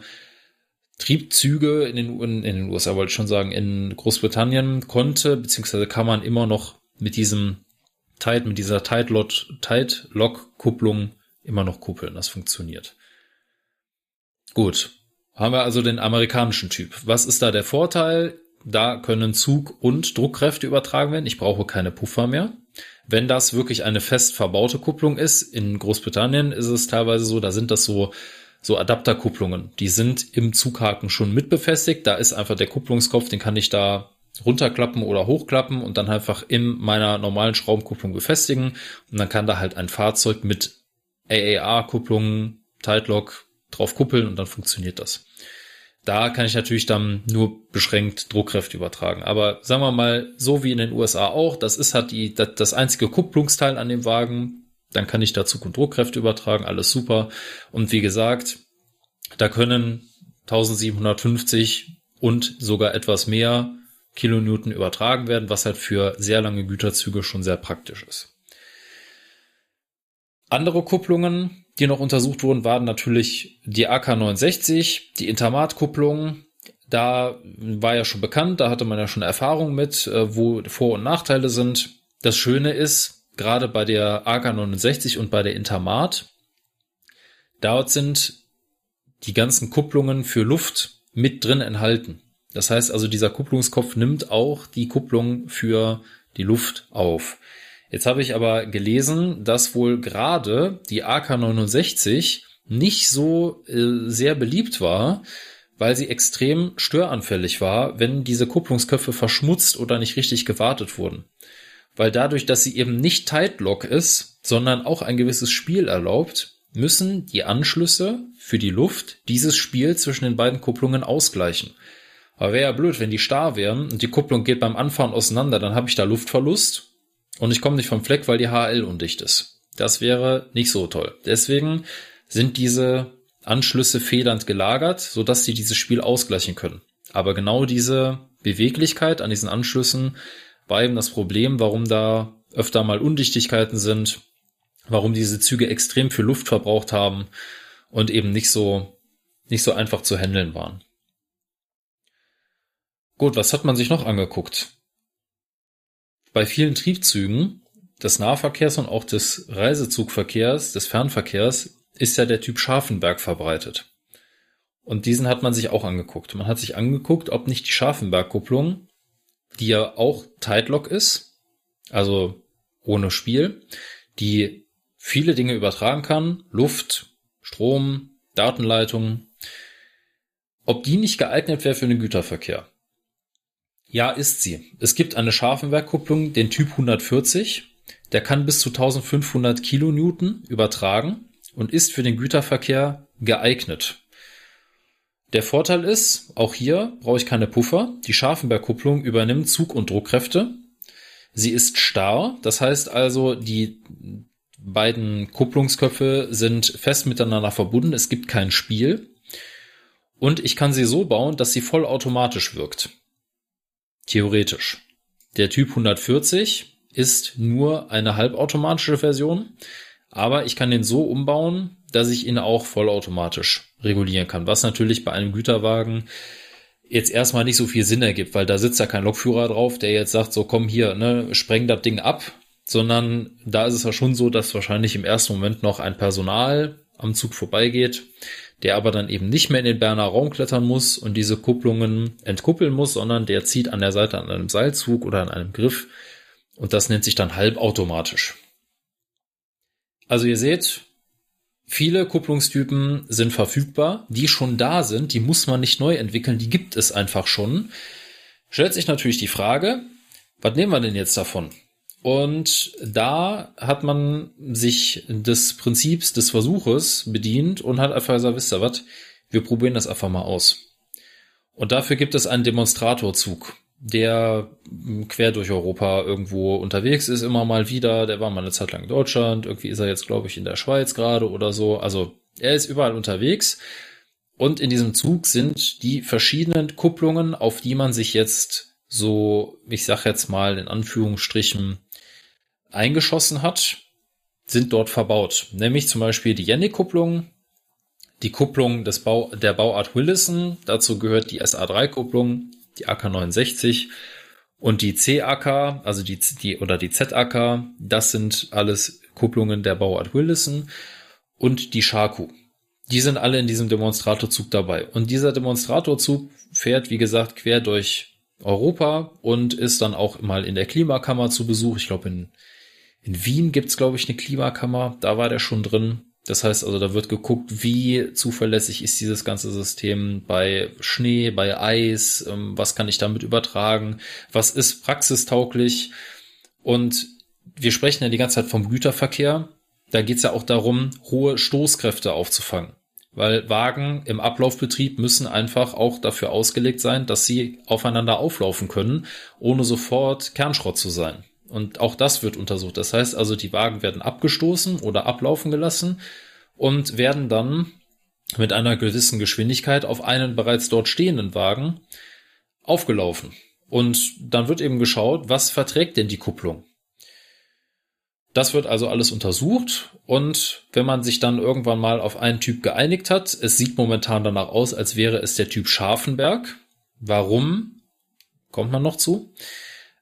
Triebzüge in den, in, in den USA, wollte ich schon sagen, in Großbritannien konnte, beziehungsweise kann man immer noch mit diesem Tight, mit dieser Tight-Lock-Kupplung immer noch kuppeln. Das funktioniert. Gut. Haben wir also den amerikanischen Typ. Was ist da der Vorteil? Da können Zug- und Druckkräfte übertragen werden. Ich brauche keine Puffer mehr. Wenn das wirklich eine fest verbaute Kupplung ist, in Großbritannien ist es teilweise so, da sind das so, so Adapterkupplungen. Die sind im Zughaken schon mit befestigt. Da ist einfach der Kupplungskopf, den kann ich da runterklappen oder hochklappen und dann einfach in meiner normalen Schraubenkupplung befestigen. Und dann kann da halt ein Fahrzeug mit AAR-Kupplungen, Lock drauf kuppeln und dann funktioniert das. Da kann ich natürlich dann nur beschränkt Druckkräfte übertragen. Aber sagen wir mal, so wie in den USA auch, das ist halt die, das, das einzige Kupplungsteil an dem Wagen. Dann kann ich dazu Druckkräfte übertragen, alles super. Und wie gesagt, da können 1750 und sogar etwas mehr Kilonewton übertragen werden, was halt für sehr lange Güterzüge schon sehr praktisch ist. Andere Kupplungen, die noch untersucht wurden, waren natürlich die AK69, die Intermat-Kupplung. Da war ja schon bekannt, da hatte man ja schon Erfahrung mit, äh, wo Vor- und Nachteile sind. Das Schöne ist, gerade bei der AK69 und bei der Intermat, dort sind die ganzen Kupplungen für Luft mit drin enthalten. Das heißt also, dieser Kupplungskopf nimmt auch die Kupplung für die Luft auf. Jetzt habe ich aber gelesen, dass wohl gerade die AK-69 nicht so äh, sehr beliebt war, weil sie extrem störanfällig war, wenn diese Kupplungsköpfe verschmutzt oder nicht richtig gewartet wurden. Weil dadurch, dass sie eben nicht Tight Lock ist, sondern auch ein gewisses Spiel erlaubt, müssen die Anschlüsse für die Luft dieses Spiel zwischen den beiden Kupplungen ausgleichen. Aber wäre ja blöd, wenn die starr wären und die Kupplung geht beim Anfahren auseinander, dann habe ich da Luftverlust und ich komme nicht vom Fleck, weil die HL undicht ist. Das wäre nicht so toll. Deswegen sind diese Anschlüsse federnd gelagert, sodass sie dieses Spiel ausgleichen können. Aber genau diese Beweglichkeit an diesen Anschlüssen eben das Problem, warum da öfter mal Undichtigkeiten sind, warum diese Züge extrem viel Luft verbraucht haben und eben nicht so, nicht so einfach zu handeln waren. Gut, was hat man sich noch angeguckt? Bei vielen Triebzügen des Nahverkehrs und auch des Reisezugverkehrs, des Fernverkehrs, ist ja der Typ Scharfenberg verbreitet. Und diesen hat man sich auch angeguckt. Man hat sich angeguckt, ob nicht die Scharfenberg-Kupplung, die ja auch Tidelock ist, also ohne Spiel, die viele Dinge übertragen kann, Luft, Strom, Datenleitung, ob die nicht geeignet wäre für den Güterverkehr. Ja, ist sie. Es gibt eine Scharfenbergkupplung, den Typ 140. Der kann bis zu 1500 Kilonewton übertragen und ist für den Güterverkehr geeignet. Der Vorteil ist, auch hier brauche ich keine Puffer. Die Scharfenbergkupplung übernimmt Zug- und Druckkräfte. Sie ist starr, das heißt also, die beiden Kupplungsköpfe sind fest miteinander verbunden. Es gibt kein Spiel. Und ich kann sie so bauen, dass sie vollautomatisch wirkt. Theoretisch. Der Typ 140 ist nur eine halbautomatische Version, aber ich kann den so umbauen, dass ich ihn auch vollautomatisch regulieren kann, was natürlich bei einem Güterwagen jetzt erstmal nicht so viel Sinn ergibt, weil da sitzt ja kein Lokführer drauf, der jetzt sagt, so komm hier, ne, spreng das Ding ab, sondern da ist es ja schon so, dass wahrscheinlich im ersten Moment noch ein Personal am Zug vorbeigeht, der aber dann eben nicht mehr in den Berner Raum klettern muss und diese Kupplungen entkuppeln muss, sondern der zieht an der Seite an einem Seilzug oder an einem Griff und das nennt sich dann halbautomatisch. Also ihr seht, viele Kupplungstypen sind verfügbar, die schon da sind, die muss man nicht neu entwickeln, die gibt es einfach schon. Stellt sich natürlich die Frage, was nehmen wir denn jetzt davon? Und da hat man sich des Prinzips des Versuches bedient und hat einfach gesagt, wisst ihr was, wir probieren das einfach mal aus. Und dafür gibt es einen Demonstratorzug, der quer durch Europa irgendwo unterwegs ist, immer mal wieder. Der war mal eine Zeit lang in Deutschland, irgendwie ist er jetzt, glaube ich, in der Schweiz gerade oder so. Also er ist überall unterwegs. Und in diesem Zug sind die verschiedenen Kupplungen, auf die man sich jetzt so, ich sag jetzt mal in Anführungsstrichen, eingeschossen hat, sind dort verbaut. Nämlich zum Beispiel die Yannick-Kupplung, die Kupplung des Bau, der Bauart Willison, dazu gehört die SA3-Kupplung, die AK69 und die CAK, also die, die oder die ZAK, das sind alles Kupplungen der Bauart Willison und die Shaku. Die sind alle in diesem Demonstratorzug dabei. Und dieser Demonstratorzug fährt, wie gesagt, quer durch Europa und ist dann auch mal in der Klimakammer zu Besuch. Ich glaube, in in Wien gibt's glaube ich, eine Klimakammer. Da war der schon drin. Das heißt also, da wird geguckt, wie zuverlässig ist dieses ganze System bei Schnee, bei Eis, ähm, was kann ich damit übertragen, was ist praxistauglich. Und wir sprechen ja die ganze Zeit vom Güterverkehr. Da geht's ja auch darum, hohe Stoßkräfte aufzufangen. Weil Wagen im Ablaufbetrieb müssen einfach auch dafür ausgelegt sein, dass sie aufeinander auflaufen können, ohne sofort Kernschrott zu sein. Und auch das wird untersucht. Das heißt also, die Wagen werden abgestoßen oder ablaufen gelassen und werden dann mit einer gewissen Geschwindigkeit auf einen bereits dort stehenden Wagen aufgelaufen. Und dann wird eben geschaut, was verträgt denn die Kupplung? Das wird also alles untersucht und wenn man sich dann irgendwann mal auf einen Typ geeinigt hat, es sieht momentan danach aus, als wäre es der Typ Scharfenberg. Warum? Kommt man noch zu.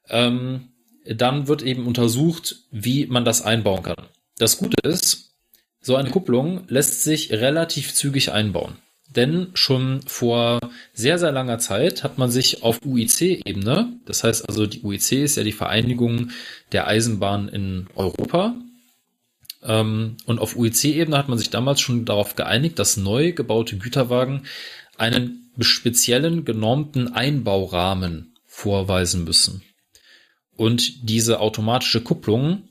Ähm, dann wird eben untersucht, wie man das einbauen kann. Das Gute ist, so eine Kupplung lässt sich relativ zügig einbauen. Denn schon vor sehr, sehr langer Zeit hat man sich auf UIC-Ebene, das heißt also die UIC ist ja die Vereinigung der Eisenbahn in Europa, ähm, und auf UIC-Ebene hat man sich damals schon darauf geeinigt, dass neu gebaute Güterwagen einen speziellen genormten Einbaurahmen vorweisen müssen. Und diese automatische Kupplung,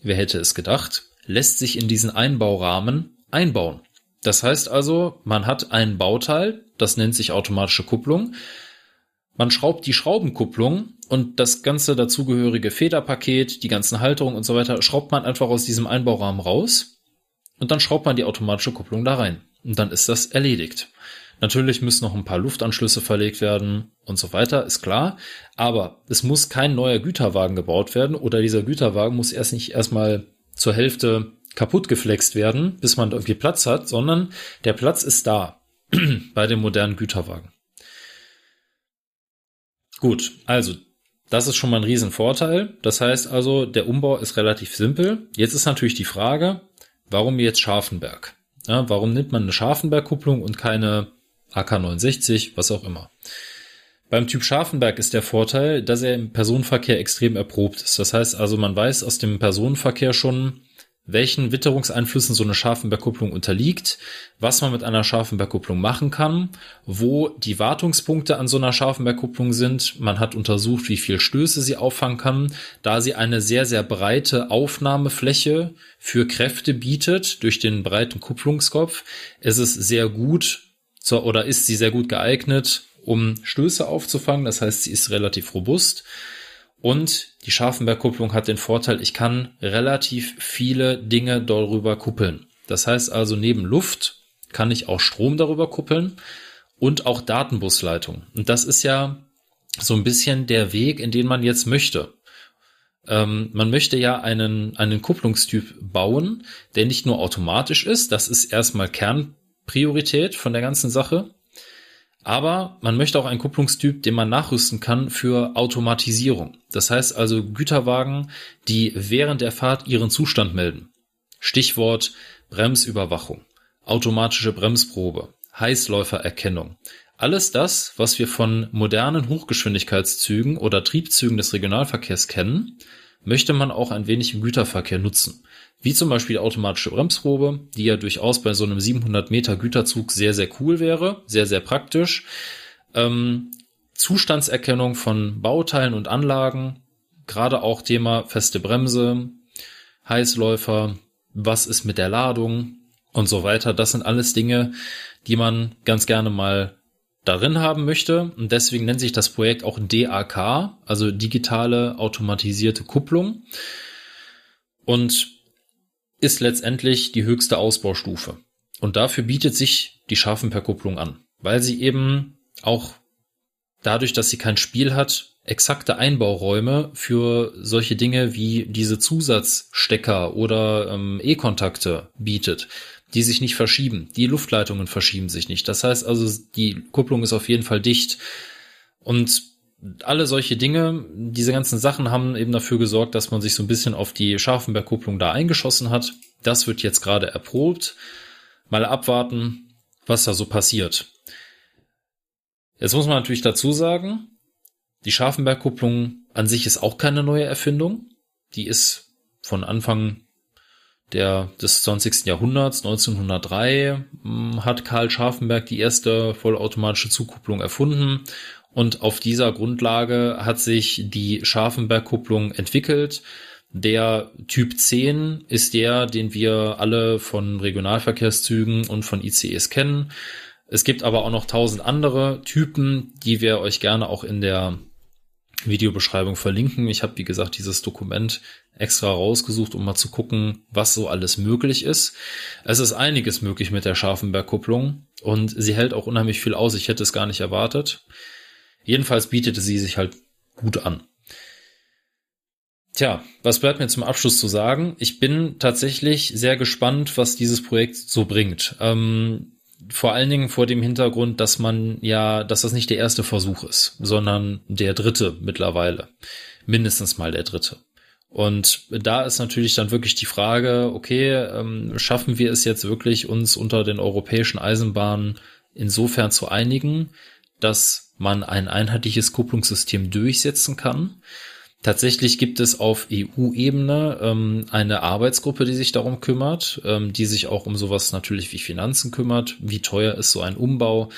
wer hätte es gedacht, lässt sich in diesen Einbaurahmen einbauen. Das heißt also, man hat ein Bauteil, das nennt sich automatische Kupplung. Man schraubt die Schraubenkupplung und das ganze dazugehörige Federpaket, die ganzen Halterungen und so weiter, schraubt man einfach aus diesem Einbaurahmen raus und dann schraubt man die automatische Kupplung da rein. Und dann ist das erledigt. Natürlich müssen noch ein paar Luftanschlüsse verlegt werden und so weiter, ist klar. Aber es muss kein neuer Güterwagen gebaut werden oder dieser Güterwagen muss erst nicht erstmal zur Hälfte kaputt geflext werden, bis man irgendwie Platz hat, sondern der Platz ist da (clears throat) bei dem modernen Güterwagen. Gut, also das ist schon mal ein Riesenvorteil. Das heißt also, der Umbau ist relativ simpel. Jetzt ist natürlich die Frage, warum jetzt Scharfenberg? Ja, warum nimmt man eine Scharfenberg-Kupplung und keine AK69, was auch immer. Beim Typ Scharfenberg ist der Vorteil, dass er im Personenverkehr extrem erprobt ist. Das heißt also, man weiß aus dem Personenverkehr schon, welchen Witterungseinflüssen so eine Scharfenbergkupplung unterliegt, was man mit einer Scharfenbergkupplung machen kann, wo die Wartungspunkte an so einer Scharfenbergkupplung sind. Man hat untersucht, wie viel Stöße sie auffangen kann, da sie eine sehr, sehr breite Aufnahmefläche für Kräfte bietet durch den breiten Kupplungskopf. Es ist sehr gut so, oder ist sie sehr gut geeignet, um Stöße aufzufangen. Das heißt, sie ist relativ robust. Und die Scharfenberg-Kupplung hat den Vorteil, ich kann relativ viele Dinge darüber kuppeln. Das heißt also, neben Luft kann ich auch Strom darüber kuppeln und auch Datenbusleitung. Und das ist ja so ein bisschen der Weg, in den man jetzt möchte. Ähm, man möchte ja einen, einen Kupplungstyp bauen, der nicht nur automatisch ist, das ist erstmal Kernpriorität von der ganzen Sache, aber man möchte auch einen Kupplungstyp, den man nachrüsten kann für Automatisierung. Das heißt also Güterwagen, die während der Fahrt ihren Zustand melden. Stichwort Bremsüberwachung, automatische Bremsprobe, Heißläufererkennung. Alles das, was wir von modernen Hochgeschwindigkeitszügen oder Triebzügen des Regionalverkehrs kennen, möchte man auch ein wenig im Güterverkehr nutzen. Wie zum Beispiel automatische Bremsprobe, die ja durchaus bei so einem 700 Meter Güterzug sehr, sehr cool wäre, sehr, sehr praktisch. Ähm, Zustandserkennung von Bauteilen und Anlagen, gerade auch Thema feste Bremse, Heißläufer, was ist mit der Ladung und so weiter. Das sind alles Dinge, die man ganz gerne mal darin haben möchte. Und deswegen nennt sich das Projekt auch DAK, also digitale automatisierte Kupplung. Und ist letztendlich die höchste Ausbaustufe. Und dafür bietet sich die Scharfenperkupplung an, weil sie eben auch dadurch, dass sie kein Spiel hat, exakte Einbauräume für solche Dinge wie diese Zusatzstecker oder ähm, E-Kontakte bietet die sich nicht verschieben. Die Luftleitungen verschieben sich nicht. Das heißt also, die Kupplung ist auf jeden Fall dicht. Und alle solche Dinge, diese ganzen Sachen haben eben dafür gesorgt, dass man sich so ein bisschen auf die Scharfenberg-Kupplung da eingeschossen hat. Das wird jetzt gerade erprobt. Mal abwarten, was da so passiert. Jetzt muss man natürlich dazu sagen, die Scharfenberg-Kupplung an sich ist auch keine neue Erfindung. Die ist von Anfang der, des 20. Jahrhunderts, 1903, hm, hat Karl Scharfenberg die erste vollautomatische Zugkupplung erfunden und auf dieser Grundlage hat sich die Scharfenberg-Kupplung entwickelt. Der Typ 10 ist der, den wir alle von Regionalverkehrszügen und von ICEs kennen. Es gibt aber auch noch tausend andere Typen, die wir euch gerne auch in der Videobeschreibung verlinken. Ich habe, wie gesagt, dieses Dokument extra rausgesucht, um mal zu gucken, was so alles möglich ist. Es ist einiges möglich mit der Scharfenberg-Kupplung und sie hält auch unheimlich viel aus. Ich hätte es gar nicht erwartet. Jedenfalls bietete sie sich halt gut an. Tja, was bleibt mir zum Abschluss zu sagen? Ich bin tatsächlich sehr gespannt, was dieses Projekt so bringt. Ähm, vor allen Dingen vor dem Hintergrund, dass man ja, dass das nicht der erste Versuch ist, sondern der dritte mittlerweile. Mindestens mal der dritte. Und da ist natürlich dann wirklich die Frage, okay, ähm, schaffen wir es jetzt wirklich, uns unter den europäischen Eisenbahnen insofern zu einigen, dass man ein einheitliches Kupplungssystem durchsetzen kann? Tatsächlich gibt es auf EU-Ebene ähm, eine Arbeitsgruppe, die sich darum kümmert, ähm, die sich auch um sowas natürlich wie Finanzen kümmert. Wie teuer ist so ein Umbau?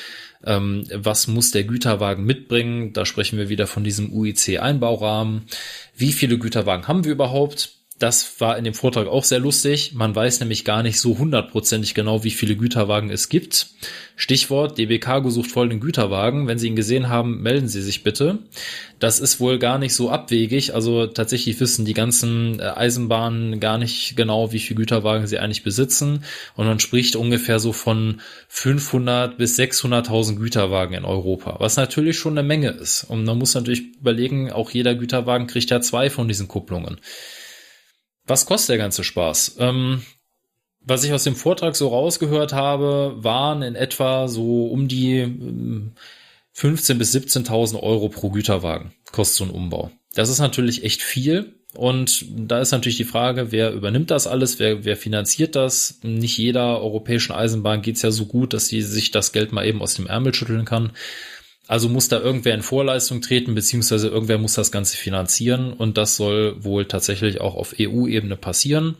Ähm, was muss der Güterwagen mitbringen? Da sprechen wir wieder von diesem UIC-Einbaurahmen. Wie viele Güterwagen haben wir überhaupt? Das war in dem Vortrag auch sehr lustig. Man weiß nämlich gar nicht so hundertprozentig genau, wie viele Güterwagen es gibt. Stichwort DB Cargo sucht voll den Güterwagen. Wenn Sie ihn gesehen haben, melden Sie sich bitte. Das ist wohl gar nicht so abwegig. Also tatsächlich wissen die ganzen äh, Eisenbahnen gar nicht genau, wie viele Güterwagen sie eigentlich besitzen. Und man spricht ungefähr so von 500 bis 600.000 Güterwagen in Europa, was natürlich schon eine Menge ist. Und man muss natürlich überlegen, auch jeder Güterwagen kriegt ja zwei von diesen Kupplungen. Was kostet der ganze Spaß? Ähm, was ich aus dem Vortrag so rausgehört habe, waren in etwa so um die 15 ähm, bis 17.000 Euro pro Güterwagen kostet so ein Umbau. Das ist natürlich echt viel. Und da ist natürlich die Frage, wer übernimmt das alles, wer, wer finanziert das? Nicht jeder europäischen Eisenbahn geht's ja so gut, dass sie sich das Geld mal eben aus dem Ärmel schütteln kann. Also muss da irgendwer in Vorleistung treten, beziehungsweise irgendwer muss das Ganze finanzieren und das soll wohl tatsächlich auch auf EU-Ebene passieren,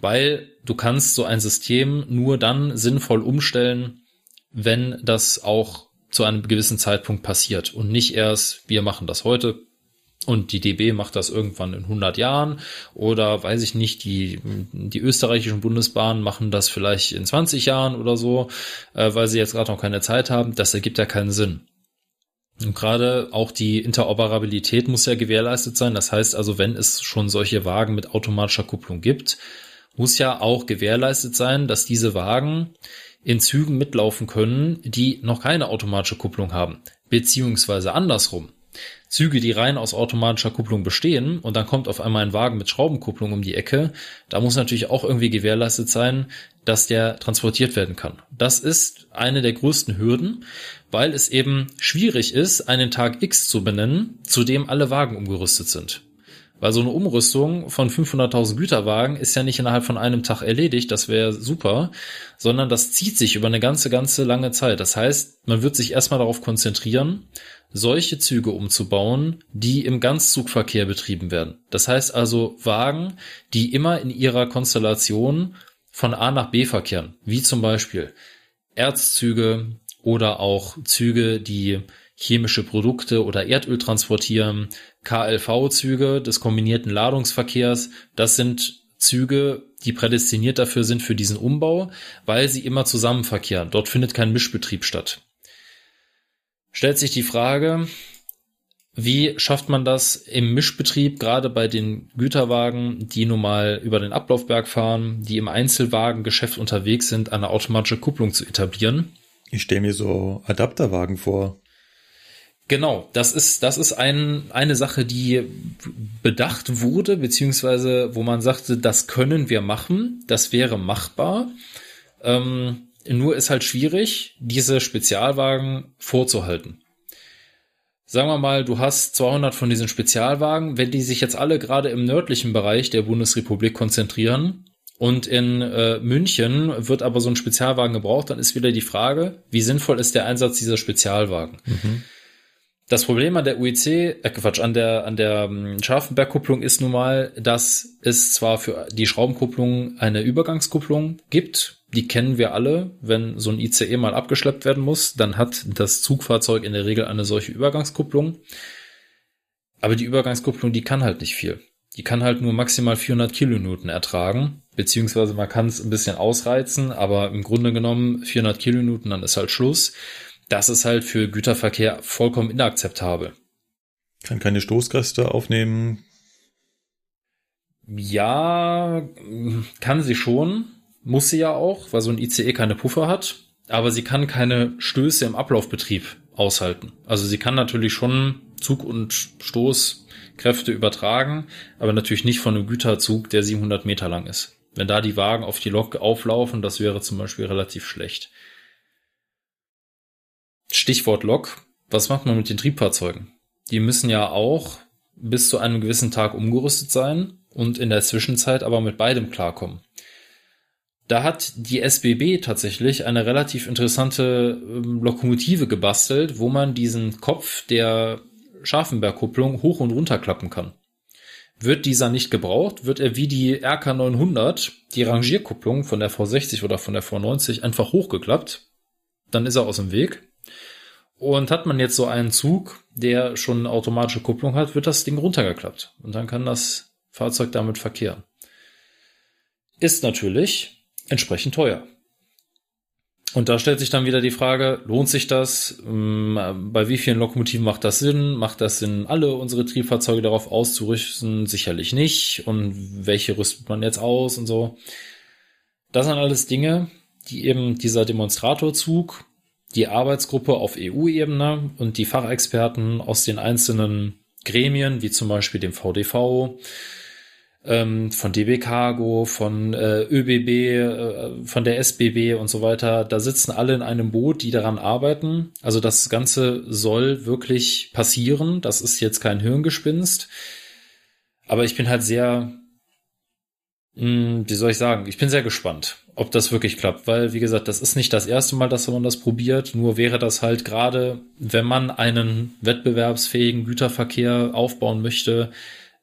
weil du kannst so ein System nur dann sinnvoll umstellen, wenn das auch zu einem gewissen Zeitpunkt passiert und nicht erst, wir machen das heute und die DB macht das irgendwann in 100 Jahren oder weiß ich nicht, die, die österreichischen Bundesbahnen machen das vielleicht in 20 Jahren oder so, äh, weil sie jetzt gerade noch keine Zeit haben. Das ergibt ja keinen Sinn. Und gerade auch die Interoperabilität muss ja gewährleistet sein. Das heißt also, wenn es schon solche Wagen mit automatischer Kupplung gibt, muss ja auch gewährleistet sein, dass diese Wagen in Zügen mitlaufen können, die noch keine automatische Kupplung haben. Beziehungsweise andersrum. Züge, die rein aus automatischer Kupplung bestehen und dann kommt auf einmal ein Wagen mit Schraubenkupplung um die Ecke, da muss natürlich auch irgendwie gewährleistet sein, dass der transportiert werden kann. Das ist eine der größten Hürden, weil es eben schwierig ist, einen Tag X zu benennen, zu dem alle Wagen umgerüstet sind. Weil so eine Umrüstung von 500.000 Güterwagen ist ja nicht innerhalb von einem Tag erledigt, das wäre super, sondern das zieht sich über eine ganze, ganze lange Zeit. Das heißt, man wird sich erstmal darauf konzentrieren, solche Züge umzubauen, die im Ganzzugverkehr betrieben werden. Das heißt also Wagen, die immer in ihrer Konstellation von A nach B verkehren, wie zum Beispiel Erzzüge oder auch Züge, die chemische Produkte oder Erdöl transportieren, KLV-Züge des kombinierten Ladungsverkehrs, das sind Züge, die prädestiniert dafür sind für diesen Umbau, weil sie immer zusammen verkehren. Dort findet kein Mischbetrieb statt. Stellt sich die Frage, wie schafft man das im Mischbetrieb, gerade bei den Güterwagen, die nun mal über den Ablaufberg fahren, die im Einzelwagengeschäft unterwegs sind, eine automatische Kupplung zu etablieren? Ich stelle mir so Adapterwagen vor. Genau, das ist, das ist ein, eine Sache, die bedacht wurde, beziehungsweise wo man sagte, das können wir machen, das wäre machbar. Ähm, nur ist halt schwierig, diese Spezialwagen vorzuhalten. Sagen wir mal, du hast 200 von diesen Spezialwagen, wenn die sich jetzt alle gerade im nördlichen Bereich der Bundesrepublik konzentrieren und in äh, München wird aber so ein Spezialwagen gebraucht, dann ist wieder die Frage, wie sinnvoll ist der Einsatz dieser Spezialwagen? Mhm. Das Problem an der UIC, äh Quatsch, an der, an der ähm, Scharfenbergkupplung ist nun mal, dass es zwar für die Schraubenkupplung eine Übergangskupplung gibt, die kennen wir alle. Wenn so ein ICE mal abgeschleppt werden muss, dann hat das Zugfahrzeug in der Regel eine solche Übergangskupplung. Aber die Übergangskupplung, die kann halt nicht viel. Die kann halt nur maximal 400 Kilonewton ertragen, beziehungsweise man kann es ein bisschen ausreizen, aber im Grunde genommen 400 Kilonewton, dann ist halt Schluss das ist halt für Güterverkehr vollkommen inakzeptabel. Kann keine Stoßkräfte aufnehmen. Ja, kann sie schon. Muss sie ja auch, weil so ein ICE keine Puffer hat. Aber sie kann keine Stöße im Ablaufbetrieb aushalten. Also sie kann natürlich schon Zug- und Stoßkräfte übertragen, aber natürlich nicht von einem Güterzug, der 700 Meter lang ist. Wenn da die Wagen auf die Lok auflaufen, das wäre zum Beispiel relativ schlecht. Stichwort Lok. Was macht man mit den Triebfahrzeugen? Die müssen ja auch bis zu einem gewissen Tag umgerüstet sein und in der Zwischenzeit aber mit beidem klarkommen. Da hat die SBB tatsächlich eine relativ interessante ähm, Lokomotive gebastelt, wo man diesen Kopf der Scharfenbergkupplung hoch und runter klappen kann. Wird dieser nicht gebraucht, wird er wie die RK 900, die Rangierkupplung von der V60 oder von der V90 einfach hochgeklappt. Dann ist er aus dem Weg. Und hat man jetzt so einen Zug, der schon eine automatische Kupplung hat, wird das Ding runtergeklappt. Und dann kann das Fahrzeug damit verkehren. Ist natürlich entsprechend teuer. Und da stellt sich dann wieder die Frage, lohnt sich das? Ähm, bei wie vielen Lokomotiven macht das Sinn? Macht das Sinn, alle unsere Triebfahrzeuge darauf auszurüsten? Sicherlich nicht. Und welche rüstet man jetzt aus und so? Das sind alles Dinge, die eben dieser Demonstratorzug die Arbeitsgruppe auf EU-Ebene und die Fachexperten aus den einzelnen Gremien, wie zum Beispiel dem VDV, ähm, von DB Cargo, von äh, ÖBB, äh, von der SBB und so weiter, da sitzen alle in einem Boot, die daran arbeiten. Also das Ganze soll wirklich passieren. Das ist jetzt kein Hirngespinst. Aber ich bin halt sehr, mh, hm, wie soll ich sagen, ich bin sehr gespannt ob das wirklich klappt, weil, wie gesagt, das ist nicht das erste Mal, dass man das probiert, nur wäre das halt gerade, wenn man einen wettbewerbsfähigen Güterverkehr aufbauen möchte,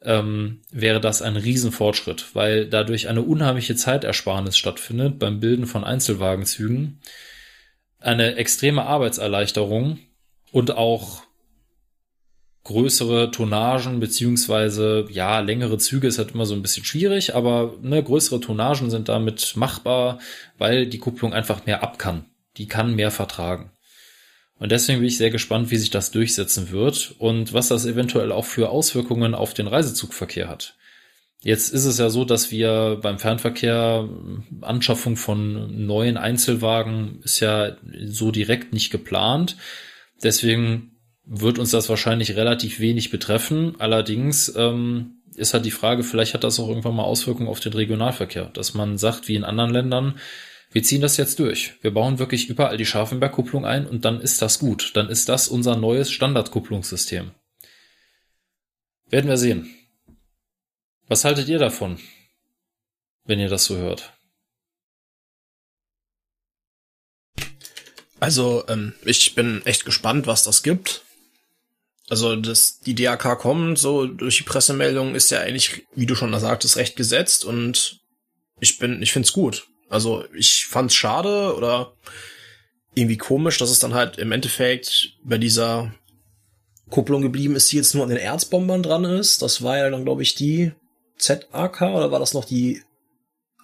ähm, wäre das ein Riesenfortschritt, weil dadurch eine unheimliche Zeitersparnis stattfindet beim Bilden von Einzelwagenzügen, eine extreme Arbeitserleichterung und auch größere Tonnagen beziehungsweise ja längere Züge ist halt immer so ein bisschen schwierig, aber ne, größere Tonnagen sind damit machbar, weil die Kupplung einfach mehr ab kann. Die kann mehr vertragen. Und deswegen bin ich sehr gespannt, wie sich das durchsetzen wird und was das eventuell auch für Auswirkungen auf den Reisezugverkehr hat. Jetzt ist es ja so, dass wir beim Fernverkehr Anschaffung von neuen Einzelwagen ist ja so direkt nicht geplant. Deswegen wird uns das wahrscheinlich relativ wenig betreffen. Allerdings ähm, ist halt die Frage, vielleicht hat das auch irgendwann mal Auswirkungen auf den Regionalverkehr, dass man sagt, wie in anderen Ländern, wir ziehen das jetzt durch. Wir bauen wirklich überall die Scharfenberg-Kupplung ein und dann ist das gut. Dann ist das unser neues Standardkupplungssystem. Werden wir sehen. Was haltet ihr davon, wenn ihr das so hört? Also, ähm, ich bin echt gespannt, was das gibt. Also, dass die DAK kommt, so durch die Pressemeldung, ist ja eigentlich, wie du schon sagtest, recht gesetzt und ich bin, ich find's gut. Also, ich fand's schade oder irgendwie komisch, dass es dann halt im Endeffekt bei dieser Kupplung geblieben ist, die jetzt nur an den Erzbombern dran ist. Das war ja dann, glaube ich, die ZAK oder war das noch die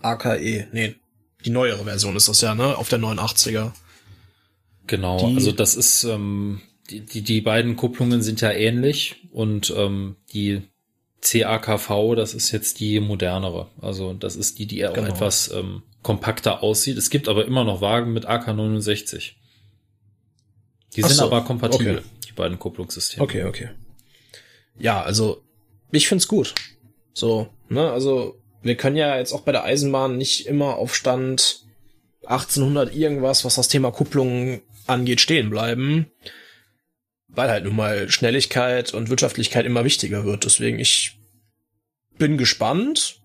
AKE? Nee, die neuere Version ist das ja, ne? Auf der 89er. Genau, Die- also das ist, ähm, die, die, die beiden Kupplungen sind ja ähnlich und ähm, die CAKV, das ist jetzt die modernere. Also das ist die, die auch Genau. etwas ähm, kompakter aussieht. Es gibt aber immer noch Wagen mit AK69. Die Ach sind so, aber kompatibel, okay. die beiden Kupplungssysteme. Okay, okay. Ja, also ich find's gut. So, ne, also wir können ja jetzt auch bei der Eisenbahn nicht immer auf Stand 1800 irgendwas, was das Thema Kupplung angeht, stehen bleiben, weil halt nun mal Schnelligkeit und Wirtschaftlichkeit immer wichtiger wird. Deswegen ich bin gespannt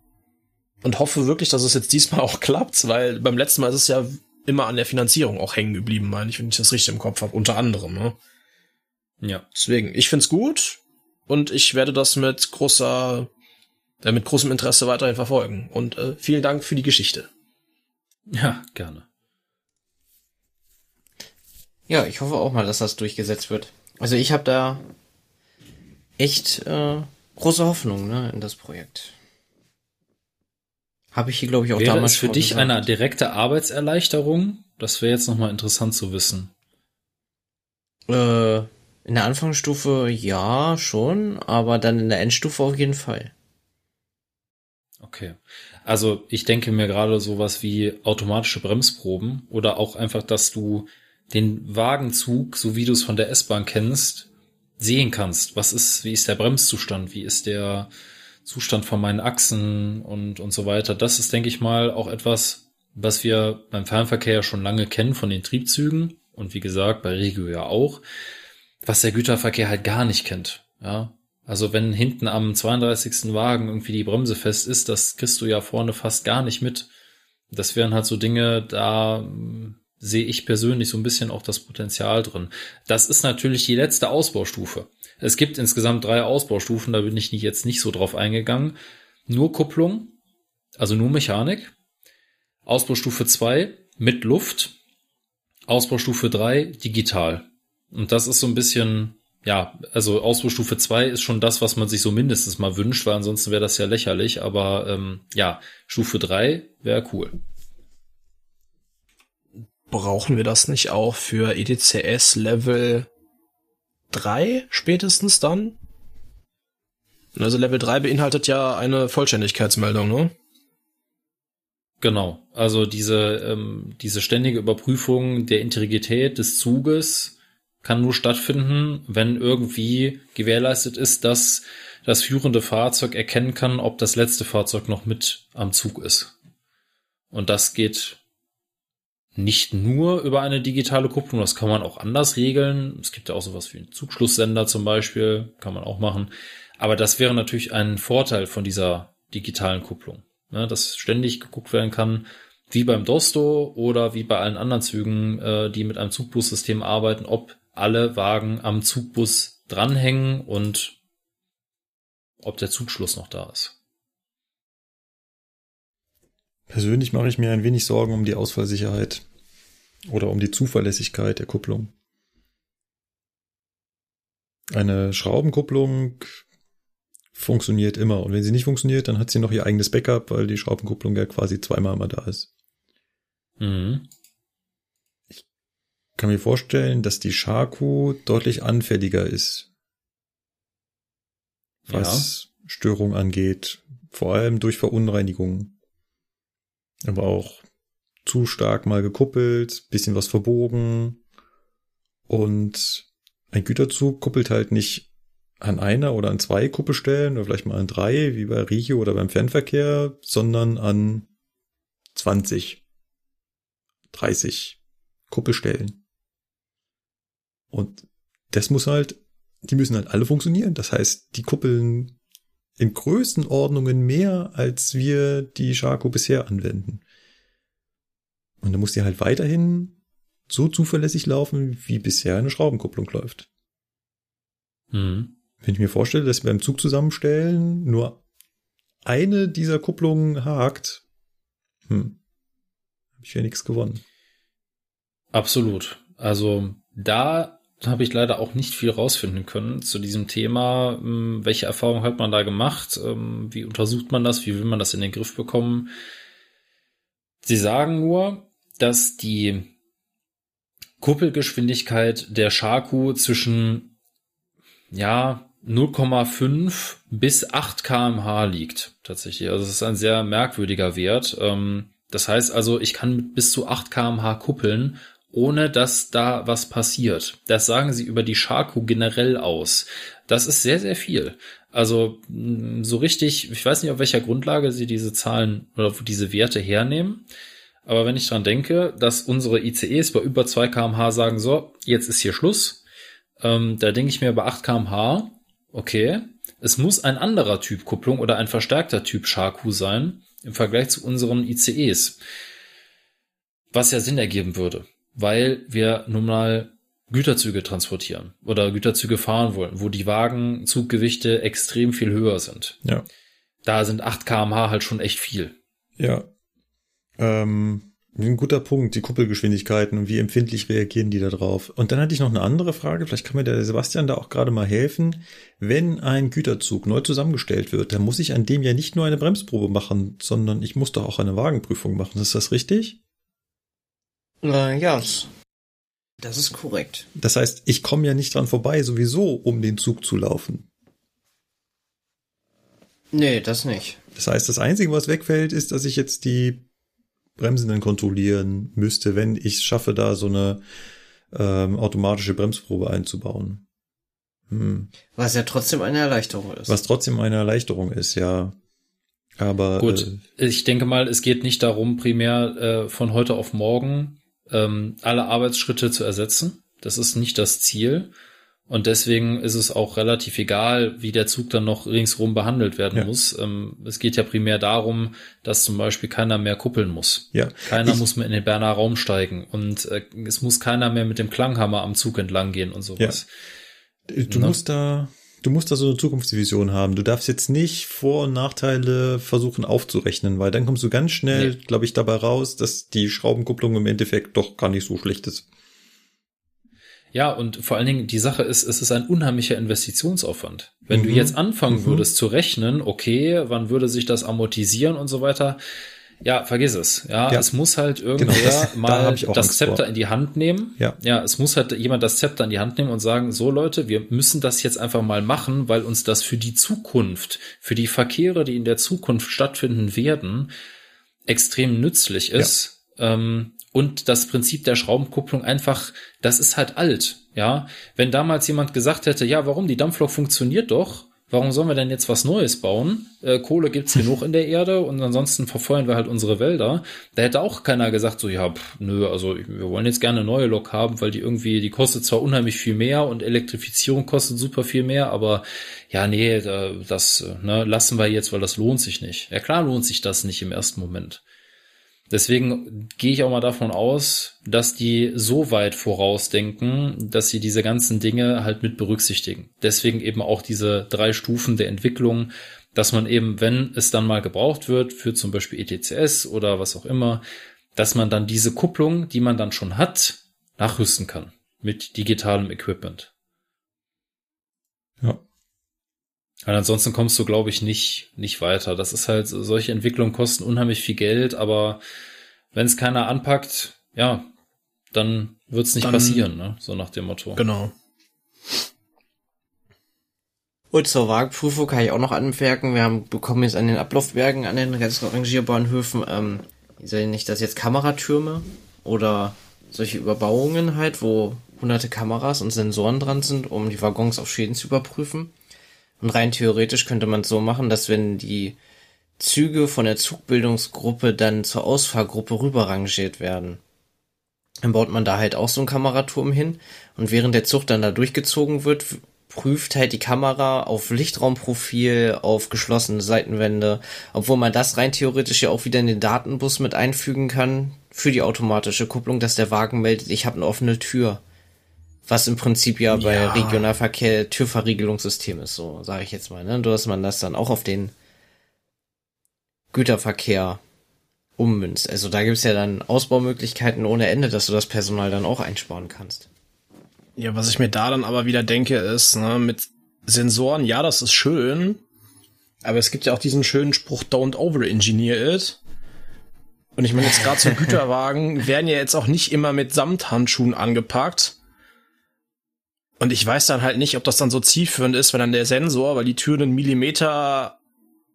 und hoffe wirklich, dass es jetzt diesmal (laughs) auch klappt, weil beim letzten Mal ist es ja immer an der Finanzierung auch hängen geblieben, meine ich, wenn ich das richtig im Kopf habe, unter anderem, ne? Ja. Deswegen, ich find's gut und ich werde das mit großer, äh, mit großem Interesse weiterhin verfolgen. Und äh, vielen Dank für die Geschichte. Ja, gerne. Ja, ich hoffe auch mal, dass das durchgesetzt wird. Also ich habe da echt äh, große Hoffnung ne, in das Projekt. Habe ich hier, glaube ich, auch Wäre damals es für dich gesagt. eine direkte Arbeitserleichterung? Das wäre jetzt nochmal interessant zu wissen. Äh, in der Anfangsstufe ja, schon, aber dann in der Endstufe auf jeden Fall. Okay. Also ich denke mir gerade sowas wie automatische Bremsproben oder auch einfach, dass du den Wagenzug, so wie du es von der S-Bahn kennst, sehen kannst. Was ist, wie ist der Bremszustand? Wie ist der Zustand von meinen Achsen und, und so weiter? Das ist, denke ich mal, auch etwas, was wir beim Fernverkehr schon lange kennen von den Triebzügen und wie gesagt, bei Regio ja auch, was der Güterverkehr halt gar nicht kennt. Ja, also wenn hinten am 32. Wagen irgendwie die Bremse fest ist, das kriegst du ja vorne fast gar nicht mit. Das wären halt so Dinge, da sehe ich persönlich so ein bisschen auch das Potenzial drin. Das ist natürlich die letzte Ausbaustufe. Es gibt insgesamt drei Ausbaustufen, da bin ich jetzt nicht so drauf eingegangen. Nur Kupplung, also nur Mechanik. Ausbaustufe 2 mit Luft. Ausbaustufe 3 digital. Und das ist so ein bisschen, ja, also Ausbaustufe 2 ist schon das, was man sich so mindestens mal wünscht, weil ansonsten wäre das ja lächerlich. Aber ähm, ja, Stufe 3 wäre cool. Brauchen wir das nicht auch für E ETCS Level 3 spätestens dann? Also Level 3 beinhaltet ja eine Vollständigkeitsmeldung, ne? Genau. Also diese, ähm, diese ständige Überprüfung der Integrität des Zuges kann nur stattfinden, wenn irgendwie gewährleistet ist, dass das führende Fahrzeug erkennen kann, ob das letzte Fahrzeug noch mit am Zug ist. Und das geht nicht nur über eine digitale Kupplung, das kann man auch anders regeln. Es gibt ja auch sowas wie einen Zugschlusssender zum Beispiel, kann man auch machen. Aber das wäre natürlich ein Vorteil von dieser digitalen Kupplung, ne, dass ständig geguckt werden kann, wie beim Dosto oder wie bei allen anderen Zügen, äh, die mit einem Zugbussystem arbeiten, ob alle Wagen am Zugbus dranhängen und ob der Zugschluss noch da ist. Persönlich mache ich mir ein wenig Sorgen um die Ausfallsicherheit oder um die Zuverlässigkeit der Kupplung. Eine Schraubenkupplung funktioniert immer und wenn sie nicht funktioniert, dann hat sie noch ihr eigenes Backup, weil die Schraubenkupplung ja quasi zweimal immer da ist. Mhm. kann mir vorstellen, dass die Shaku deutlich anfälliger ist, was Störung angeht, vor allem durch Verunreinigungen. Aber auch zu stark mal gekuppelt, bisschen was verbogen und ein Güterzug kuppelt halt nicht an einer oder an zwei Kuppelstellen oder vielleicht mal an drei, wie bei Regio oder beim Fernverkehr, sondern an 20, 30 Kuppelstellen. Und das muss halt, die müssen halt alle funktionieren. Das heißt, die kuppeln in Größenordnungen mehr, als wir die Charco bisher anwenden. Und dann muss die halt weiterhin so zuverlässig laufen, wie bisher eine Schraubenkupplung läuft. Mhm. Wenn ich mir vorstelle, dass wir beim Zug zusammenstellen nur eine dieser Kupplungen hakt, hm, habe ich ja nichts gewonnen. Absolut. Also da habe ich leider auch nicht viel rausfinden können zu diesem Thema. Hm, welche Erfahrung hat man da gemacht? Ähm, wie untersucht man das? Wie will man das in den Griff bekommen? Sie sagen nur, dass die Kuppelgeschwindigkeit der Shaku zwischen, ja, 0,5 bis 8 kmh liegt, tatsächlich. Also es ist ein sehr merkwürdiger Wert. Ähm, das heißt also, ich kann mit bis zu 8 kmh kuppeln, ohne dass da was passiert. Das sagen sie über die Shaku generell aus. Das ist sehr, sehr viel. Also so richtig, ich weiß nicht, auf welcher Grundlage sie diese Zahlen oder diese Werte hernehmen. Aber wenn ich dran denke, dass unsere ICEs bei über 2 kmh sagen, so, jetzt ist hier Schluss, ähm, da denke ich mir bei 8 kmh, okay, es muss ein anderer Typ Kupplung oder ein verstärkter Typ Shaku sein im Vergleich zu unseren ICEs. Was ja Sinn ergeben würde, weil wir nun mal Güterzüge transportieren oder Güterzüge fahren wollen, wo die Wagenzuggewichte extrem viel höher sind. Ja. Da sind 8 kmh halt schon echt viel. Ja, ähm, ein guter Punkt, die Kuppelgeschwindigkeiten und wie empfindlich reagieren die da drauf. Und dann hatte ich noch eine andere Frage, vielleicht kann mir der Sebastian da auch gerade mal helfen. Wenn ein Güterzug neu zusammengestellt wird, dann muss ich an dem ja nicht nur eine Bremsprobe machen, sondern ich muss doch auch eine Wagenprüfung machen. Ist das richtig? Äh, ja, das ist korrekt. Das heißt, ich komme ja nicht dran vorbei, sowieso, um den Zug zu laufen. Nee, das nicht. Das heißt, das Einzige, was wegfällt, ist, dass ich jetzt die Bremsen dann kontrollieren müsste, wenn ich schaffe, da so eine ähm, automatische Bremsprobe einzubauen. Hm. Was ja trotzdem eine Erleichterung ist. Was trotzdem eine Erleichterung ist, ja. Aber gut, äh, ich denke mal, es geht nicht darum, primär äh, von heute auf morgen ähm, alle Arbeitsschritte zu ersetzen. Das ist nicht das Ziel, und deswegen ist es auch relativ egal, wie der Zug dann noch ringsrum behandelt werden ja. muss. Ähm, es geht ja primär darum, dass zum Beispiel keiner mehr kuppeln muss. Ja. Keiner ich, muss mehr in den Berner Raum steigen und äh, es muss keiner mehr mit dem Klanghammer am Zug entlang gehen und sowas. Ja. Du ne? musst da, du musst da so eine Zukunftsvision haben. Du darfst jetzt nicht Vor- und Nachteile versuchen aufzurechnen, weil dann kommst du ganz schnell, nee. glaube ich, dabei raus, dass die Schraubenkupplung im Endeffekt doch gar nicht so schlecht ist. Ja, und vor allen Dingen die Sache ist, es ist ein unheimlicher Investitionsaufwand. Wenn mhm. du jetzt anfangen mhm. würdest zu rechnen, okay, wann würde sich das amortisieren und so weiter, ja, vergiss es. Ja, ja. es muss halt genau, irgendwer genau, das, mal da das Zepter vor. in die Hand nehmen. Ja. ja, es muss halt jemand das Zepter in die Hand nehmen und sagen, so Leute, wir müssen das jetzt einfach mal machen, weil uns das für die Zukunft, für die Verkehre, die in der Zukunft stattfinden werden, extrem nützlich ist. Ja. Ähm, und das Prinzip der Schraubenkupplung einfach, das ist halt alt, ja. Wenn damals jemand gesagt hätte, ja, warum, die Dampflok funktioniert doch, warum sollen wir denn jetzt was Neues bauen? Äh, Kohle gibt's genug in der Erde und ansonsten verfeuern wir halt unsere Wälder. Da hätte auch keiner gesagt, so, ja, pff, nö, also wir wollen jetzt gerne eine neue Lok haben, weil die irgendwie, die kostet zwar unheimlich viel mehr und Elektrifizierung kostet super viel mehr, aber ja, nee, das ne, lassen wir jetzt, weil das lohnt sich nicht. Ja klar lohnt sich das nicht im ersten Moment. Deswegen gehe ich auch mal davon aus, dass die so weit vorausdenken, dass sie diese ganzen Dinge halt mit berücksichtigen. Deswegen eben auch diese drei Stufen der Entwicklung, dass man eben, wenn es dann mal gebraucht wird, für zum Beispiel ETCS oder was auch immer, dass man dann diese Kupplung, die man dann schon hat, nachrüsten kann mit digitalem Equipment. Ja. Weil ansonsten kommst du, glaube ich, nicht, nicht weiter. Das ist halt, solche Entwicklungen kosten unheimlich viel Geld, aber wenn es keiner anpackt, ja, dann wird es nicht dann, passieren, ne? So nach dem Motto. Genau. Und zur Wagenprüfung kann ich auch noch anmerken, wir haben bekommen jetzt an den Ablaufbergen, an den ganzen Rangierbahnhöfen, ähm, ich sage nicht, dass jetzt Kameratürme oder solche Überbauungen halt, wo hunderte Kameras und Sensoren dran sind, um die Waggons auf Schäden zu überprüfen. Und rein theoretisch könnte man es so machen, dass wenn die Züge von der Zugbildungsgruppe dann zur Ausfahrgruppe rüberrangiert werden, dann baut man da halt auch so einen Kameraturm hin und während der Zug dann da durchgezogen wird, prüft halt die Kamera auf Lichtraumprofil, auf geschlossene Seitenwände, obwohl man das rein theoretisch ja auch wieder in den Datenbus mit einfügen kann für die automatische Kupplung, dass der Wagen meldet, ich habe eine offene Tür. Was im Prinzip ja, bei Ja. Regionalverkehr Türverriegelungssystem ist, so sage ich jetzt mal, ne? Dass man das dann auch auf den Güterverkehr ummünzt. Also da gibt's ja dann Ausbaumöglichkeiten ohne Ende, dass du das Personal dann auch einsparen kannst. Ja, was ich mir da dann aber wieder denke, ist, ne, mit Sensoren, ja, das ist schön, aber es gibt ja auch diesen schönen Spruch, don't over-engineer it. Und ich meine, jetzt gerade so (laughs) Güterwagen werden ja jetzt auch nicht immer mit Samthandschuhen angepackt. Und ich weiß dann halt nicht, ob das dann so zielführend ist, wenn dann der Sensor, weil die Tür einen Millimeter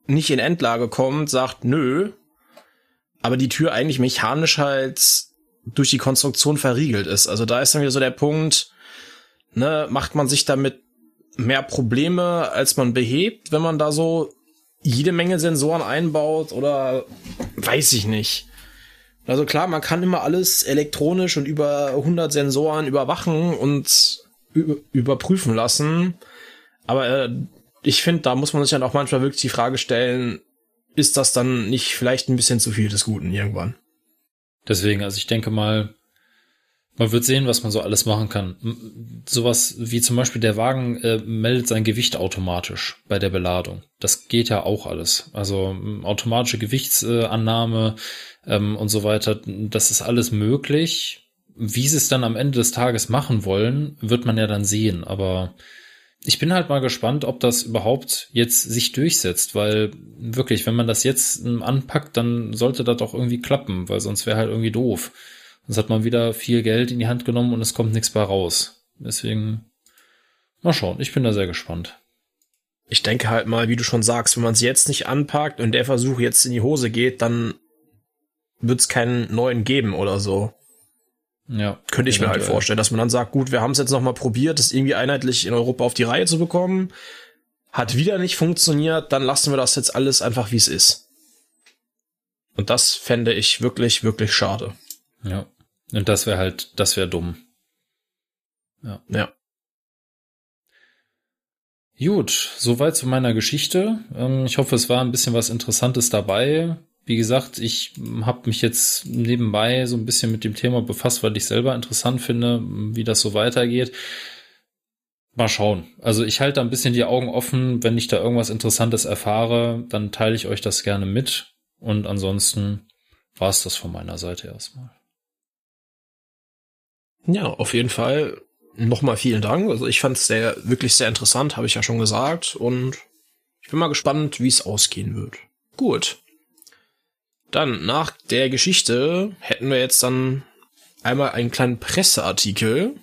nicht in Endlage kommt, sagt, nö, aber die Tür eigentlich mechanisch halt durch die Konstruktion verriegelt ist. Also da ist dann wieder so der Punkt, ne, macht man sich damit mehr Probleme, als man behebt, wenn man da so jede Menge Sensoren einbaut oder weiß ich nicht. Also klar, man kann immer alles elektronisch und über 100 Sensoren überwachen und überprüfen lassen. Aber äh, ich finde, da muss man sich dann auch manchmal wirklich die Frage stellen, ist das dann nicht vielleicht ein bisschen zu viel des Guten irgendwann? Deswegen, also ich denke mal, man wird sehen, was man so alles machen kann. Sowas wie zum Beispiel der Wagen äh, meldet sein Gewicht automatisch bei der Beladung. Das geht ja auch alles. Also automatische Gewichtsannahme ähm, und so weiter, das ist alles möglich. Wie sie es dann am Ende des Tages machen wollen, wird man ja dann sehen. Aber ich bin halt mal gespannt, ob das überhaupt jetzt sich durchsetzt, weil wirklich, wenn man das jetzt anpackt, dann sollte das doch irgendwie klappen, weil sonst wäre halt irgendwie doof. Sonst hat man wieder viel Geld in die Hand genommen und es kommt nichts bei raus. Deswegen mal schauen, ich bin da sehr gespannt. Ich denke halt mal, wie du schon sagst, wenn man es jetzt nicht anpackt und der Versuch jetzt in die Hose geht, dann wird es keinen neuen geben oder so. Ja, Könnte ich mir halt vorstellen, dass man dann sagt, gut, wir haben es jetzt noch mal probiert, das irgendwie einheitlich in Europa auf die Reihe zu bekommen. Hat wieder nicht funktioniert, dann lassen wir das jetzt alles einfach, wie es ist. Und das fände ich wirklich, wirklich schade. Ja. Und das wäre halt, das wäre dumm. Ja. Gut, soweit zu meiner Geschichte. Ähm, Ich hoffe, es war ein bisschen was Interessantes dabei. Wie gesagt, ich habe mich jetzt nebenbei so ein bisschen mit dem Thema befasst, weil ich selber interessant finde, wie das so weitergeht. Mal schauen. Also ich halte da ein bisschen die Augen offen. Wenn ich da irgendwas Interessantes erfahre, dann teile ich euch das gerne mit. Und ansonsten war es das von meiner Seite erstmal. Ja, auf jeden Fall nochmal vielen Dank. Also ich fand es sehr, wirklich sehr interessant, habe ich ja schon gesagt. Und ich bin mal gespannt, wie es ausgehen wird. Gut. Dann nach der Geschichte hätten wir jetzt dann einmal einen kleinen Presseartikel,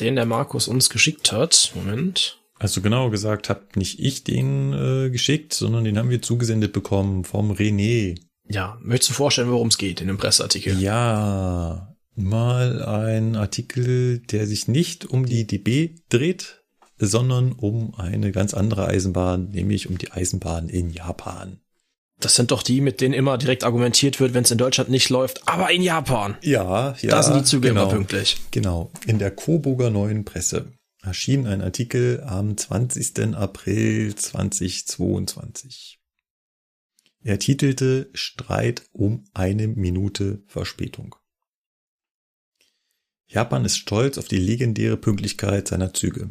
den der Markus uns geschickt hat. Moment. Also genau gesagt, hab nicht ich den äh, geschickt, sondern den haben wir zugesendet bekommen vom René. Ja, möchtest du vorstellen, worum es geht in dem Presseartikel? Ja, mal ein Artikel, der sich nicht um die DB dreht, sondern um eine ganz andere Eisenbahn, nämlich um die Eisenbahn in Japan. Das sind doch die, mit denen immer direkt argumentiert wird, wenn es in Deutschland nicht läuft, aber in Japan. Ja, ja. da sind die Züge genau. immer pünktlich. Genau. In der Coburger Neuen Presse erschien ein Artikel am 20. April 2022. Er titelte Streit um eine Minute Verspätung. Japan ist stolz auf die legendäre Pünktlichkeit seiner Züge.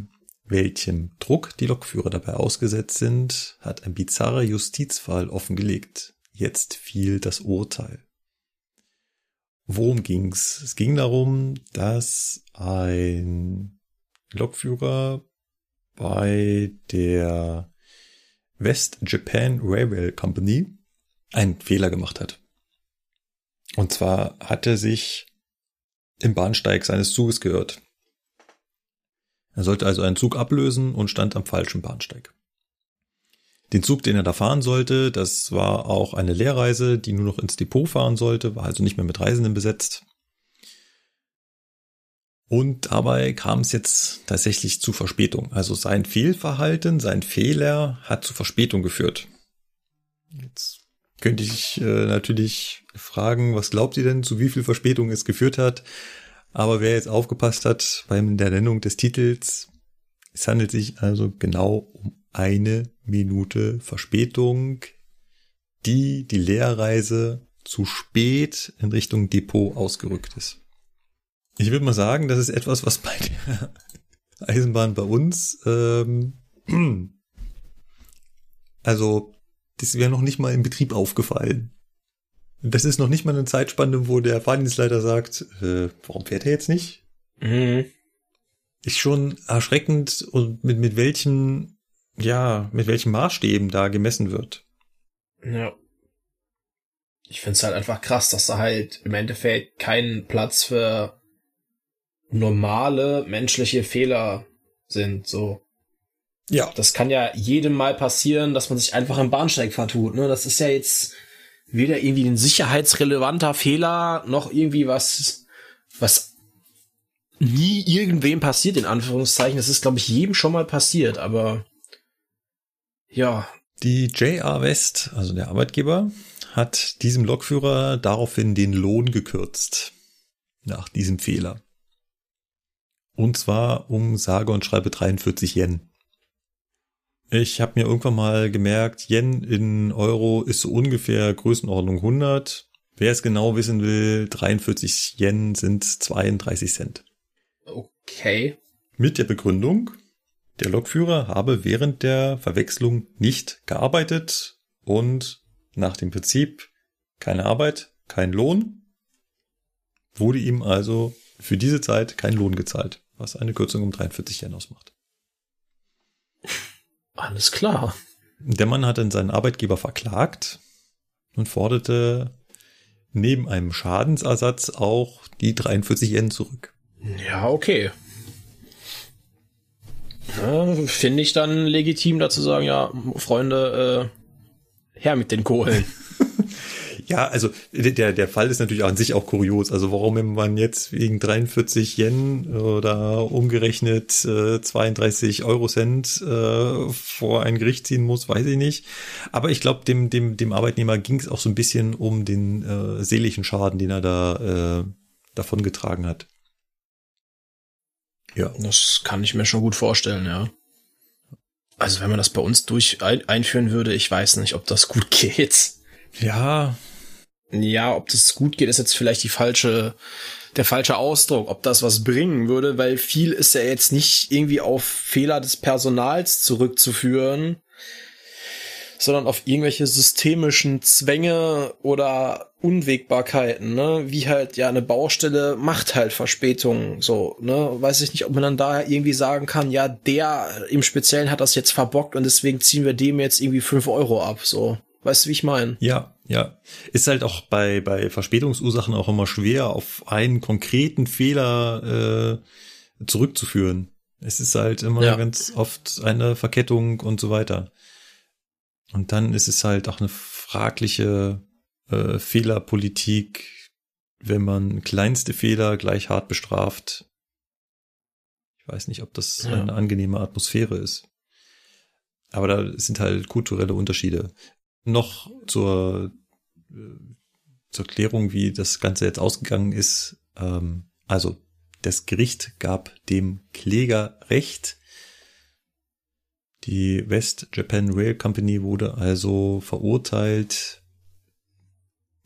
Welchem Druck die Lokführer dabei ausgesetzt sind, hat ein bizarrer Justizfall offengelegt. Jetzt fiel das Urteil. Worum ging's? Es ging darum, dass ein Lokführer bei der West Japan Railway Company einen Fehler gemacht hat. Und zwar hat er sich im Bahnsteig seines Zuges geirrt. Er sollte also einen Zug ablösen und stand am falschen Bahnsteig. Den Zug, den er da fahren sollte, das war auch eine Leerreise, die nur noch ins Depot fahren sollte, war also nicht mehr mit Reisenden besetzt. Und dabei kam es jetzt tatsächlich zu Verspätung. Also sein Fehlverhalten, sein Fehler hat zu Verspätung geführt. Jetzt könnte ich äh, natürlich fragen, was glaubt ihr denn, zu wie viel Verspätung es geführt hat? Aber wer jetzt aufgepasst hat beim der Nennung des Titels, es handelt sich also genau um eine Minute Verspätung, die die Lehrreise zu spät in Richtung Depot ausgerückt ist. Ich würde mal sagen, das ist etwas, was bei der (laughs) Eisenbahn bei uns, ähm, (clears throat) also das wäre noch nicht mal im Betrieb aufgefallen. Das ist noch nicht mal eine Zeitspanne, wo der Fahrdienstleiter sagt, äh, warum fährt er jetzt nicht? Mhm. Ist schon erschreckend und mit, mit welchen, ja, mit welchen Maßstäben da gemessen wird. Ja. Ich find's halt einfach krass, dass da halt im Endeffekt kein Platz für normale menschliche Fehler sind, so. Ja. Das kann ja jedem mal passieren, dass man sich einfach im Bahnsteig vertut, ne? Das ist ja jetzt weder irgendwie ein sicherheitsrelevanter Fehler, noch irgendwie was, was nie irgendwem passiert, in Anführungszeichen. Das ist, glaube ich, jedem schon mal passiert, aber ja. Die JR West, also der Arbeitgeber, hat diesem Lokführer daraufhin den Lohn gekürzt. Nach diesem Fehler. Und zwar um sage und schreibe 43 Yen. Ich habe mir irgendwann mal gemerkt, Yen in Euro ist so ungefähr Größenordnung 100. Wer es genau wissen will, 43 Yen sind 32 Cent. Okay. Mit der Begründung, der Lokführer habe während der Verwechslung nicht gearbeitet und nach dem Prinzip keine Arbeit, kein Lohn, wurde ihm also für diese Zeit kein Lohn gezahlt, was eine Kürzung um 43 Yen ausmacht. Alles klar. Der Mann hat dann seinen Arbeitgeber verklagt und forderte neben einem Schadensersatz auch die 43 Yen zurück. Ja, okay. Finde ich dann legitim dazu sagen, ja, Freunde, äh, her mit den Kohlen. (laughs) Ja, also der, der Fall ist natürlich an sich auch kurios. Also warum man jetzt wegen 43 Yen oder umgerechnet äh, 32 Euro Cent äh, vor ein Gericht ziehen muss, weiß ich nicht. Aber ich glaube, dem, dem, dem Arbeitnehmer ging es auch so ein bisschen um den äh, seelischen Schaden, den er da äh, davongetragen hat. Ja. Das kann ich mir schon gut vorstellen, ja. Also wenn man das bei uns durch ein einführen würde, ich weiß nicht, ob das gut (laughs) geht. Ja, Ja, ob das gut geht, ist jetzt vielleicht die falsche, der falsche Ausdruck, ob das was bringen würde, weil viel ist ja jetzt nicht irgendwie auf Fehler des Personals zurückzuführen, sondern auf irgendwelche systemischen Zwänge oder Unwägbarkeiten, ne? Wie halt, ja, eine Baustelle macht halt Verspätungen, so, ne? Weiß ich nicht, ob man dann da irgendwie sagen kann, ja, der im Speziellen hat das jetzt verbockt und deswegen ziehen wir dem jetzt irgendwie fünf Euro ab, so. Weißt du, wie ich meine? Ja, ja. Ist halt auch bei, bei Verspätungsursachen auch immer schwer, auf einen konkreten Fehler äh, zurückzuführen. Es ist halt immer Ja. ganz oft eine Verkettung und so weiter. Und dann ist es halt auch eine fragliche äh, Fehlerpolitik, wenn man kleinste Fehler gleich hart bestraft. Ich weiß nicht, ob das Ja. eine angenehme Atmosphäre ist. Aber da sind halt kulturelle Unterschiede noch zur, äh, zur Klärung, wie das Ganze jetzt ausgegangen ist. Ähm, also das Gericht gab dem Kläger Recht. Die West Japan Rail Company wurde also verurteilt,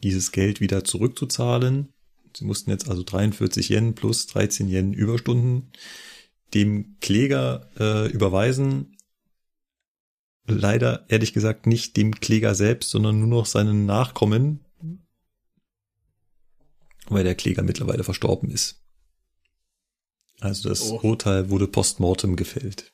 dieses Geld wieder zurückzuzahlen. Sie mussten jetzt also 43 Yen plus 13 Yen Überstunden dem Kläger äh, überweisen leider ehrlich gesagt nicht dem Kläger selbst, sondern nur noch seinen Nachkommen, weil der Kläger mittlerweile verstorben ist. Also das Oh. Urteil wurde postmortem gefällt.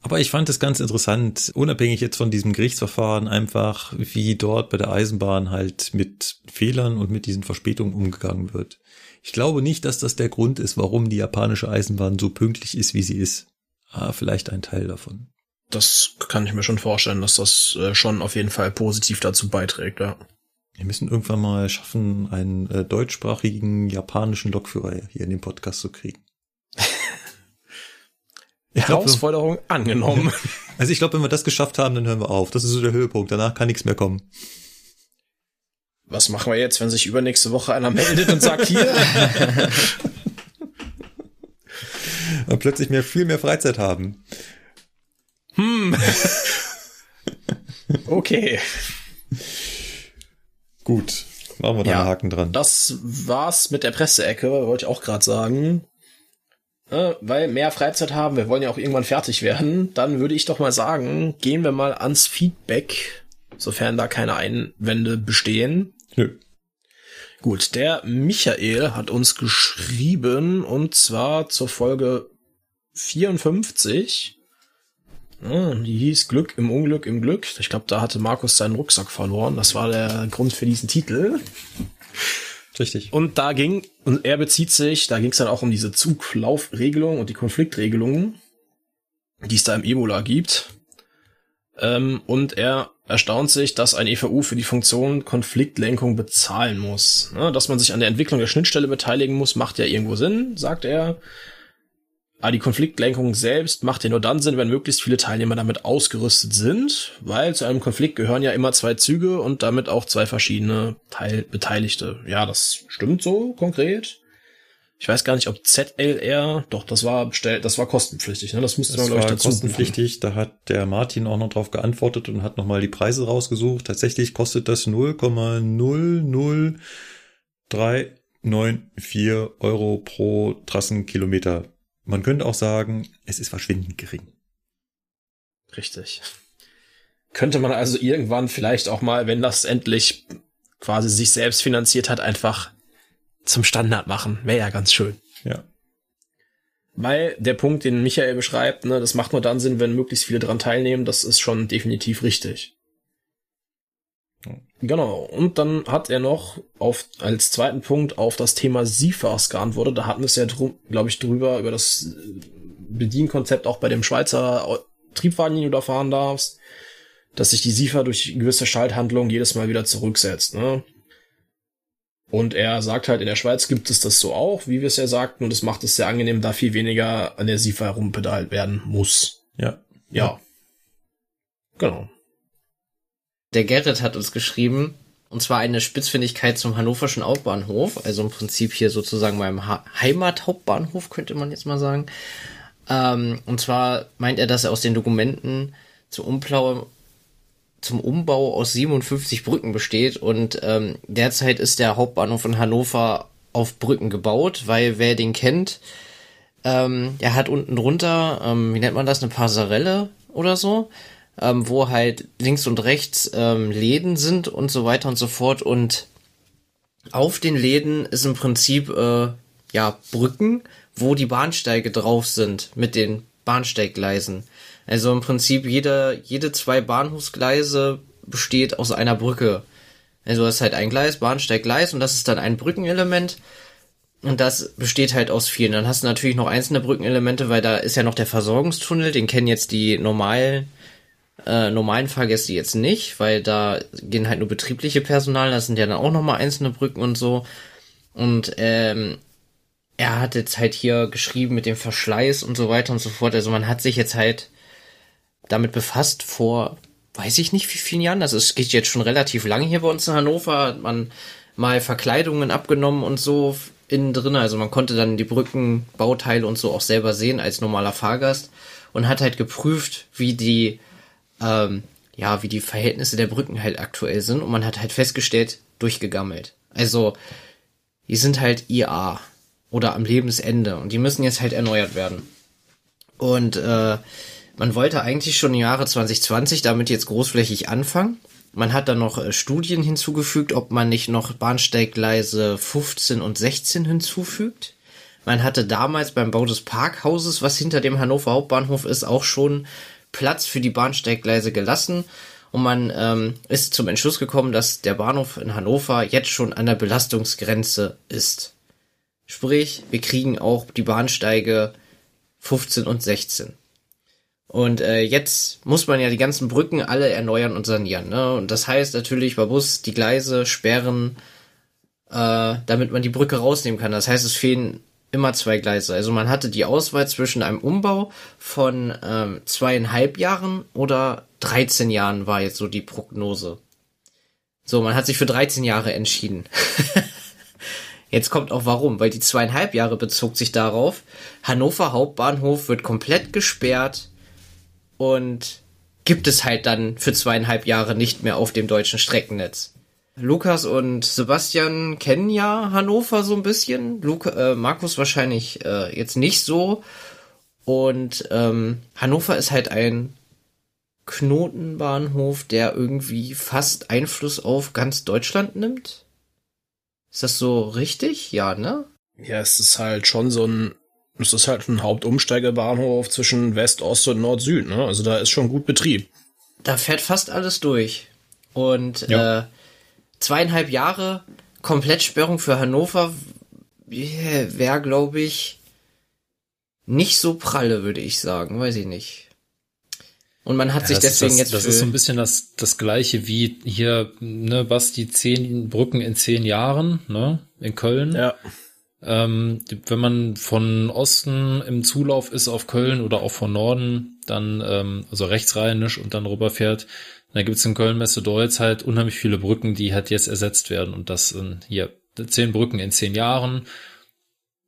Aber ich fand es ganz interessant, unabhängig jetzt von diesem Gerichtsverfahren, einfach wie dort bei der Eisenbahn halt mit Fehlern und mit diesen Verspätungen umgegangen wird. Ich glaube nicht, dass das der Grund ist, warum die japanische Eisenbahn so pünktlich ist, wie sie ist. Ah, vielleicht ein Teil davon. Das kann ich mir schon vorstellen, dass das äh, schon auf jeden Fall positiv dazu beiträgt, ja. Wir müssen irgendwann mal schaffen, einen äh, deutschsprachigen japanischen Lokführer hier in den Podcast zu kriegen. (laughs) Herausforderung angenommen. (laughs) Also ich glaube, wenn wir das geschafft haben, dann hören wir auf. Das ist so der Höhepunkt. Danach kann nichts mehr kommen. Was machen wir jetzt, wenn sich übernächste Woche einer meldet und sagt, hier, (laughs) Und plötzlich mehr, viel mehr Freizeit haben. (laughs) okay. Gut. Machen wir da Ja. einen Haken dran. Das war's mit der Presseecke, wollte ich auch gerade sagen. Äh, weil mehr Freizeit haben, wir wollen ja auch irgendwann fertig werden, dann würde ich doch mal sagen, gehen wir mal ans Feedback, sofern da keine Einwände bestehen. Nö. Gut, der Michael hat uns geschrieben und zwar zur Folge 54. Ah, Die hieß Glück im Unglück im Glück. Ich glaube, da hatte Markus seinen Rucksack verloren. Das war der Grund für diesen Titel. Richtig. Und da ging, und er bezieht sich, da ging es dann auch um diese Zuglaufregelung und die Konfliktregelungen, die es da im Ebola gibt. Ähm, und er erstaunt sich, dass ein EVU für die Funktion Konfliktlenkung bezahlen muss. Ne, dass man sich an der Entwicklung der Schnittstelle beteiligen muss, macht ja irgendwo Sinn, sagt er. Aber die Konfliktlenkung selbst macht ja nur dann Sinn, wenn möglichst viele Teilnehmer damit ausgerüstet sind, weil zu einem Konflikt gehören ja immer zwei Züge und damit auch zwei verschiedene Teilbeteiligte. Ja, das stimmt so konkret. Ich weiß gar nicht, ob ZLR, doch, das war bestellt, das war kostenpflichtig, ne? Das musste man, glaube ich, dazu buchen. kostenpflichtig. Da hat der Martin auch noch drauf geantwortet und hat nochmal die Preise rausgesucht. Tatsächlich kostet das 0,00394 Euro pro Trassenkilometer. Man könnte auch sagen, es ist verschwindend gering. Richtig. Könnte man also irgendwann vielleicht auch mal, wenn das endlich quasi sich selbst finanziert hat, einfach zum Standard machen. Wäre ja ganz schön. Ja. Weil der Punkt, den Michael beschreibt, ne, das macht nur dann Sinn, wenn möglichst viele dran teilnehmen, das ist schon definitiv richtig. Genau. Und dann hat er noch auf, als zweiten Punkt auf das Thema SIFAS geantwortet. Da hatten wir es ja, glaube ich, drüber, über das äh, Bedienkonzept auch bei dem Schweizer Triebwagen, den du da fahren darfst, dass sich die SIFA durch gewisse Schalthandlungen jedes Mal wieder zurücksetzt. Ne? Und er sagt halt, in der Schweiz gibt es das so auch, wie wir es ja sagten, und es macht es sehr angenehm, da viel weniger an der SIFA herumpedalt werden muss. Ja. Ja. Genau. Der Gerrit hat uns geschrieben, und zwar eine Spitzfindigkeit zum hannoverschen Hauptbahnhof, also im Prinzip hier sozusagen meinem ha Heimathauptbahnhof, könnte man jetzt mal sagen. Ähm, und zwar meint er, dass er aus den Dokumenten zum Umbau, zum Umbau aus 57 Brücken besteht und ähm, derzeit ist der Hauptbahnhof in Hannover auf Brücken gebaut, weil wer den kennt, ähm, er hat unten drunter, ähm, wie nennt man das, eine Passarelle oder so, ähm, wo halt links und rechts ähm, Läden sind und so weiter und so fort. Und auf den Läden ist im Prinzip äh, ja Brücken, wo die Bahnsteige drauf sind mit den Bahnsteiggleisen. Also im Prinzip jede, jede zwei Bahnhofsgleise besteht aus einer Brücke. Also es ist halt ein Gleis, Bahnsteig, Gleis und das ist dann ein Brückenelement. Und das besteht halt aus vielen. Dann hast du natürlich noch einzelne Brückenelemente, weil da ist ja noch der Versorgungstunnel, den kennen jetzt die normalen, äh, normalen Fahrgäste jetzt nicht, weil da gehen halt nur betriebliche Personal, das sind ja dann auch nochmal einzelne Brücken und so. Und ähm, er hat jetzt halt hier geschrieben mit dem Verschleiß und so weiter und so fort. Also man hat sich jetzt halt damit befasst vor, weiß ich nicht wie vielen Jahren. Also es geht jetzt schon relativ lange hier bei uns in Hannover. Hat man mal Verkleidungen abgenommen und so innen drin. Also man konnte dann die Brückenbauteile und so auch selber sehen als normaler Fahrgast und hat halt geprüft, wie die ähm, ja, wie die Verhältnisse der Brücken halt aktuell sind und man hat halt festgestellt, durchgegammelt. Also, die sind halt IA oder am Lebensende und die müssen jetzt halt erneuert werden. Und äh, man wollte eigentlich schon im Jahre 2020 damit jetzt großflächig anfangen. Man hat dann noch äh, Studien hinzugefügt, ob man nicht noch Bahnsteiggleise 15 und 16 hinzufügt. Man hatte damals beim Bau des Parkhauses, was hinter dem Hannover Hauptbahnhof ist, auch schon Platz für die Bahnsteiggleise gelassen. Und man ähm, ist zum Entschluss gekommen, dass der Bahnhof in Hannover jetzt schon an der Belastungsgrenze ist. Sprich, wir kriegen auch die Bahnsteige 15 und 16. Und äh, jetzt muss man ja die ganzen Brücken alle erneuern und sanieren. Ne? Und das heißt natürlich, man muss die Gleise sperren, äh, damit man die Brücke rausnehmen kann. Das heißt, es fehlen immer zwei Gleise. Also man hatte die Auswahl zwischen einem Umbau von ähm, zweieinhalb Jahren oder 13 Jahren war jetzt so die Prognose. So, man hat sich für 13 Jahre entschieden. (laughs) Jetzt kommt auch warum, weil die zweieinhalb Jahre bezog sich darauf, Hannover Hauptbahnhof wird komplett gesperrt und gibt es halt dann für zweieinhalb Jahre nicht mehr auf dem deutschen Streckennetz. Lukas und Sebastian kennen ja Hannover so ein bisschen. Luca, äh, Markus wahrscheinlich äh, jetzt nicht so. Und ähm, Hannover ist halt ein Knotenbahnhof, der irgendwie fast Einfluss auf ganz Deutschland nimmt. Ist das so richtig? Ja, ne? Ja, es ist halt schon so ein, es ist halt ein Hauptumsteigebahnhof zwischen West, Ost und Nord, Süd, ne? Also da ist schon gut Betrieb. Da fährt fast alles durch. Und ja. äh, zweieinhalb Jahre Komplettsperrung für Hannover wäre, glaube ich, nicht so pralle, würde ich sagen. Weiß ich nicht. Und man hat ja, sich deswegen das, jetzt. Das ist so ein bisschen das, das gleiche wie hier, ne, Basti, zehn Brücken in zehn Jahren, ne, in Köln. Ja. Ähm, wenn man von Osten im Zulauf ist auf Köln oder auch von Norden, dann, ähm, also rechtsrheinisch und dann rüberfährt, da gibt's in Köln Messe Deutz halt unheimlich viele Brücken, die halt jetzt ersetzt werden und das in, hier zehn Brücken in zehn Jahren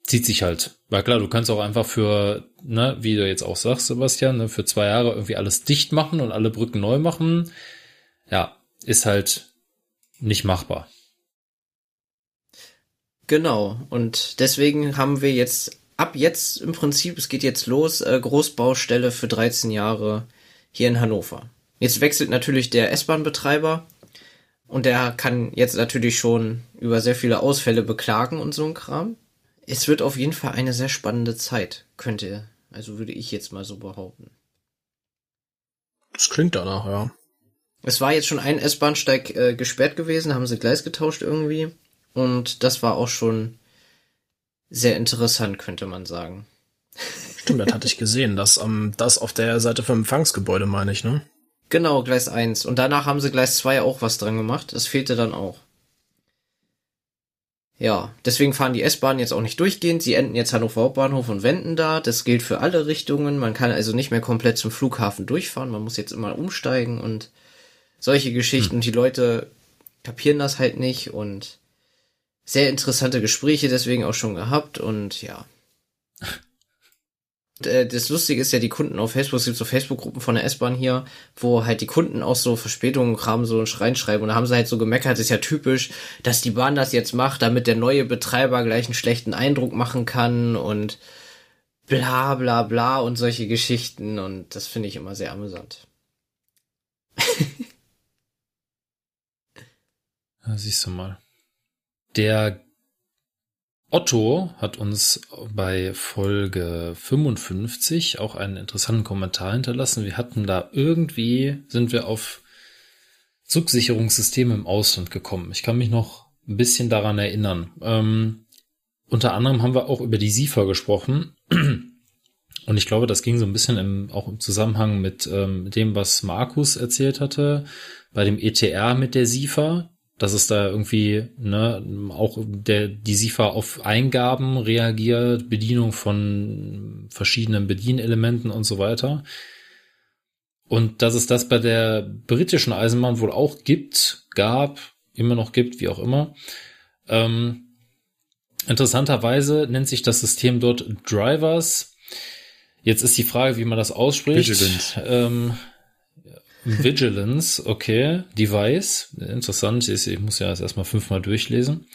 zieht sich halt. Weil klar, du kannst auch einfach für, ne, wie du jetzt auch sagst, Sebastian, ne, für zwei Jahre irgendwie alles dicht machen und alle Brücken neu machen. Ja, ist halt nicht machbar. Genau. Und deswegen haben wir jetzt ab jetzt im Prinzip, es geht jetzt los, äh, Großbaustelle für 13 Jahre hier in Hannover. Jetzt wechselt natürlich der S-Bahn-Betreiber und der kann jetzt natürlich schon über sehr viele Ausfälle beklagen und so ein Kram es wird auf jeden Fall eine sehr spannende Zeit, könnte, also würde ich jetzt mal so behaupten. Das klingt danach, ja. Es war jetzt schon ein S-Bahnsteig äh, gesperrt gewesen, haben sie Gleis getauscht irgendwie. Und das war auch schon sehr interessant, könnte man sagen. Stimmt, das hatte ich gesehen. Das, um, das auf der Seite vom Empfangsgebäude, meine ich, ne? Genau, Gleis 1. Und danach haben sie Gleis 2 auch was dran gemacht. Das fehlte dann auch. Ja, deswegen fahren die S-Bahnen jetzt auch nicht durchgehend. Sie enden jetzt Hannover Hauptbahnhof und wenden da. Das gilt für alle Richtungen. Man kann also nicht mehr komplett zum Flughafen durchfahren. Man muss jetzt immer umsteigen und solche Geschichten. Hm. Und die Leute kapieren das halt nicht und sehr interessante Gespräche deswegen auch schon gehabt und ja. (laughs) Äh, das Lustige ist ja, die Kunden auf Facebook, es gibt so Facebook-Gruppen von der S-Bahn hier, wo halt die Kunden auch so Verspätungen haben, so reinschreiben und da haben sie halt so gemeckert, ist ja typisch, dass die Bahn das jetzt macht, damit der neue Betreiber gleich einen schlechten Eindruck machen kann und bla bla bla und solche Geschichten und das finde ich immer sehr amüsant. (laughs) siehst du mal. Der Otto hat uns bei Folge 55 auch einen interessanten Kommentar hinterlassen. Wir hatten da irgendwie, sind wir auf Zugsicherungssysteme im Ausland gekommen. Ich kann mich noch ein bisschen daran erinnern. Ähm, unter anderem haben wir auch über die SIFA gesprochen. Und ich glaube, das ging so ein bisschen im, auch im Zusammenhang mit ähm, dem, was Markus erzählt hatte, bei dem ETR mit der SIFA dass es da irgendwie ne, auch der die SIFA auf Eingaben reagiert, Bedienung von verschiedenen Bedienelementen und so weiter. Und dass es das bei der britischen Eisenbahn wohl auch gibt, gab, immer noch gibt, wie auch immer. Ähm, interessanterweise nennt sich das System dort Drivers. Jetzt ist die Frage, wie man das ausspricht. Vigilance. Ähm, Vigilance, okay. Device, interessant. Ich muss ja erstmal fünfmal durchlesen.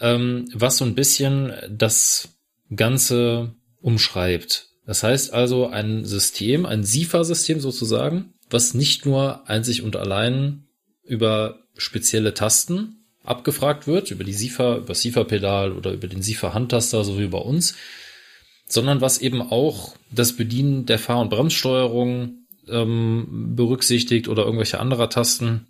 Ähm, was so ein bisschen das Ganze umschreibt. Das heißt also ein System, ein SIFA-System sozusagen, was nicht nur einzig und allein über spezielle Tasten abgefragt wird, über die SIFA, über SIFA-Pedal oder über den SIFA-Handtaster, so wie bei uns, sondern was eben auch das Bedienen der Fahr- und Bremssteuerung ähm, berücksichtigt oder irgendwelche anderer Tasten,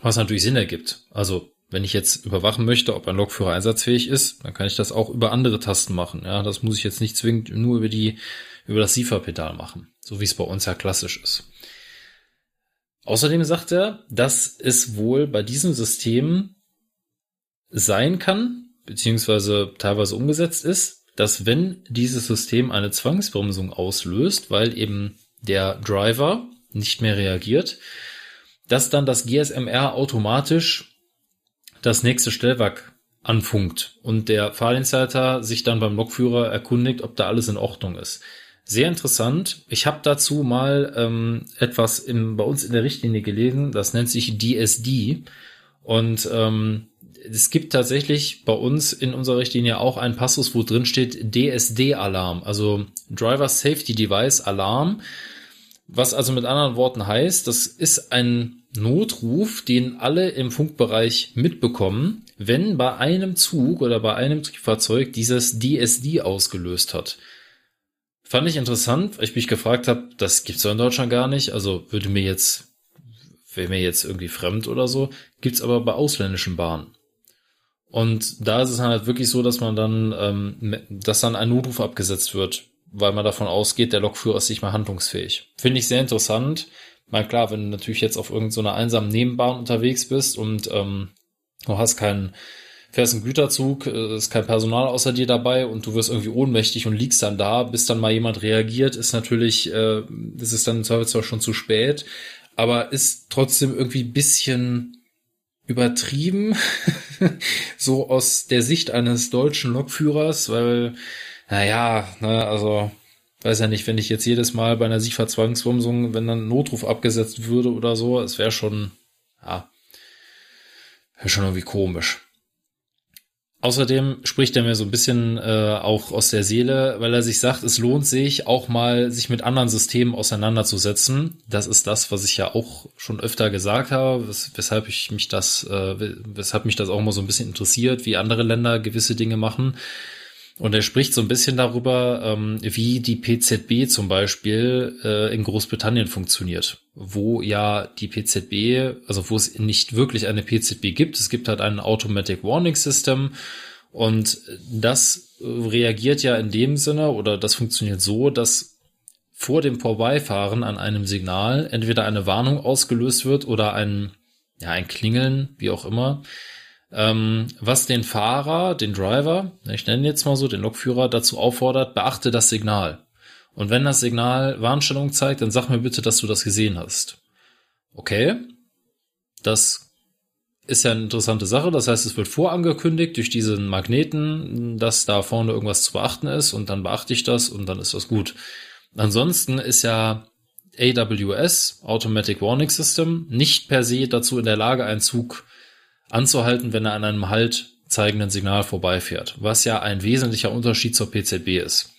was natürlich Sinn ergibt. Also wenn ich jetzt überwachen möchte, ob ein Lokführer einsatzfähig ist, dann kann ich das auch über andere Tasten machen. Ja, das muss ich jetzt nicht zwingend nur über die über das SIFA-Pedal machen, so wie es bei uns ja klassisch ist. Außerdem sagt er, dass es wohl bei diesem System sein kann, beziehungsweise teilweise umgesetzt ist, dass wenn dieses System eine Zwangsbremsung auslöst, weil eben der Driver nicht mehr reagiert, dass dann das GSMR automatisch das nächste Stellwerk anfunkt und der Fahrdienstleiter sich dann beim Lokführer erkundigt, ob da alles in Ordnung ist. Sehr interessant. Ich habe dazu mal ähm, etwas im, bei uns in der Richtlinie gelesen, das nennt sich DSD. Und ähm, es gibt tatsächlich bei uns in unserer Richtlinie auch einen Passus, wo drin steht DSD-Alarm, also Driver Safety Device Alarm. Was also mit anderen Worten heißt, das ist ein Notruf, den alle im Funkbereich mitbekommen, wenn bei einem Zug oder bei einem Triebfahrzeug dieses DSD ausgelöst hat. Fand ich interessant, weil ich mich gefragt habe, das gibt's doch in Deutschland gar nicht. Also würde mir jetzt, wäre mir jetzt irgendwie fremd oder so. Gibt's aber bei ausländischen Bahnen. Und da ist es halt wirklich so, dass man dann, ähm, dass dann ein Notruf abgesetzt wird, weil man davon ausgeht, der Lokführer ist nicht mehr handlungsfähig. Finde ich sehr interessant. Mal klar, wenn du natürlich jetzt auf irgendeiner so einsamen Nebenbahn unterwegs bist und ähm, du hast keinen fährst einen Güterzug, äh, ist kein Personal außer dir dabei und du wirst irgendwie ohnmächtig und liegst dann da, bis dann mal jemand reagiert, ist natürlich, äh, ist es dann zwar schon zu spät, aber ist trotzdem irgendwie bisschen übertrieben, (laughs) so aus der Sicht eines deutschen Lokführers, weil, naja, ne, also, weiß ja nicht, wenn ich jetzt jedes Mal bei einer SIFA-Zwangsbremsung, wenn dann Notruf abgesetzt würde oder so, es wäre schon, ja, wäre schon irgendwie komisch. Außerdem spricht er mir so ein bisschen äh, auch aus der Seele, weil er sich sagt, es lohnt sich auch mal, sich mit anderen Systemen auseinanderzusetzen. Das ist das, was ich ja auch schon öfter gesagt habe, wes weshalb ich mich das, äh, weshalb mich das auch mal so ein bisschen interessiert, wie andere Länder gewisse Dinge machen. Und er spricht so ein bisschen darüber, ähm, wie die PZB zum Beispiel äh, in Großbritannien funktioniert, wo ja die PZB, also wo es nicht wirklich eine PZB gibt. Es gibt halt ein Automatic Warning System und das reagiert ja in dem Sinne oder das funktioniert so, dass vor dem Vorbeifahren an einem Signal entweder eine Warnung ausgelöst wird oder ein, ja, ein Klingeln, wie auch immer, ähm, was den Fahrer, den Driver, ich nenne jetzt mal so, den Lokführer dazu auffordert, beachte das Signal. Und wenn das Signal Warnstellung zeigt, dann sag mir bitte, dass du das gesehen hast. Okay, das ist ja eine interessante Sache. Das heißt, es wird vorangekündigt durch diesen Magneten, dass da vorne irgendwas zu beachten ist und dann beachte ich das und dann ist das gut. Ansonsten ist ja AWS, Automatic Warning System, nicht per se dazu in der Lage, einen Zug anzuhalten, wenn er an einem Halt zeigenden Signal vorbeifährt, was ja ein wesentlicher Unterschied zur PZB ist.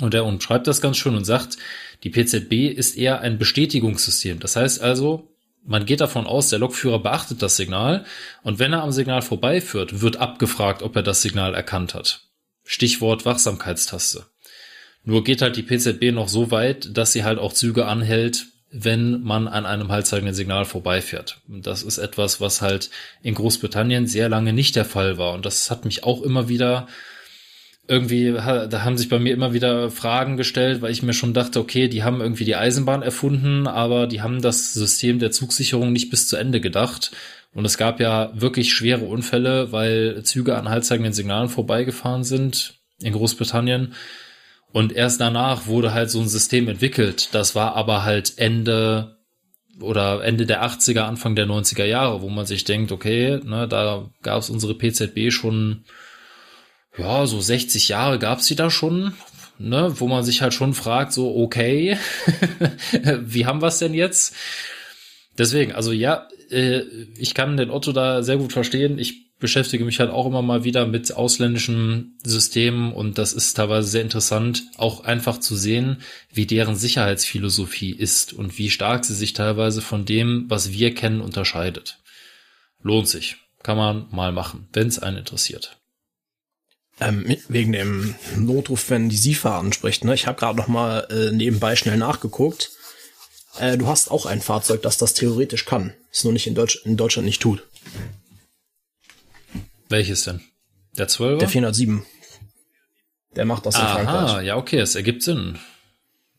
Und er umschreibt das ganz schön und sagt, die PZB ist eher ein Bestätigungssystem. Das heißt also, man geht davon aus, der Lokführer beachtet das Signal und wenn er am Signal vorbeiführt, wird abgefragt, ob er das Signal erkannt hat. Stichwort Wachsamkeitstaste. Nur geht halt die PZB noch so weit, dass sie halt auch Züge anhält, wenn man an einem haltzeigenden Signal vorbeifährt. Und das ist etwas, was halt in Großbritannien sehr lange nicht der Fall war. Und das hat mich auch immer wieder irgendwie, da haben sich bei mir immer wieder Fragen gestellt, weil ich mir schon dachte, okay, die haben irgendwie die Eisenbahn erfunden, aber die haben das System der Zugsicherung nicht bis zu Ende gedacht. Und es gab ja wirklich schwere Unfälle, weil Züge an haltzeigenden Signalen vorbeigefahren sind in Großbritannien und erst danach wurde halt so ein System entwickelt. Das war aber halt Ende oder Ende der 80er, Anfang der 90er Jahre, wo man sich denkt, okay, ne, da gab es unsere PZB schon, ja, so 60 Jahre gab es die da schon, ne, wo man sich halt schon fragt, so, okay, (laughs) wie haben wir es denn jetzt? Deswegen, also ja, äh, ich kann den Otto da sehr gut verstehen. Ich beschäftige mich halt auch immer mal wieder mit ausländischen Systemen und das ist teilweise sehr interessant, auch einfach zu sehen, wie deren Sicherheitsphilosophie ist und wie stark sie sich teilweise von dem, was wir kennen, unterscheidet. Lohnt sich. Kann man mal machen, wenn es einen interessiert. Ähm, wegen dem Notruf, wenn die SIFA anspricht, ne? Ich habe gerade noch mal äh, nebenbei schnell nachgeguckt. Äh, du hast auch ein Fahrzeug, das das theoretisch kann. Ist nur nicht in, Deutsch in Deutschland nicht tut. Welches denn? Der 12 Der 407. Der macht das in Aha, Frankreich. ja, okay, es ergibt Sinn.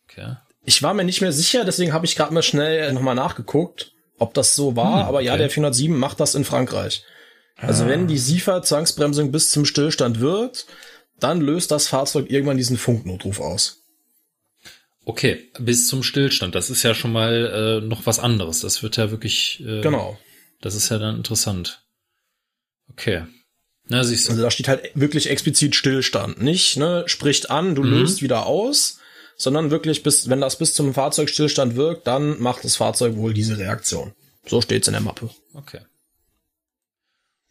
Okay. Ich war mir nicht mehr sicher, deswegen habe ich gerade mal schnell nochmal nachgeguckt, ob das so war. Hm, aber ja, der 407 macht das in Frankreich. Also wenn die SIFA-Zwangsbremsung bis zum Stillstand wirkt, dann löst das Fahrzeug irgendwann diesen Funknotruf aus. Okay, bis zum Stillstand. Das ist ja schon mal äh, noch was anderes. Das wird ja wirklich. Äh, Genau. Das ist ja dann interessant. Okay. Na, siehst du. Also da steht halt wirklich explizit Stillstand. Nicht, ne, spricht an, du Mhm. löst wieder aus, sondern wirklich bis, wenn das bis zum Fahrzeugstillstand wirkt, dann macht das Fahrzeug wohl diese Reaktion. So steht's in der Mappe. Okay.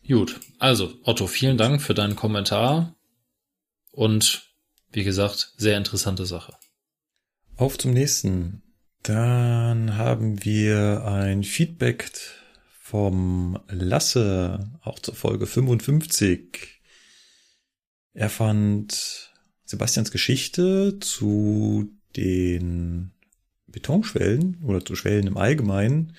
Gut. Also, Otto, vielen Dank für deinen Kommentar. Und wie gesagt, sehr interessante Sache. Auf zum nächsten. Dann haben wir ein Feedback vom Lasse, auch zur Folge 55. Er fand Sebastians Geschichte zu den Betonschwellen oder zu Schwellen im Allgemeinen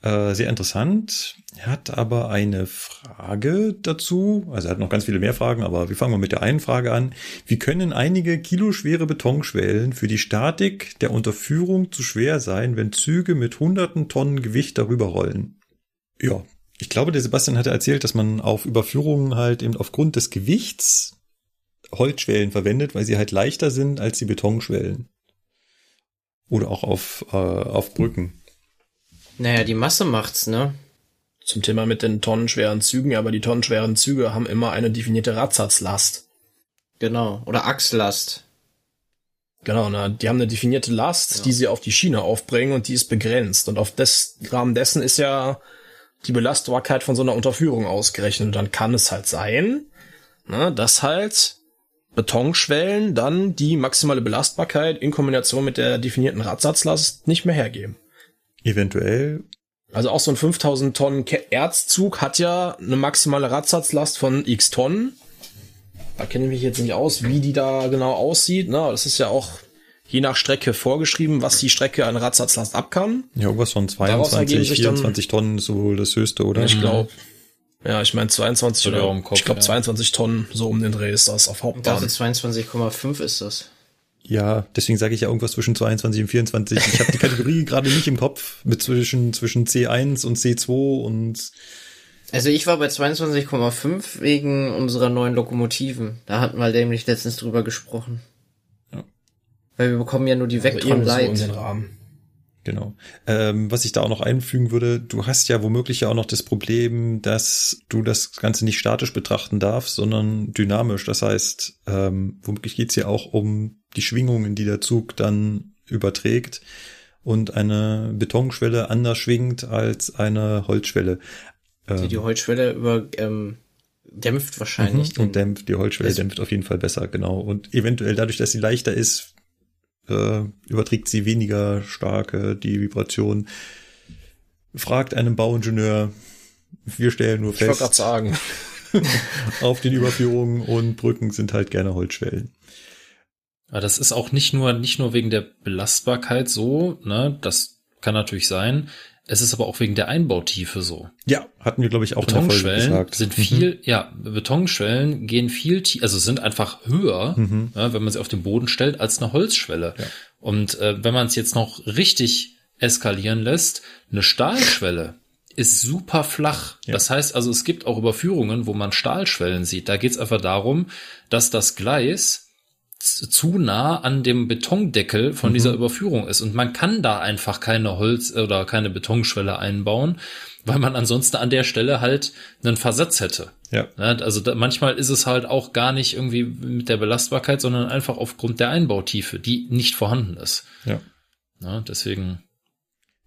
äh, sehr interessant. Er hat aber eine Frage dazu. Also er hat noch ganz viele mehr Fragen, aber wir fangen mal mit der einen Frage an. Wie können einige kiloschwere Betonschwellen für die Statik der Unterführung zu schwer sein, wenn Züge mit hunderten Tonnen Gewicht darüber rollen? Ja, ich glaube, der Sebastian hatte erzählt, dass man auf Überführungen halt eben aufgrund des Gewichts Holzschwellen verwendet, weil sie halt leichter sind als die Betonschwellen. Oder auch auf, äh, auf Brücken. Naja, die Masse macht's, ne? Zum Thema mit den tonnenschweren Zügen, aber die tonnenschweren Züge haben immer eine definierte Radsatzlast. Genau. Oder Achslast. Genau, ne? die haben eine definierte Last, die sie auf die Schiene aufbringen und die ist begrenzt. Und auf des Rahmen dessen ist ja die Belastbarkeit von so einer Unterführung ausgerechnet. Und dann kann es halt sein, ne, dass halt Betonschwellen dann die maximale Belastbarkeit in Kombination mit der definierten Radsatzlast nicht mehr hergeben. Eventuell Also auch so ein 5000 Tonnen Erzzug hat ja eine maximale Radsatzlast von x Tonnen. Da kenne ich mich jetzt nicht aus, wie die da genau aussieht. Ne? Das ist ja auch je nach Strecke vorgeschrieben, was die Strecke an Radsatzlast ab kann. Ja, irgendwas von Daraus ergeben 22, sich dann- 24 Tonnen ist wohl das höchste, oder? Ich glaube, ja, ich meine 22 Oder oder auch im Kopf, ich glaube ja. 22 Tonnen so um den Dreh ist das auf Hauptbahn. dachte 22,5 ist das. Ja, deswegen sage ich ja irgendwas zwischen 22 und 24. Ich habe die Kategorie (laughs) gerade nicht im Kopf mit zwischen, zwischen C1 und C2 und Also ich war bei 22,5 wegen unserer neuen Lokomotiven. Da hatten wir nämlich letztens drüber gesprochen. Weil wir bekommen ja nur die Also Vectron so in Light. den Rahmen. Genau. Ähm, was ich da auch noch einfügen würde, du hast ja womöglich ja auch noch das Problem, dass du das Ganze nicht statisch betrachten darfst, sondern dynamisch. Das heißt, ähm, womöglich geht's ja auch um die Schwingungen, die der Zug dann überträgt und eine Betonschwelle anders schwingt als eine Holzschwelle. Die, die Holzschwelle über ähm, dämpft wahrscheinlich. Mhm. Und dämpft, die Holzschwelle dämpft auf jeden Fall besser, genau. Und eventuell dadurch, dass sie leichter ist, äh, überträgt sie weniger starke die Vibration. Fragt einem Bauingenieur, wir stellen nur Ich wollte fest, sagen, (laughs) auf den Überführungen und Brücken sind halt gerne Holzschwellen. Aber das ist auch nicht nur, nicht nur wegen der Belastbarkeit so, ne, das kann natürlich sein. Es ist aber auch wegen der Einbautiefe so. Ja, hatten wir, glaube ich, auch in der Folge Betonschwellen gesagt. sind Mhm. viel, ja, Betonschwellen gehen viel, tie- also sind einfach höher, Mhm. ja, wenn man sie auf den Boden stellt, als eine Holzschwelle. Ja. Und äh, wenn man es jetzt noch richtig eskalieren lässt, eine Stahlschwelle ist super flach. Ja. Das heißt also, es gibt auch Überführungen, wo man Stahlschwellen sieht. Da geht es einfach darum, dass das Gleis zu nah an dem Betondeckel von dieser Überführung ist. Und man kann da einfach keine Holz- oder keine Betonschwelle einbauen, weil man ansonsten an der Stelle halt einen Versatz hätte. Ja, Also da, manchmal ist es halt auch gar nicht irgendwie mit der Belastbarkeit, sondern einfach aufgrund der Einbautiefe, die nicht vorhanden ist. ja. Ne, deswegen,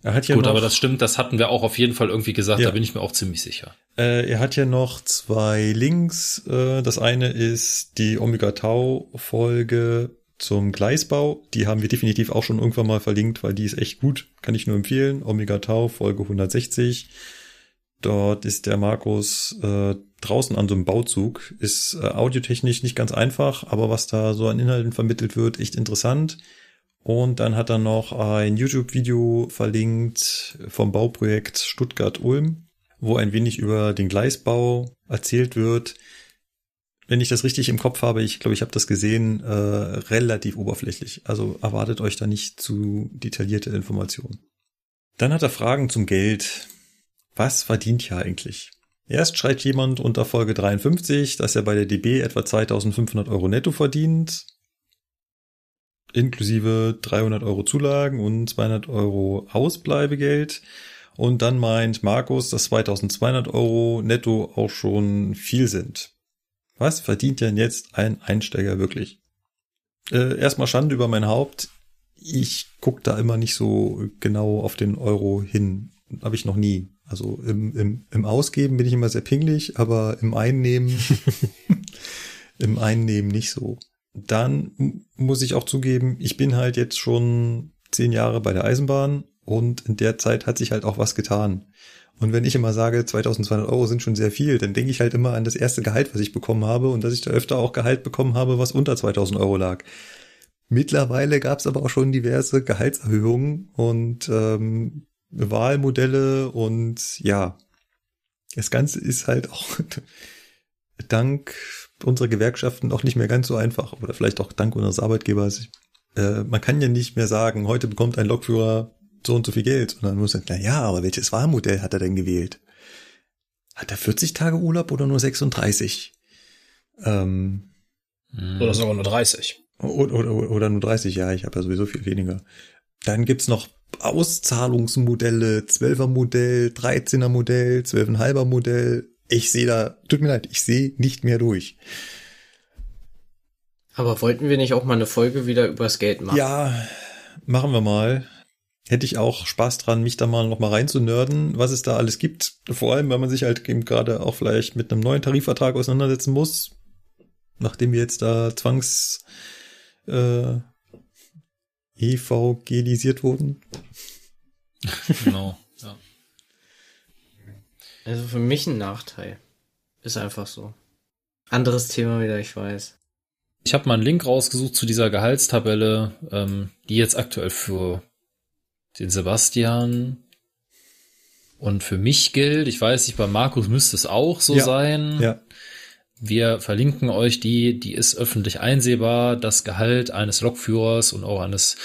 Er hat ja gut, noch, aber das stimmt, das hatten wir auch auf jeden Fall irgendwie gesagt, Ja. da bin ich mir auch ziemlich sicher. Äh, er hat ja noch zwei Links. Äh, das eine ist die Omega Tau Folge zum Gleisbau. Die haben wir definitiv auch schon irgendwann mal verlinkt, weil die ist echt gut. Kann ich nur empfehlen. Omega Tau Folge 160. Dort ist der Markus äh, draußen an so einem Bauzug. Ist äh, audiotechnisch nicht ganz einfach, aber was da so an Inhalten vermittelt wird, echt interessant. Und dann hat er noch ein YouTube-Video verlinkt vom Bauprojekt Stuttgart-Ulm, wo ein wenig über den Gleisbau erzählt wird. Wenn ich das richtig im Kopf habe, ich glaube, ich habe das gesehen, äh, relativ oberflächlich. Also erwartet euch da nicht zu detaillierte Informationen. Dann hat er Fragen zum Geld. Was verdient ihr eigentlich? Erst schreit jemand unter Folge 53, dass er bei der DB etwa 2500 Euro netto verdient, inklusive 300 Euro Zulagen und 200 Euro Ausbleibegeld. Und dann meint Markus, dass 2200 Euro netto auch schon viel sind. Was verdient denn jetzt ein Einsteiger wirklich? Äh, erstmal Schande über mein Haupt. Ich guck da immer nicht so genau auf den Euro hin. Habe ich noch nie. Also im, im, im Ausgeben bin ich immer sehr pingelig, aber im Einnehmen, (laughs) im Einnehmen nicht so. Dann muss ich auch zugeben, ich bin halt jetzt schon zehn Jahre bei der Eisenbahn und in der Zeit hat sich halt auch was getan. Und wenn ich immer sage, 2200 Euro sind schon sehr viel, dann denke ich halt immer an das erste Gehalt, was ich bekommen habe und dass ich da öfter auch Gehalt bekommen habe, was unter 2000 Euro lag. Mittlerweile gab es aber auch schon diverse Gehaltserhöhungen und ähm, Wahlmodelle und ja, das Ganze ist halt auch (laughs) dank unserer Gewerkschaften auch nicht mehr ganz so einfach oder vielleicht auch dank unseres Arbeitgebers. Äh, man kann ja nicht mehr sagen, heute bekommt ein Lokführer so und so viel Geld. Dann muss man, na ja, aber welches Wahlmodell hat er denn gewählt? Hat er 40 Tage Urlaub oder nur 36? Ähm, Oder sogar nur 30. oder, oder, oder nur 30, ja, ich habe ja sowieso viel weniger. Dann gibt's noch Auszahlungsmodelle, 12er Modell, 13er Modell, 12,5er Modell. Ich sehe da, tut mir leid, ich sehe nicht mehr durch. Aber wollten wir nicht auch mal eine Folge wieder übers Geld machen? Ja, machen wir mal. Hätte ich auch Spaß dran, mich da mal noch mal reinzunörden, was es da alles gibt. Vor allem, weil man sich halt eben gerade auch vielleicht mit einem neuen Tarifvertrag auseinandersetzen muss. Nachdem wir jetzt da zwangs äh, EVGlisiert wurden. Genau. Also für mich ein Nachteil. Ist einfach so. Anderes Thema wieder, ich weiß. Ich habe mal einen Link rausgesucht zu dieser Gehaltstabelle, ähm, die jetzt aktuell für den Sebastian und für mich gilt. Ich weiß nicht, bei Markus müsste es auch so Ja, sein. Ja, Wir verlinken euch die, die ist öffentlich einsehbar. Das Gehalt eines Lokführers und auch eines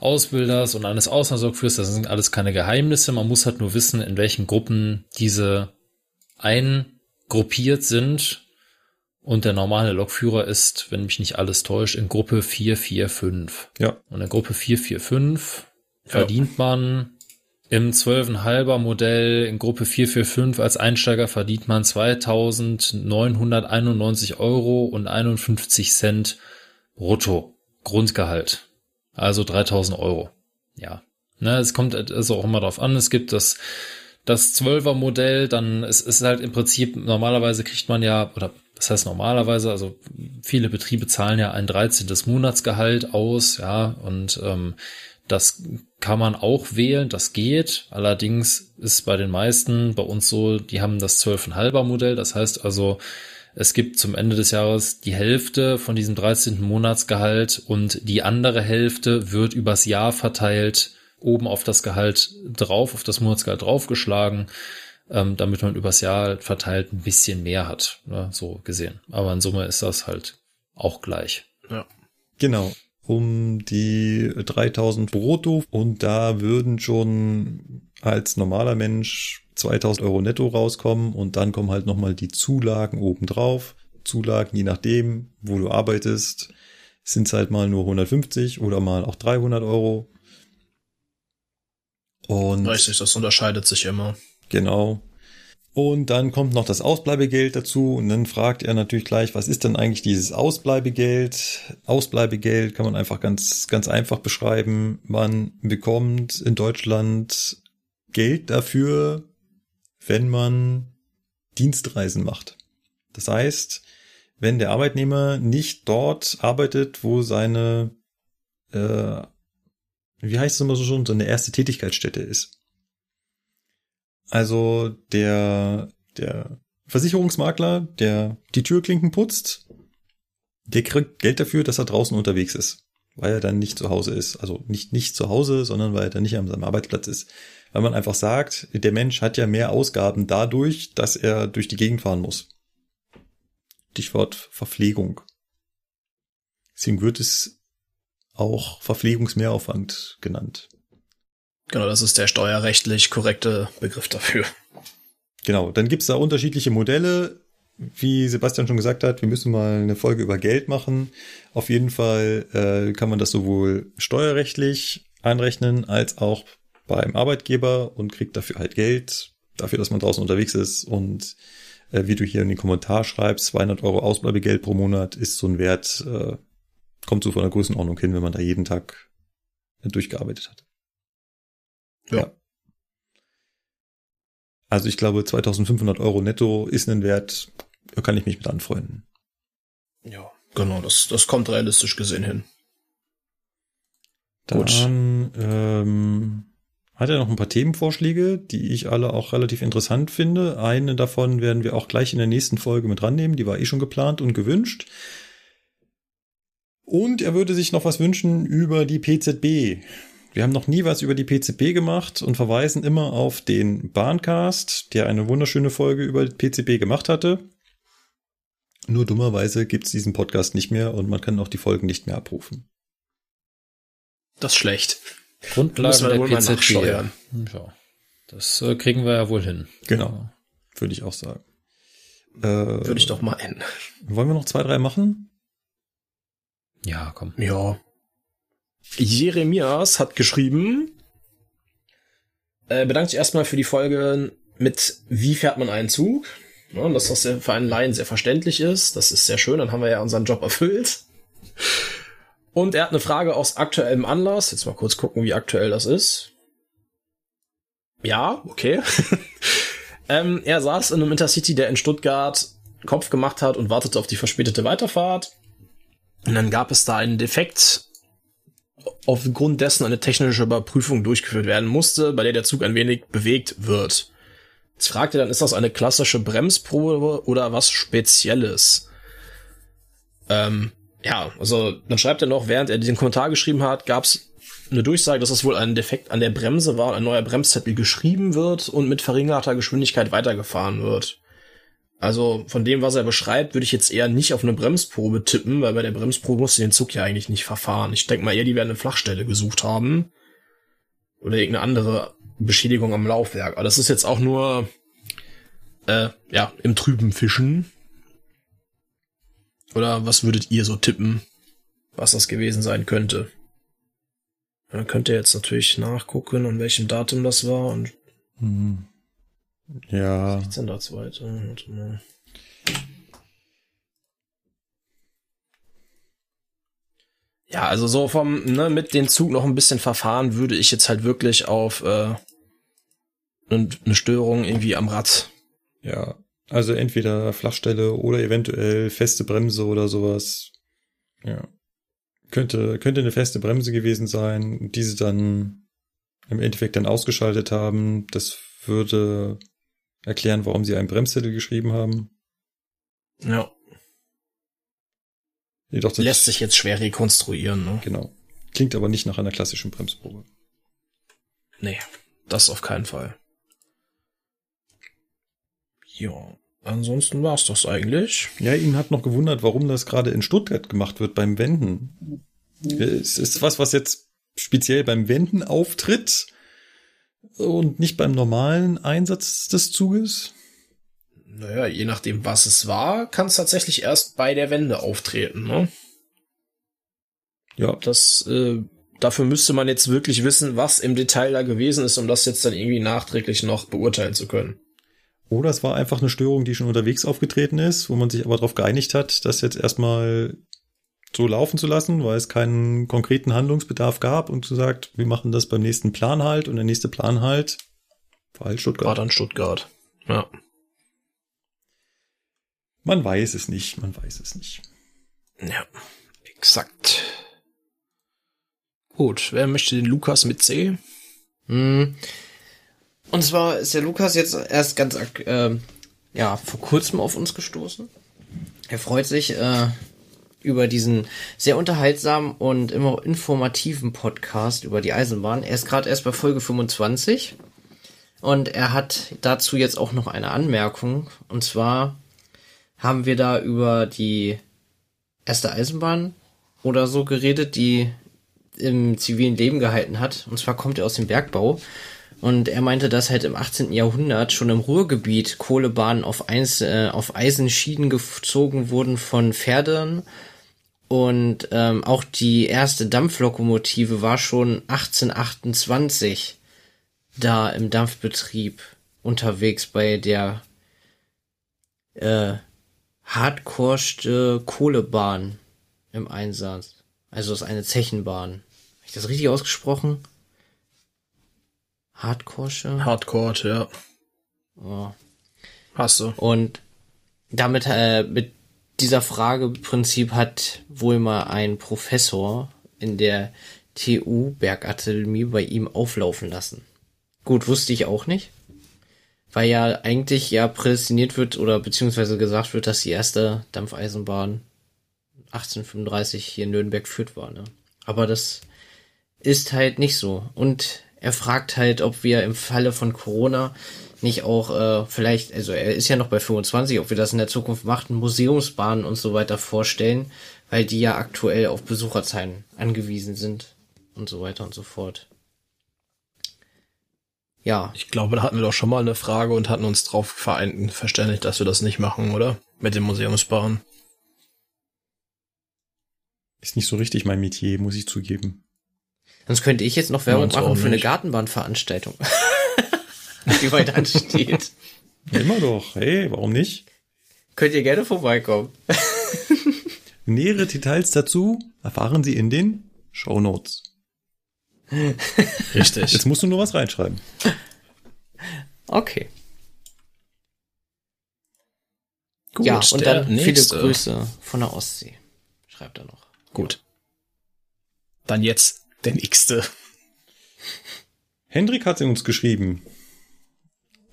Ausbilders und eines Auslandslokführers, das sind alles keine Geheimnisse. Man muss halt nur wissen, in welchen Gruppen diese eingruppiert sind. Und der normale Lokführer ist, wenn mich nicht alles täuscht, in Gruppe 445. ja, Und in Gruppe 445 verdient man im 12,5er Modell in Gruppe 445 als Einsteiger verdient man 2.991 Euro und 51 Cent brutto Grundgehalt. Also 3.000 Euro. Ja. Ne, es kommt also auch immer darauf an. Es gibt das, das 12er Modell, dann es ist halt im Prinzip, normalerweise kriegt man ja, oder das heißt normalerweise, also viele Betriebe zahlen ja ein 13. Monatsgehalt aus, ja, und ähm, das kann man auch wählen, das geht. Allerdings ist bei den meisten bei uns so, die haben das 12,5er Modell. Das heißt also, es gibt zum Ende des Jahres die Hälfte von diesem 13. Monatsgehalt und die andere Hälfte wird übers Jahr verteilt oben auf das Gehalt drauf, auf das Monatsgehalt draufgeschlagen, ähm, damit man übers Jahr verteilt ein bisschen mehr hat, ne, so gesehen. Aber in Summe ist das halt auch gleich. genau. Um die 3000 brutto und da würden schon als normaler Mensch 2000 Euro netto rauskommen und dann kommen halt nochmal die Zulagen obendrauf. Zulagen, je nachdem, wo du arbeitest, sind es halt mal nur 150 oder mal auch 300 Euro. Und Richtig, das unterscheidet sich immer. Genau. Und dann kommt noch das Ausbleibegeld dazu und dann fragt er natürlich gleich, was ist denn eigentlich dieses Ausbleibegeld? Ausbleibegeld kann man einfach ganz, ganz einfach beschreiben. Man bekommt in Deutschland Geld dafür, wenn man Dienstreisen macht. Das heißt, wenn der Arbeitnehmer nicht dort arbeitet, wo seine, äh, wie heißt es immer so schon, seine erste Tätigkeitsstätte ist. Also der, der Versicherungsmakler, der die Türklinken putzt, der kriegt Geld dafür, dass er draußen unterwegs ist, weil er dann nicht zu Hause ist. Also nicht, nicht zu Hause, sondern weil er dann nicht an seinem Arbeitsplatz ist. Weil man einfach sagt, der Mensch hat ja mehr Ausgaben dadurch, dass er durch die Gegend fahren muss. Stichwort Verpflegung. Deswegen wird es auch Verpflegungsmehraufwand genannt. Genau, das ist der steuerrechtlich korrekte Begriff dafür. genau, dann gibt's da unterschiedliche Modelle. Wie Sebastian schon gesagt hat, wir müssen mal eine Folge über Geld machen. Auf jeden Fall äh, kann man das sowohl steuerrechtlich einrechnen als auch beim Arbeitgeber und kriegt dafür halt Geld, dafür, dass man draußen unterwegs ist und äh, wie du hier in den Kommentar schreibst, 200 Euro Ausbleibegeld pro Monat ist so ein Wert, äh, kommt so von der Größenordnung hin, wenn man da jeden Tag äh, durchgearbeitet hat. Ja. Also ich glaube, 2500 Euro netto ist ein Wert, da kann ich mich mit anfreunden. Ja, genau, das, das kommt realistisch gesehen hin. Dann Gut. ähm, hat er noch ein paar Themenvorschläge, die ich alle auch relativ interessant finde. Eine davon werden wir auch gleich in der nächsten Folge mit rannehmen. Die war eh schon geplant und gewünscht. Und er würde sich noch was wünschen über die PZB. Wir haben noch nie was über die PZB gemacht und verweisen immer auf den Bahncast, der eine wunderschöne Folge über die PZB gemacht hatte. Nur dummerweise gibt's diesen Podcast nicht mehr und man kann auch die Folgen nicht mehr abrufen. Das ist schlecht. Grundlagen Müssen wir der mal PZB. Ja, das äh, kriegen wir ja wohl hin. Genau, würde ich auch sagen. Äh, Würde ich doch meinen. Wollen wir noch zwei, drei machen? Ja, komm. Ja. Jeremias hat geschrieben, äh, bedankt sich erstmal für die Folge mit Wie fährt man einen Zug? Ja, und dass das für einen Laien sehr verständlich ist. Das ist sehr schön, dann haben wir ja unseren Job erfüllt. Und er hat eine Frage aus aktuellem Anlass. Jetzt mal kurz gucken, wie aktuell das ist. Ja, okay. (laughs) ähm, er saß in einem Intercity, der in Stuttgart Kopf gemacht hat und wartete auf die verspätete Weiterfahrt. Und dann gab es da einen Defekt, aufgrund dessen eine technische Überprüfung durchgeführt werden musste, bei der der Zug ein wenig bewegt wird. Jetzt fragt er dann, ist das eine klassische Bremsprobe oder was Spezielles? Ähm, ja, also dann schreibt er noch, während er diesen Kommentar geschrieben hat, gab es eine Durchsage, dass es wohl ein Defekt an der Bremse war und ein neuer Bremszettel geschrieben wird und mit verringerter Geschwindigkeit weitergefahren wird. Also von dem, was er beschreibt, würde ich jetzt eher nicht auf eine Bremsprobe tippen, weil bei der Bremsprobe musst du den Zug ja eigentlich nicht verfahren. Ich denke mal eher, die werden eine Flachstelle gesucht haben. Oder irgendeine andere Beschädigung am Laufwerk. Aber das ist jetzt auch nur, äh, ja, im Trüben fischen. Oder was würdet ihr so tippen, was das gewesen sein könnte? Dann könnt ihr jetzt natürlich nachgucken, an welchem Datum das war und Hm. Ja, 16.2. Warte mal. Ja, also so vom, ne, mit dem Zug noch ein bisschen verfahren, würde ich jetzt halt wirklich auf äh, eine Störung irgendwie am Rad. ja. Also entweder Flachstelle oder eventuell feste Bremse oder sowas. Ja. Könnte, könnte eine feste Bremse gewesen sein, die sie dann im Endeffekt dann ausgeschaltet haben. Das würde erklären, warum sie einen Bremszettel geschrieben haben. Ja, Jedoch das, lässt sich jetzt schwer rekonstruieren, ne? Genau. Klingt aber nicht nach einer klassischen Bremsprobe. Nee, das auf keinen Fall. Ja, ansonsten war's das eigentlich. Ja, ihn hat noch gewundert, warum das gerade in Stuttgart gemacht wird beim Wenden. Es ist was, was jetzt speziell beim Wenden auftritt und nicht beim normalen Einsatz des Zuges. Naja, je nachdem, was es war, kann es tatsächlich erst bei der Wende auftreten, ne? Ja, Das, äh, dafür müsste man jetzt wirklich wissen, was im Detail da gewesen ist, um das jetzt dann irgendwie nachträglich noch beurteilen zu können. Oder es war einfach eine Störung, die schon unterwegs aufgetreten ist, wo man sich aber darauf geeinigt hat, das jetzt erstmal so laufen zu lassen, weil es keinen konkreten Handlungsbedarf gab und gesagt, wir machen das beim nächsten Plan halt und der nächste Plan halt war halt War Stuttgart. dann Stuttgart. Ja. Man weiß es nicht, man weiß es nicht. Ja, exakt. Gut, wer möchte den Lukas mit C? Hm. Und zwar ist der Lukas jetzt erst ganz ähm, ja vor kurzem auf uns gestoßen. Er freut sich äh, über diesen sehr unterhaltsamen und immer informativen Podcast über die Eisenbahn. Er ist gerade erst bei Folge 25 und er hat dazu jetzt auch noch eine Anmerkung. Und zwar haben wir da über die erste Eisenbahn oder so geredet, die im zivilen Leben gehalten hat. Und zwar kommt er aus dem Bergbau. Und er meinte, dass halt im 18. Jahrhundert schon im Ruhrgebiet Kohlebahnen auf, Eis, äh, auf Eisenschienen gezogen wurden von Pferden. Und ähm, auch die erste Dampflokomotive war schon 1828 da im Dampfbetrieb unterwegs bei der äh, hardcoreste Kohlebahn im Einsatz. Also ist eine Zechenbahn. Habe ich das richtig ausgesprochen? Hardcore. Hardcore, ja. Oh. Hast du. Und damit, äh, mit dieser Frageprinzip hat wohl mal ein Professor in der TU Bergakademie bei ihm auflaufen lassen. Gut, wusste ich auch nicht. Weil ja eigentlich ja prädestiniert wird oder beziehungsweise gesagt wird, dass die erste Dampfeisenbahn 1835 hier in Nürnberg führt war. Ne? Aber das ist halt nicht so. Und er fragt halt, ob wir im Falle von Corona nicht auch äh, vielleicht, also er ist ja noch bei 25, ob wir das in der Zukunft machen, Museumsbahnen und so weiter vorstellen, weil die ja aktuell auf Besucherzahlen angewiesen sind und so weiter und so fort. Ja. Ich glaube, da hatten wir doch schon mal eine Frage und hatten uns drauf vereinigt, verständigt, dass wir das nicht machen, oder? Mit den Museumsbahnen. Ist nicht so richtig mein Metier, muss ich zugeben. Sonst könnte ich jetzt noch Werbung machen für eine. Gartenbahnveranstaltung. (laughs) die bald ansteht. Immer doch. Hey, warum nicht? Könnt ihr gerne vorbeikommen. (laughs) Nähere Details dazu erfahren Sie in den Show Notes. Richtig. Jetzt musst du nur was reinschreiben. Okay. Gut, ja, und dann viele nächste. Grüße von der Ostsee. Schreibt er noch. Gut. Dann jetzt der nächste. Hendrik hat uns geschrieben.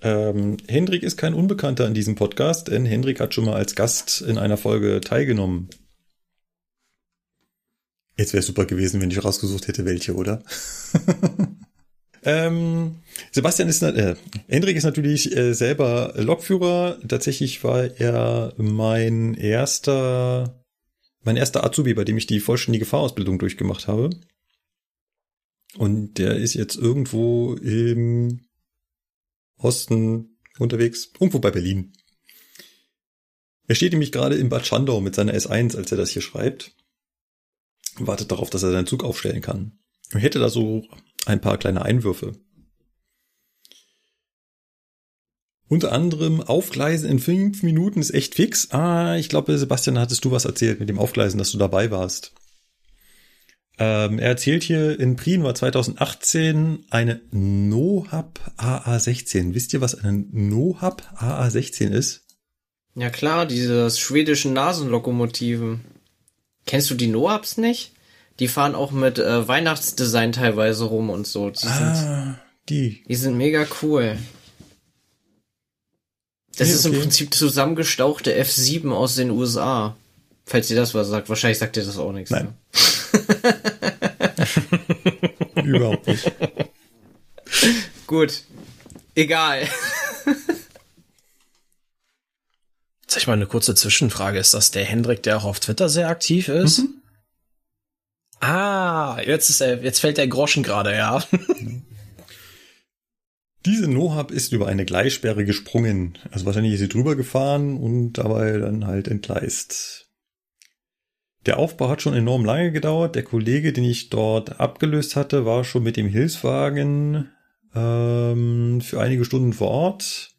Ähm, Hendrik ist kein Unbekannter in diesem Podcast, denn Hendrik hat schon mal als Gast in einer Folge teilgenommen. Jetzt wäre super gewesen, wenn ich rausgesucht hätte, welche, oder? (laughs) ähm, Sebastian ist, äh, Hendrik ist natürlich äh, selber Lokführer. Tatsächlich war er mein erster, mein erster Azubi, bei dem ich die vollständige Fahrausbildung durchgemacht habe. Und der ist jetzt irgendwo im Osten unterwegs, irgendwo bei Berlin. Er steht nämlich gerade in Bad Schandau mit seiner S1, als er das hier schreibt. Wartet darauf, dass er seinen Zug aufstellen kann. Er hätte da so ein paar kleine Einwürfe. Unter anderem Aufgleisen in fünf Minuten ist echt fix. Ah, ich glaube, Sebastian, hattest du was erzählt mit dem Aufgleisen, dass du dabei warst. Ähm, er erzählt hier, in Prien war 2018 eine NoHub AA16. Wisst ihr, was eine NoHub AA16 ist? Ja klar, diese schwedischen Nasenlokomotiven. Kennst du die Noabs nicht? Die fahren auch mit äh, Weihnachtsdesign teilweise rum und so. Die sind, Ah, die. die sind mega cool. Das Ja, ist im okay. Prinzip zusammengestauchte F7 aus den USA. Falls ihr das was sagt. Wahrscheinlich sagt ihr das auch nichts. Nein. Ne? (laughs) Überhaupt nicht. Gut. Egal. Sag ich mal eine kurze Zwischenfrage. Ist das der Hendrik, der auch auf Twitter sehr aktiv ist? Ah, jetzt ist er, jetzt fällt der Groschen gerade, ja. Diese NoHub ist über eine Gleissperre gesprungen. Also wahrscheinlich ist sie drüber gefahren und dabei dann halt entgleist. Der Aufbau hat schon enorm lange gedauert. Der Kollege, den ich dort abgelöst hatte, war schon mit dem Hilfswagen ähm, für einige Stunden vor Ort.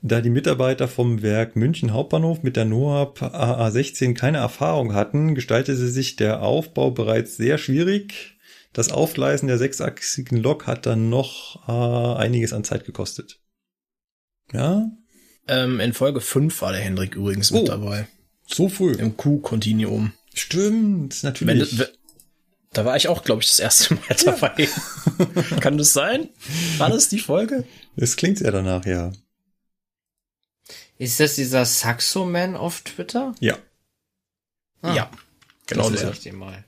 Da die Mitarbeiter vom Werk München Hauptbahnhof mit der NOAB AA16 keine Erfahrung hatten, gestaltete sich der Aufbau bereits sehr schwierig. Das Aufgleisen der sechsachsigen Lok hat dann noch äh, einiges an Zeit gekostet. Ja, Ähm, in Folge 5 war der Hendrik übrigens mit Oh. dabei. So früh. Im Q-Kontinuum. Stimmt, Wenn, natürlich. w- da war ich auch, glaube ich, das erste Mal dabei. (laughs) Kann das sein? War das die Folge? Es klingt sehr danach, ja. Ist das dieser Saxo-Man auf Twitter? Ja. Ah, Ja, genau das der. ich mal.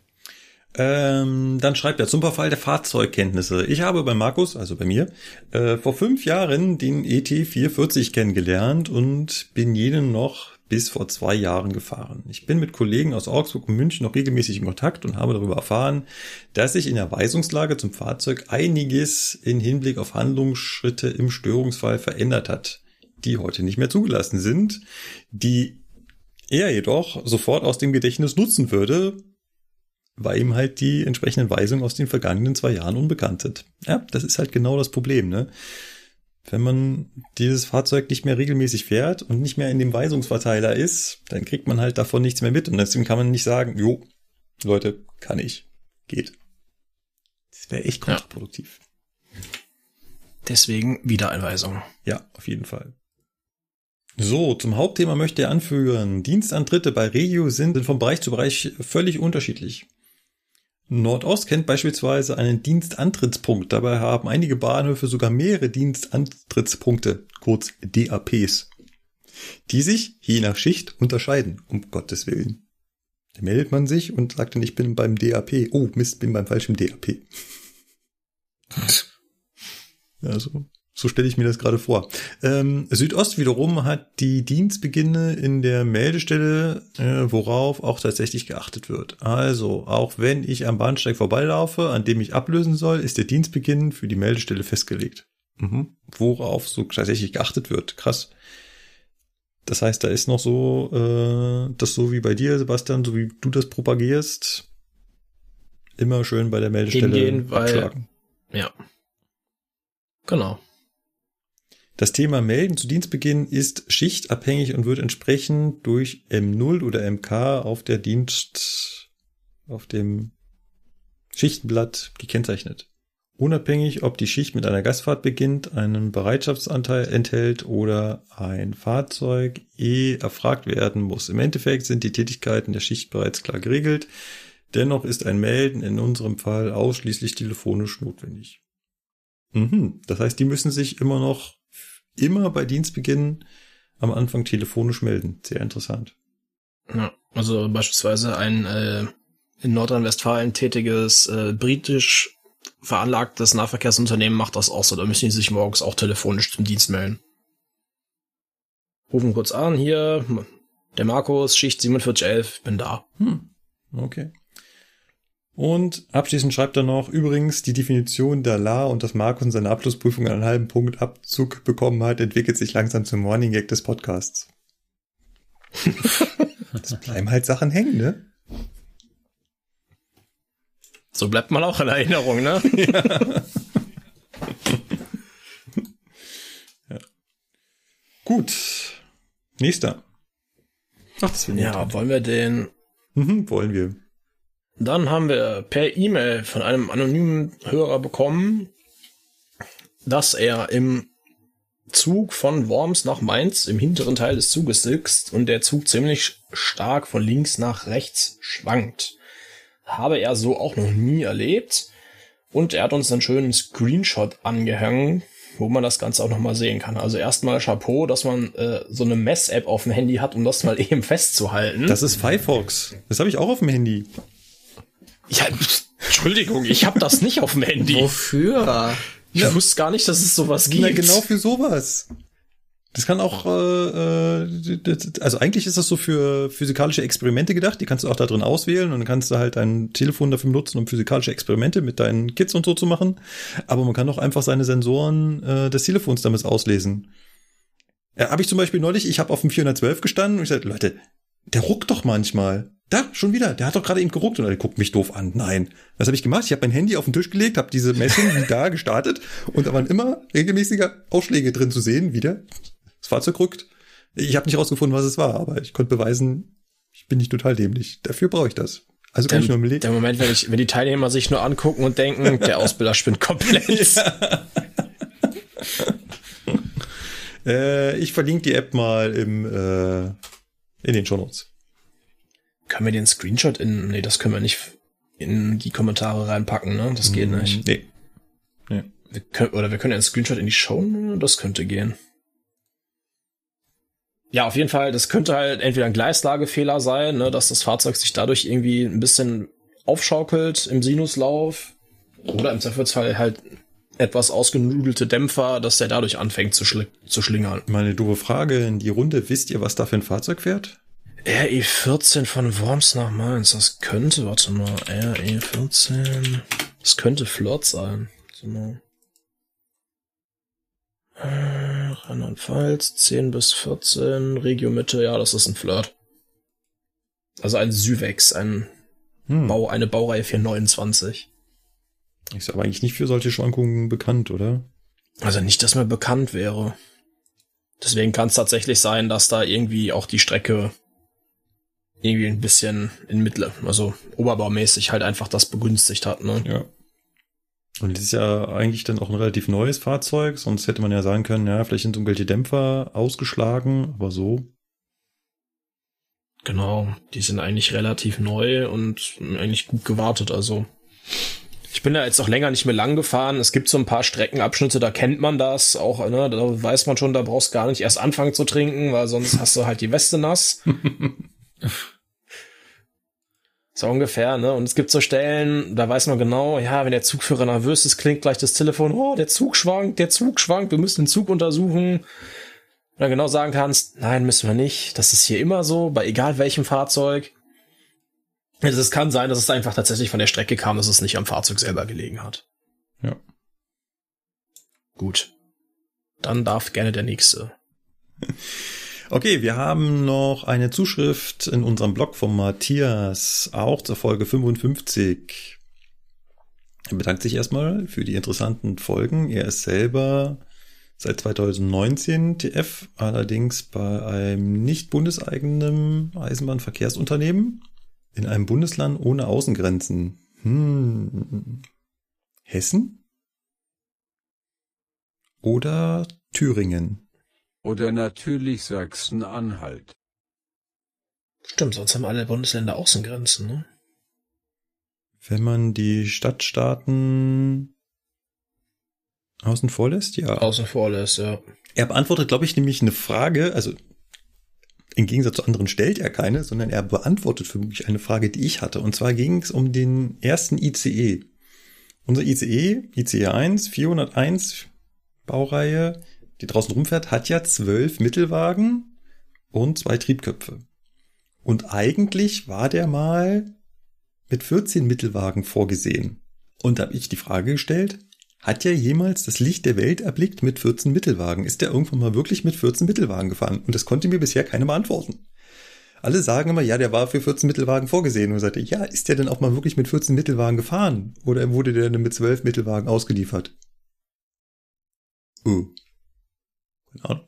Ähm, dann schreibt er zum Verfall der Fahrzeugkenntnisse. Ich habe bei Markus, also bei mir, äh, vor fünf Jahren den ET440 kennengelernt und bin jenen noch bis vor zwei Jahren gefahren. Ich bin mit Kollegen aus Augsburg und München noch regelmäßig in Kontakt und habe darüber erfahren, dass sich in der Weisungslage zum Fahrzeug einiges in Hinblick auf Handlungsschritte im Störungsfall verändert hat, die heute nicht mehr zugelassen sind, die er jedoch sofort aus dem Gedächtnis nutzen würde, weil ihm halt die entsprechenden Weisungen aus den vergangenen zwei Jahren unbekannt sind. Ja, das ist halt genau das Problem, ne? Wenn man dieses Fahrzeug nicht mehr regelmäßig fährt und nicht mehr in dem Weisungsverteiler ist, dann kriegt man halt davon nichts mehr mit. Und deswegen kann man nicht sagen, jo, Leute, kann ich. Geht. Das wäre echt kontraproduktiv. Ja. Deswegen Wiedereinweisung. Ja, auf jeden Fall. So, zum Hauptthema möchte er anführen. Dienstantritte bei Regio sind von Bereich zu Bereich völlig unterschiedlich. Nordost kennt beispielsweise einen Dienstantrittspunkt. Dabei haben einige Bahnhöfe sogar mehrere Dienstantrittspunkte, kurz DAPs, die sich je nach Schicht unterscheiden, um Gottes Willen. Da meldet man sich und sagt dann, ich bin beim DAP. Oh, Mist, bin beim falschen DAP. also, so stelle ich mir das gerade vor. Ähm, Südost wiederum hat die Dienstbeginne in der Meldestelle, äh, worauf auch tatsächlich geachtet wird. Also, auch wenn ich am Bahnsteig vorbeilaufe, an dem ich ablösen soll, ist der Dienstbeginn für die Meldestelle festgelegt. Mhm. Worauf so tatsächlich geachtet wird. Krass. Das heißt, da ist noch so, äh, das so wie bei dir, Sebastian, so wie du das propagierst, immer schön bei der Meldestelle Hingehen, abschlagen. Weil, ja. Genau. Das Thema Melden zu Dienstbeginn ist schichtabhängig und wird entsprechend durch M0 oder MK auf der Dienst, auf dem Schichtenblatt gekennzeichnet. Unabhängig, ob die Schicht mit einer Gastfahrt beginnt, einen Bereitschaftsanteil enthält oder ein Fahrzeug eh erfragt werden muss. Im Endeffekt sind die Tätigkeiten der Schicht bereits klar geregelt. Dennoch ist ein Melden in unserem Fall ausschließlich telefonisch notwendig. Mhm. Das heißt, die müssen sich immer noch immer bei Dienstbeginn am Anfang telefonisch melden. Sehr interessant. Ja, also beispielsweise ein äh, in Nordrhein-Westfalen tätiges äh, britisch veranlagtes Nahverkehrsunternehmen macht das auch so. Da müssen die sich morgens auch telefonisch zum Dienst melden. Rufen kurz an, hier, der Markus, Schicht 4711, bin da. Hm, okay. Und abschließend schreibt er noch, übrigens, die Definition der La und dass Markus in seiner Abschlussprüfung einen halben Punkt Abzug bekommen hat, entwickelt sich langsam zum Morning Gag des Podcasts. (laughs) Es bleiben halt Sachen hängen, ne? So bleibt man auch in Erinnerung, ne? (laughs) ja. (laughs) ja. Gut. Nächster. Ach, das ja, wollen wir den? Mhm, wollen wir. Dann haben wir per E-Mail von einem anonymen Hörer bekommen, dass er im Zug von Worms nach Mainz im hinteren Teil des Zuges sitzt und der Zug ziemlich stark von links nach rechts schwankt. Habe er so auch noch nie erlebt. Und er hat uns einen schönen Screenshot angehängt, wo man das Ganze auch nochmal sehen kann. Also erstmal Chapeau, dass man äh, so eine Mess-App auf dem Handy hat, um das mal (laughs) eben festzuhalten. Das ist Firefox. Das habe ich auch auf dem Handy. Ja, Entschuldigung, ich habe das nicht auf dem Handy. Wofür? Ich ja. wusste gar nicht, dass es sowas gibt. Na, genau für sowas. Das kann auch, äh, äh also eigentlich ist das so für physikalische Experimente gedacht. Die kannst du auch da drin auswählen und dann kannst du halt dein Telefon dafür benutzen, um physikalische Experimente mit deinen Kids und so zu machen. Aber man kann auch einfach seine Sensoren äh, des Telefons damit auslesen. Ja, habe ich zum Beispiel neulich, ich habe auf dem 412 gestanden und ich sagte, Leute, der ruckt doch manchmal. Da, schon wieder. Der hat doch gerade eben geruckt und er guckt mich doof an. Nein. Was habe ich gemacht? Ich habe mein Handy auf den Tisch gelegt, habe diese Messung wie (laughs) da gestartet und da waren immer regelmäßiger Ausschläge drin zu sehen, wieder. Das Fahrzeug rückt. Ich habe nicht rausgefunden, was es war, aber ich konnte beweisen, ich bin nicht total dämlich. Dafür brauche ich das. Also kann der, ich nur Der Moment, wenn, ich, wenn die Teilnehmer sich nur angucken und denken, der (laughs) Ausbilder spinnt komplett. Ja. äh, ich verlinke die App mal im, äh, in den Show Notes. Können wir den Screenshot in, nee, das können wir nicht in die Kommentare reinpacken, ne? Das geht mm, nicht. Nee. nee. Wir können, oder wir können einen Screenshot in die Show, das könnte gehen. Ja, auf jeden Fall, das könnte halt entweder ein Gleislagefehler sein, ne, dass das Fahrzeug sich dadurch irgendwie ein bisschen aufschaukelt im Sinuslauf oder im Zweifelsfall halt etwas ausgenudelte Dämpfer, dass der dadurch anfängt zu, schli zu schlingern. Meine doofe Frage in die Runde. Wisst ihr, was da für ein Fahrzeug fährt? RE14 von Worms nach Mainz. Das könnte, warte mal, RE14. Das könnte Flirt sein. Äh, Rheinland-Pfalz, 10 bis 14, Regio Mitte, ja, das ist ein Flirt. Also ein Syvex, ein Hm. Bau, eine Baureihe 429. Ist aber eigentlich nicht für solche Schwankungen bekannt, oder? Also nicht, dass mir bekannt wäre. Deswegen kann es tatsächlich sein, dass da irgendwie auch die Strecke irgendwie ein bisschen in Mittel, also oberbaumäßig halt einfach das begünstigt hat, ne? Ja. Und das ist ja eigentlich dann auch ein relativ neues Fahrzeug, sonst hätte man ja sagen können, ja, vielleicht sind irgendwelche Dämpfer ausgeschlagen, aber so. Genau, die sind eigentlich relativ neu und eigentlich gut gewartet, also. Ich bin ja jetzt auch länger nicht mehr lang gefahren. Es gibt so ein paar Streckenabschnitte, da kennt man das auch, ne? Da weiß man schon, da brauchst du gar nicht erst anfangen zu trinken, weil sonst hast du halt die Weste nass. (laughs) So ungefähr, ne? Und es gibt so Stellen, da weiß man genau, ja, wenn der Zugführer nervös ist, klingt gleich das Telefon, oh, der Zug schwankt, der Zug schwankt, wir müssen den Zug untersuchen. Und dann genau sagen kannst, nein, müssen wir nicht. Das ist hier immer so, bei egal welchem Fahrzeug. Also es kann sein, dass es einfach tatsächlich von der Strecke kam, dass es nicht am Fahrzeug selber gelegen hat. Ja. Gut. Dann darf gerne der nächste. (laughs) Okay, wir haben noch eine Zuschrift in unserem Blog von Matthias, auch zur Folge 55. Er bedankt sich erstmal für die interessanten Folgen. Er ist selber seit 2019 TF, allerdings bei einem nicht bundeseigenen Eisenbahnverkehrsunternehmen in einem Bundesland ohne Außengrenzen. Hm. Hessen? Oder Thüringen? Oder natürlich Sachsen-Anhalt. Stimmt, sonst haben alle Bundesländer Außengrenzen, ne? Wenn man die Stadtstaaten außen vor lässt, ja. Außen vor lässt, ja. Er beantwortet, glaube ich, nämlich eine Frage, also im Gegensatz zu anderen stellt er keine, sondern er beantwortet für mich eine Frage, die ich hatte. Und zwar ging es um den ersten ICE. Unser ICE, ICE 1, 401 Baureihe, die draußen rumfährt, hat ja zwölf Mittelwagen und zwei Triebköpfe. Und eigentlich war der mal mit 14 Mittelwagen vorgesehen. Und da habe ich die Frage gestellt, hat ja jemals das Licht der Welt erblickt mit 14 Mittelwagen? Ist der irgendwann mal wirklich mit 14 Mittelwagen gefahren? Und das konnte mir bisher keiner beantworten. Alle sagen immer, ja, der war für 14 Mittelwagen vorgesehen. Und sagte, ja, ist der denn auch mal wirklich mit 14 Mittelwagen gefahren? Oder wurde der denn mit 12 Mittelwagen ausgeliefert? Oh. Keine Ahnung.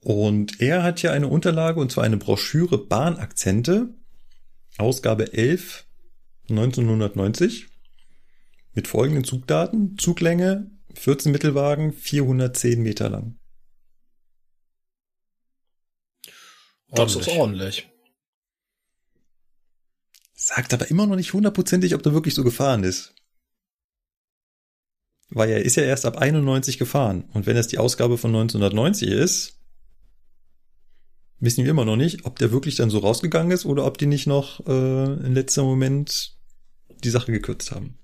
Und er hat ja eine Unterlage, und zwar eine Broschüre Bahnakzente, Ausgabe 11, 1990, mit folgenden Zugdaten. Zuglänge 14 Mittelwagen, 410 Meter lang. Das ist ordentlich. Sagt aber immer noch nicht hundertprozentig, ob der wirklich so gefahren ist. Weil er ist ja erst ab 91 gefahren. Und wenn es die Ausgabe von 1990 ist, wissen wir immer noch nicht, ob der wirklich dann so rausgegangen ist oder ob die nicht noch äh, im letzten Moment die Sache gekürzt haben.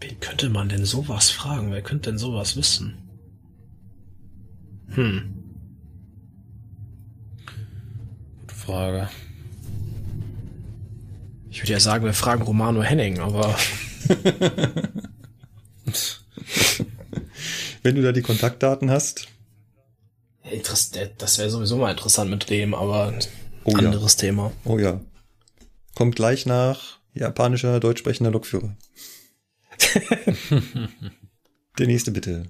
Wen könnte man denn sowas fragen? Wer könnte denn sowas wissen? Hm. Gute Frage. Ich würde ja sagen, wir fragen Romano Henning, aber (laughs) Wenn du da die Kontaktdaten hast. Das wäre sowieso mal interessant mit dem, aber Oh ja. anderes Thema. Oh ja. Kommt gleich nach japanischer, deutsch sprechender Lokführer. (laughs) Der nächste bitte.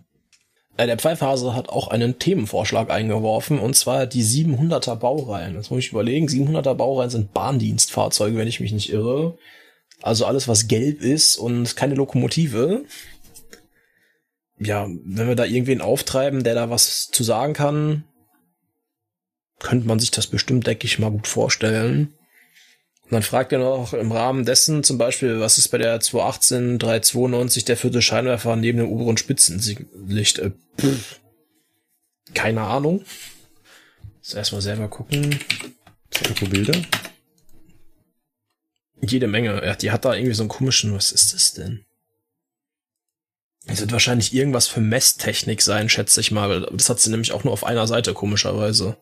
Äh, Der Pfeifhase hat auch einen Themenvorschlag eingeworfen, und zwar die 700er Baureihen. Das muss ich überlegen. 700er Baureihen sind Bahndienstfahrzeuge, wenn ich mich nicht irre. Also alles, was gelb ist und keine Lokomotive. Ja, wenn wir da irgendwen auftreiben, der da was zu sagen kann, könnte man sich das bestimmt, denke ich, mal gut vorstellen. Und dann fragt er noch im Rahmen dessen zum Beispiel, was ist bei der 218 392 der vierte Scheinwerfer neben dem oberen Spitzenlicht? Äh, pff. Keine Ahnung. Jetzt erstmal selber gucken. Irgendwo Bilder? Jede Menge. Ja, die hat da irgendwie so einen komischen, was ist das denn? Es wird wahrscheinlich irgendwas für Messtechnik sein, schätze ich mal. Das hat sie nämlich auch nur auf einer Seite, komischerweise.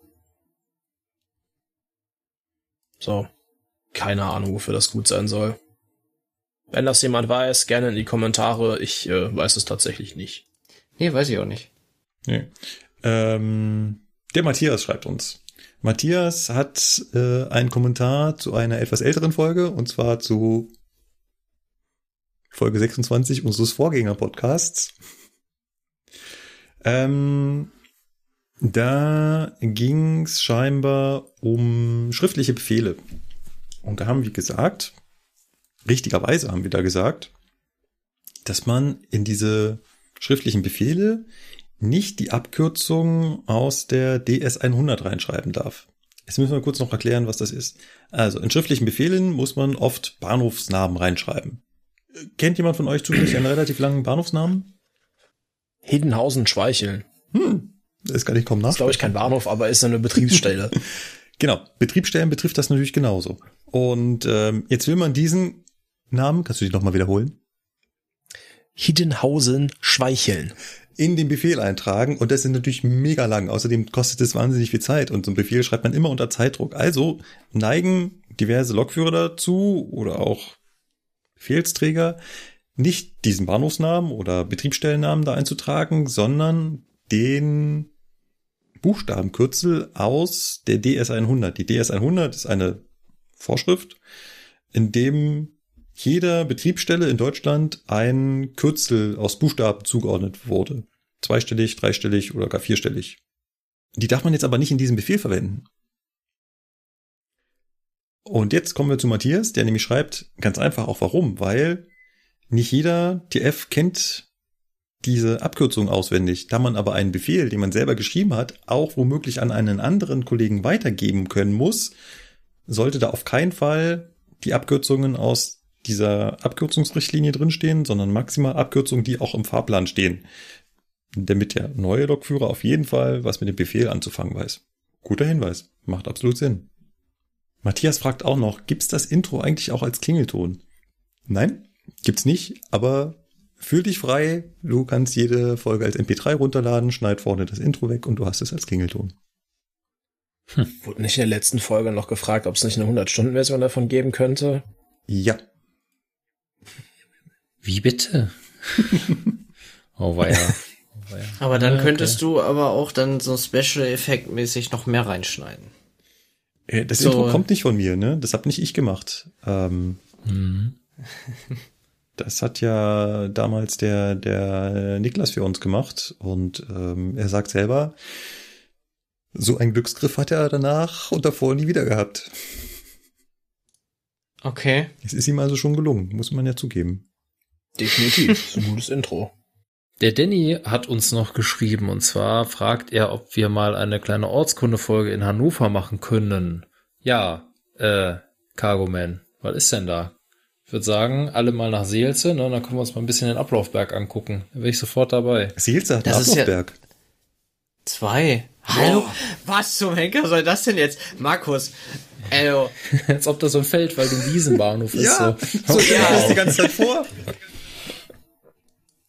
So. Keine Ahnung, wofür das gut sein soll. Wenn das jemand weiß, gerne in die Kommentare. Ich äh, weiß es tatsächlich nicht. Nee, weiß ich auch nicht. Nee. Ähm, der Matthias schreibt uns. Matthias hat äh, einen Kommentar zu einer etwas älteren Folge, und zwar zu Folge 26 unseres Vorgänger-Podcasts. Ähm, da ging es scheinbar um schriftliche Befehle. Und da haben wir gesagt, richtigerweise haben wir da gesagt, dass man in diese schriftlichen Befehle nicht die Abkürzung aus der DS100 reinschreiben darf. Jetzt müssen wir kurz noch erklären, was das ist. Also in schriftlichen Befehlen muss man oft Bahnhofsnamen reinschreiben. Kennt jemand von euch zufällig einen relativ langen Bahnhofsnamen? Hiddenhausen Schweicheln. Hm, das kann ich kaum nach. Ist glaube ich kein Bahnhof, aber ist eine Betriebsstelle. (laughs) genau, Betriebsstellen betrifft das natürlich genauso. Und ähm, jetzt will man diesen Namen, kannst du dich nochmal wiederholen? Hiddenhausen Schweicheln. In den Befehl eintragen und das ist natürlich mega lang. Außerdem kostet es wahnsinnig viel Zeit und so ein Befehl schreibt man immer unter Zeitdruck. Also neigen diverse Lokführer dazu oder auch Befehlsträger, nicht diesen Bahnhofsnamen oder Betriebsstellennamen da einzutragen, sondern den Buchstabenkürzel aus der DS100. Die DS100 ist eine Vorschrift, in dem jeder Betriebsstelle in Deutschland ein Kürzel aus Buchstaben zugeordnet wurde. Zweistellig, dreistellig oder gar vierstellig. Die darf man jetzt aber nicht in diesem Befehl verwenden. Und jetzt kommen wir zu Matthias, der nämlich schreibt, ganz einfach auch warum, weil nicht jeder TF kennt diese Abkürzung auswendig. Da man aber einen Befehl, den man selber geschrieben hat, auch womöglich an einen anderen Kollegen weitergeben können muss, sollte da auf keinen Fall die Abkürzungen aus dieser Abkürzungsrichtlinie drinstehen, sondern maximal Abkürzungen, die auch im Fahrplan stehen. Damit der neue Lokführer auf jeden Fall was mit dem Befehl anzufangen weiß. Guter Hinweis. Macht absolut Sinn. Matthias fragt auch noch, gibt's das Intro eigentlich auch als Klingelton? Nein, gibt's nicht, aber fühl dich frei. Du kannst jede Folge als MP3 runterladen, schneid vorne das Intro weg und du hast es als Klingelton. Hm. Wurde nicht in der letzten Folge noch gefragt, ob es nicht eine 100-Stunden-Version davon geben könnte? Ja. Wie bitte? (laughs) oh weia. Oh, (laughs) weia. Aber dann könntest du aber auch dann so Special-Effekt-mäßig noch mehr reinschneiden. Äh, Das So. Intro kommt nicht von mir, ne? Das hab nicht ich gemacht. Ähm, Mhm. (laughs) das hat ja damals der, der Niklas für uns gemacht und ähm, er sagt selber, so einen Glücksgriff hat er danach und davor nie wieder gehabt. Okay. Es ist ihm also schon gelungen, muss man ja zugeben. Definitiv. ist ein gutes Intro. Der Danny hat uns noch geschrieben und zwar fragt er, ob wir mal eine kleine Ortskundefolge in Hannover machen können. Ja, äh, Cargo Man, was ist denn da? Ich würde sagen, alle mal nach Seelze, ne, dann können wir uns mal ein bisschen den Ablaufberg angucken. Da wäre ich sofort dabei. Seelze hat Das einen ist ja- Ablaufberg. Zwei. Hallo? Was zum Henker soll das denn jetzt? Markus, also, (laughs) Als ob das so ein Feld, weil du ein Wiesenbahnhof ist. Ja, so. so stell ich das die ganze Zeit (laughs) vor.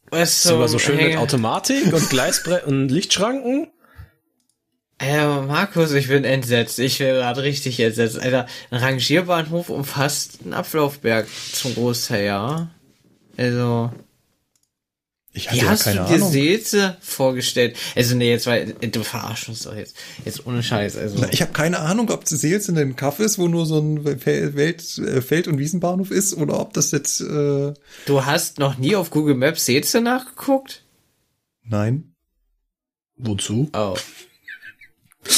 was Ist immer so schön mit Henker? Automatik und Gleisbrett und Lichtschranken. Äh, Markus, ich bin entsetzt. Ich bin gerade richtig entsetzt. Alter, ein Rangierbahnhof umfasst einen Ablaufberg zum Großteil, ja. Also, Ich hatte wie ja hast keine du dir Ahnung. Seelze vorgestellt? Also, nee, jetzt war, du verarschst uns doch jetzt. Jetzt ohne Scheiß, also. Na, Ich habe keine Ahnung, ob Seelze ein Kaff ist, wo nur so ein Welt, äh, Feld- und Wiesenbahnhof ist, oder ob das jetzt, äh, Du hast noch nie auf Google Maps Seelze nachgeguckt? nein. Wozu? Oh. (laughs)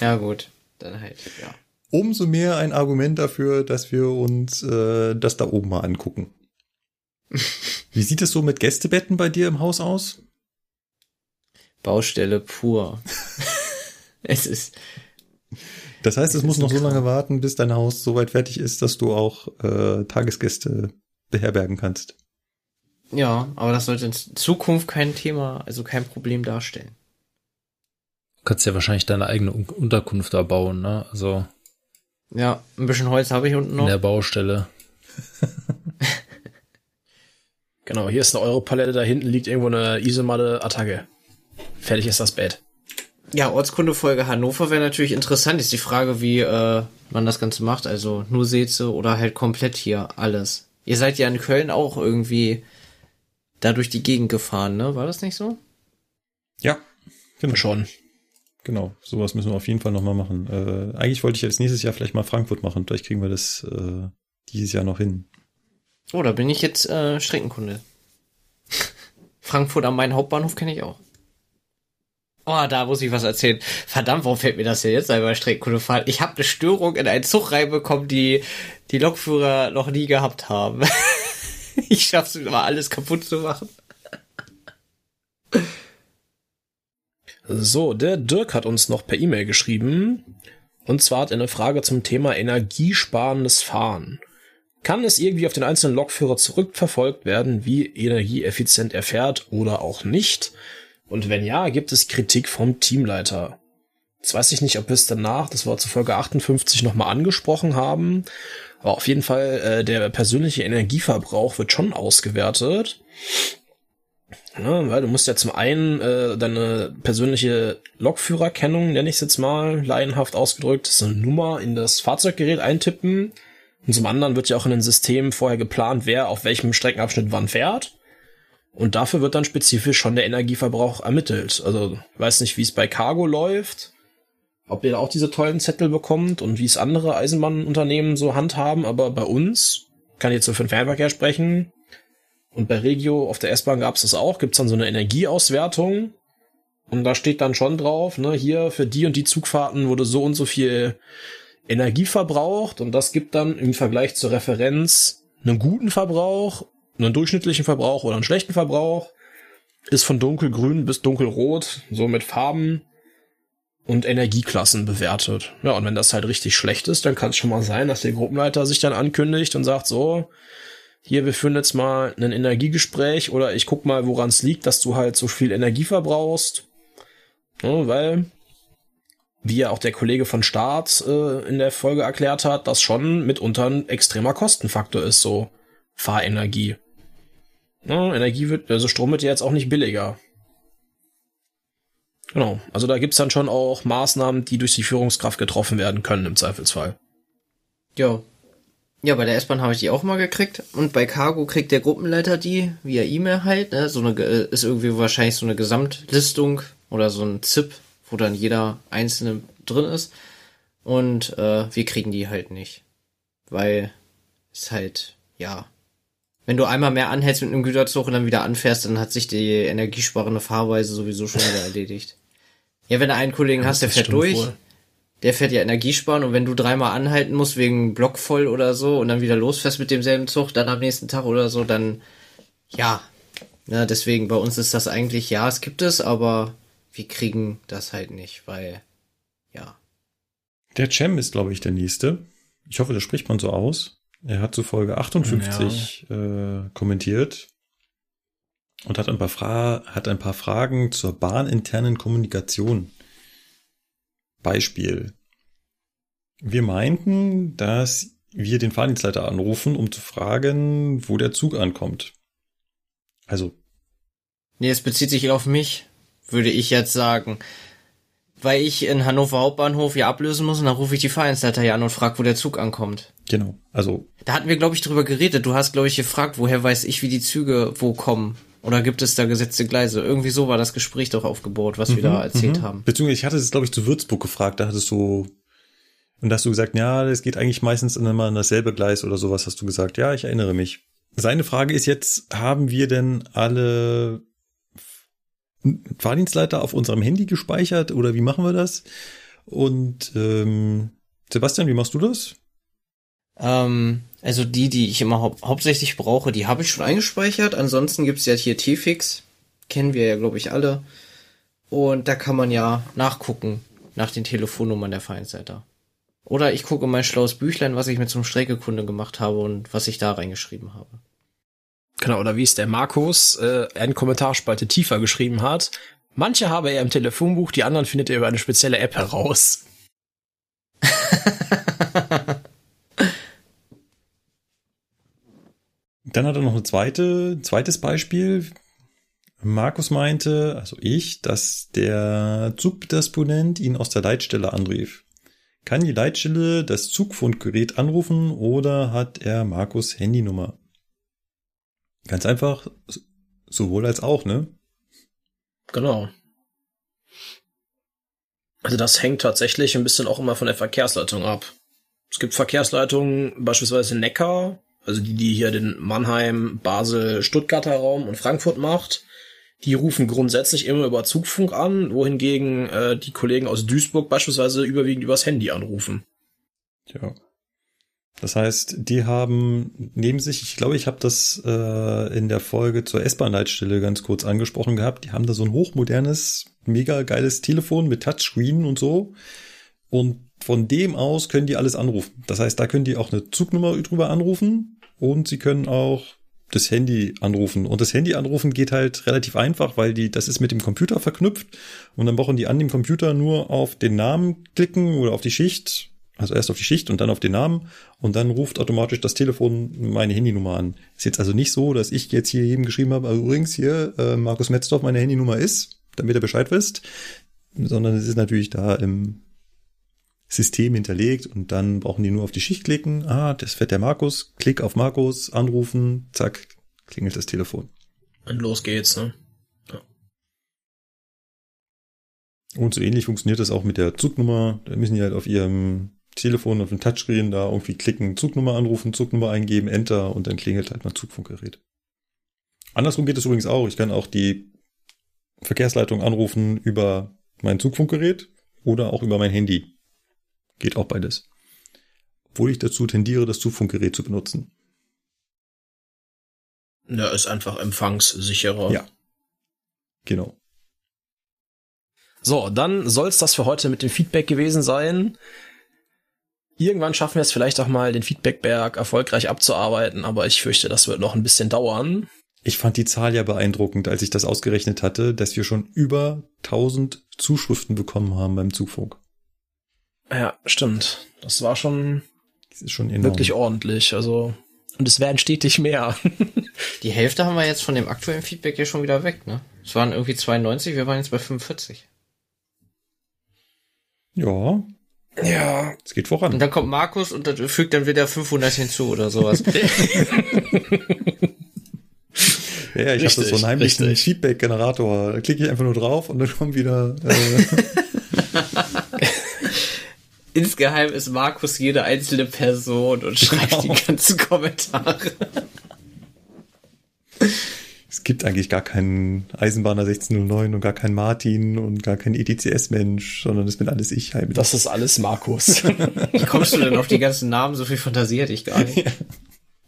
ja, gut. Dann halt, ja. Umso mehr ein Argument dafür, dass wir uns äh, das da oben mal angucken. (laughs) Wie sieht es so mit Gästebetten bei dir im Haus aus? Baustelle pur. (laughs) es ist, Das heißt, es Das muss noch so lange warten, bis dein Haus so weit fertig ist, dass du auch äh, Tagesgäste beherbergen kannst. ja, aber das sollte in Zukunft kein Thema, also kein Problem darstellen. Du kannst ja wahrscheinlich deine eigene Un Unterkunft da bauen, ne? Also Ja, ein bisschen Holz habe ich unten in noch. der Baustelle. (laughs) Genau, hier ist eine Europalette, da hinten liegt irgendwo eine Isomatte Attacke. Fertig ist das Bett. Ja, Ortskundefolge Hannover wäre natürlich interessant. Ist die Frage, wie äh, man das Ganze macht. Also nur Seze oder halt komplett hier alles. Ihr seid ja in Köln auch irgendwie da durch die Gegend gefahren, ne? War das nicht so? Ja, genau. Schon. Genau, sowas müssen wir auf jeden Fall nochmal machen. Äh, eigentlich wollte ich jetzt nächstes Jahr vielleicht mal Frankfurt machen. Vielleicht kriegen wir das äh, dieses Jahr noch hin. Oh, da bin ich jetzt äh, Streckenkunde. Frankfurt am Main Hauptbahnhof kenne ich auch. Oh, da muss ich was erzählen. Verdammt, warum fällt mir das denn jetzt einmal Streckenkunde fahren? Ich habe eine Störung in einen Zug reinbekommen, die die Lokführer noch nie gehabt haben. (laughs) ich schaff's immer alles kaputt zu machen. So, der Dirk hat uns noch per E-Mail geschrieben. Und zwar hat er eine Frage zum Thema energiesparendes Fahren. Kann es irgendwie auf den einzelnen Lokführer zurückverfolgt werden, wie energieeffizient er fährt oder auch nicht? Und wenn ja, gibt es Kritik vom Teamleiter. Jetzt weiß ich nicht, ob wir es danach, das war zu Folge 58, nochmal angesprochen haben. Aber auf jeden Fall, äh, der persönliche Energieverbrauch wird schon ausgewertet. Ja, weil du musst ja zum einen äh, deine persönliche Lokführerkennung, nenne ich es jetzt mal, laienhaft ausgedrückt, so eine Nummer in das Fahrzeuggerät eintippen. Und zum anderen wird ja auch in den Systemen vorher geplant, wer auf welchem Streckenabschnitt wann fährt. Und dafür wird dann spezifisch schon der Energieverbrauch ermittelt. Also weiß nicht, wie es bei Cargo läuft, ob ihr da auch diese tollen Zettel bekommt und wie es andere Eisenbahnunternehmen so handhaben, aber bei uns, kann ich jetzt so für den Fernverkehr sprechen, und bei Regio auf der S-Bahn gab es das auch, gibt's dann so eine Energieauswertung. Und da steht dann schon drauf, ne, hier für die und die Zugfahrten wurde so und so viel Energie verbraucht und das gibt dann im Vergleich zur Referenz einen guten Verbrauch, einen durchschnittlichen Verbrauch oder einen schlechten Verbrauch. Ist von dunkelgrün bis dunkelrot, so mit Farben und Energieklassen bewertet. Ja, und wenn das halt richtig schlecht ist, dann kann es schon mal sein, dass der Gruppenleiter sich dann ankündigt und sagt so, hier, wir führen jetzt mal ein Energiegespräch oder ich guck mal, woran es liegt, dass du halt so viel Energie verbrauchst. Ja, weil, wie ja auch der Kollege von Start äh, in der Folge erklärt hat, das schon mitunter ein extremer Kostenfaktor ist, so Fahrenergie. Ja, Energie wird, also Strom wird ja jetzt auch nicht billiger. Genau, also da gibt's dann schon auch Maßnahmen, die durch die Führungskraft getroffen werden können im Zweifelsfall. Ja. Ja, bei der S-Bahn habe ich die auch mal gekriegt. Und bei Cargo kriegt der Gruppenleiter die via E-Mail halt. Ne? So eine äh, ist irgendwie wahrscheinlich so eine Gesamtlistung oder so ein ZIP, wo dann jeder einzelne drin ist. Und äh, wir kriegen die halt nicht. Weil es halt, ja. Wenn du einmal mehr anhältst mit einem Güterzug und dann wieder anfährst, dann hat sich die energiesparende Fahrweise sowieso schon wieder erledigt. Ja, wenn du einen Kollegen hast, der fährt durch, wohl. der fährt ja Energiesparen und wenn du dreimal anhalten musst wegen Block voll oder so und dann wieder losfährst mit demselben Zug, dann am nächsten Tag oder so, dann ja. Ja, deswegen bei uns ist das eigentlich, ja, es gibt es, aber wir kriegen das halt nicht, weil, ja. Der Cem ist, glaube ich, der nächste. Ich hoffe, das spricht man so aus. Er hat zu Folge 58 äh, kommentiert und hat ein, paar Fra hat ein paar Fragen zur bahninternen Kommunikation. Beispiel. Wir meinten, dass wir den Fahrdienstleiter anrufen, um zu fragen, wo der Zug ankommt. Also, Nee, es bezieht sich auf mich, würde ich jetzt sagen. Weil ich in Hannover Hauptbahnhof ja ablösen muss und dann rufe ich die hier an und frage, wo der Zug ankommt. genau. Also, Da hatten wir, glaube ich, drüber geredet. Du hast, glaube ich, gefragt, woher weiß ich, wie die Züge wo kommen. Oder gibt es da gesetzte Gleise? Irgendwie so war das Gespräch doch aufgebaut, was wir da erzählt mhm. haben. Beziehungsweise ich hatte es, glaube ich, zu Würzburg gefragt. Da hattest du, und da hast du gesagt, ja, das geht eigentlich meistens immer an dasselbe Gleis oder sowas, hast du gesagt. Ja, ich erinnere mich. Seine Frage ist jetzt, haben wir denn alle Fahrdienstleiter auf unserem Handy gespeichert oder wie machen wir das? Und ähm, Sebastian, wie machst du das? Ähm, also die, die ich immer hau hauptsächlich brauche, die habe ich schon eingespeichert. Ansonsten gibt's ja hier T-Fix. Kennen wir ja, glaube ich, alle. Und da kann man ja nachgucken nach den Telefonnummern der Fahrdienstleiter. Oder ich gucke in mein schlaues Büchlein, was ich mit zum Streckekunde gemacht habe und was ich da reingeschrieben habe. Genau, oder wie es der Markus äh, in Kommentarspalte tiefer geschrieben hat. Manche habe er im Telefonbuch, die anderen findet er über eine spezielle App heraus. (laughs) Dann hat er noch eine zweite, zweites Beispiel. Markus meinte, also ich, dass der Zugdisponent ihn aus der Leitstelle anrief. Kann die Leitstelle das Zugfundgerät anrufen oder hat er Markus Handynummer? Ganz einfach, sowohl als auch, ne? Genau. Also das hängt tatsächlich ein bisschen auch immer von der Verkehrsleitung ab. Es gibt Verkehrsleitungen, beispielsweise Neckar, also die, die hier den Mannheim, Basel, Stuttgarter Raum und Frankfurt macht. Die rufen grundsätzlich immer über Zugfunk an, wohingegen äh, die Kollegen aus Duisburg beispielsweise überwiegend übers Handy anrufen. Ja. Das heißt, die haben neben sich, ich glaube, ich habe das äh, in der Folge zur S-Bahn-Leitstelle ganz kurz angesprochen gehabt, die haben da so ein hochmodernes, mega geiles Telefon mit Touchscreen und so. Und von dem aus können die alles anrufen. Das heißt, da können die auch eine Zugnummer drüber anrufen und sie können auch das Handy anrufen. Und das Handy anrufen geht halt relativ einfach, weil die, das ist mit dem Computer verknüpft und dann brauchen die an dem Computer nur auf den Namen klicken oder auf die Schicht. Also erst auf die Schicht und dann auf den Namen und dann ruft automatisch das Telefon meine Handynummer an. Ist jetzt also nicht so, dass ich jetzt hier jedem geschrieben habe, also übrigens hier, äh, Markus Metzdorf, meine Handynummer ist, damit er Bescheid wisst, sondern es ist natürlich da im System hinterlegt und dann brauchen die nur auf die Schicht klicken. Ah, das fährt der Markus. Klick auf Markus, anrufen, zack, klingelt das Telefon. Und los geht's, ne? Und so ähnlich funktioniert das auch mit der Zugnummer. Da müssen die halt auf ihrem Telefon, auf dem Touchscreen da irgendwie klicken, Zugnummer anrufen, Zugnummer eingeben, Enter und dann klingelt halt mein Zugfunkgerät. Andersrum geht es übrigens auch. Ich kann auch die Verkehrsleitung anrufen über mein Zugfunkgerät oder auch über mein Handy. Geht auch beides. Obwohl ich dazu tendiere, das Zugfunkgerät zu benutzen. Ja, ist einfach empfangssicherer. Ja. Genau. So, dann soll's das für heute mit dem Feedback gewesen sein. Irgendwann schaffen wir es vielleicht auch mal, den Feedbackberg erfolgreich abzuarbeiten, aber ich fürchte, das wird noch ein bisschen dauern. Ich fand die Zahl ja beeindruckend, als ich das ausgerechnet hatte, dass wir schon über 1000 Zuschriften bekommen haben beim Zugfunk. Ja, stimmt. Das war schon, Das ist schon enorm. wirklich ordentlich. Also, und es werden stetig mehr. (laughs) Die Hälfte haben wir jetzt von dem aktuellen Feedback ja schon wieder weg, ne? Es waren irgendwie 92, wir waren jetzt bei 45. Ja, ja. es geht Und voran. dann kommt Markus und dann fügt dann wieder 500 hinzu oder sowas. Ja, ja, ich habe so einen heimlichen. Feedback-Generator. Da klicke ich einfach nur drauf und dann kommt wieder. Äh, (laughs) Insgeheim ist Markus jede einzelne Person und schreibt die ganzen Kommentare. Es gibt eigentlich gar keinen Eisenbahner 1609 und gar keinen Martin und gar keinen ETCS-Mensch, sondern das bin alles ich heimlich. Das ist alles Markus. (laughs) Wie kommst du denn auf die ganzen Namen? So viel Fantasie hatte ich gar nicht.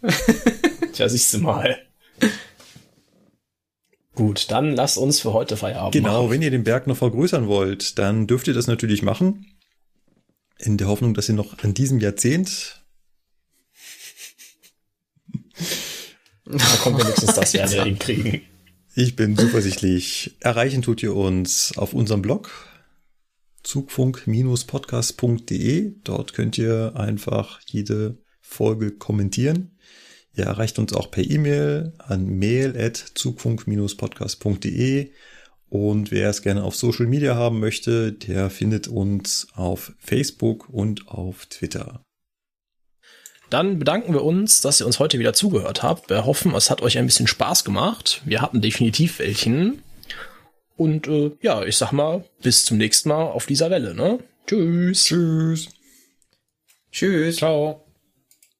(laughs) Tja, siehst du mal. Gut, dann lass uns für heute Feierabend Genau, machen. wenn ihr den Berg noch vergrößern wollt, dann dürft ihr das natürlich machen. In der Hoffnung, dass ihr noch in diesem Jahrzehnt, Da kommen wir wenigstens (laughs) das wieder hinkriegen. ich bin zuversichtlich, erreichen tut ihr uns auf unserem Blog zugfunk-podcast.de. Dort könnt ihr einfach jede Folge kommentieren. Ihr erreicht uns auch per E-Mail an mail.zugfunk-podcast.de. Und wer es gerne auf Social Media haben möchte, der findet uns auf Facebook und auf Twitter. Dann bedanken wir uns, dass ihr uns heute wieder zugehört habt. Wir hoffen, es hat euch ein bisschen Spaß gemacht. Wir hatten definitiv welchen. Und äh, ja, ich sag mal, bis zum nächsten Mal auf dieser Welle. Ne? Tschüss. Tschüss. Tschüss. Ciao.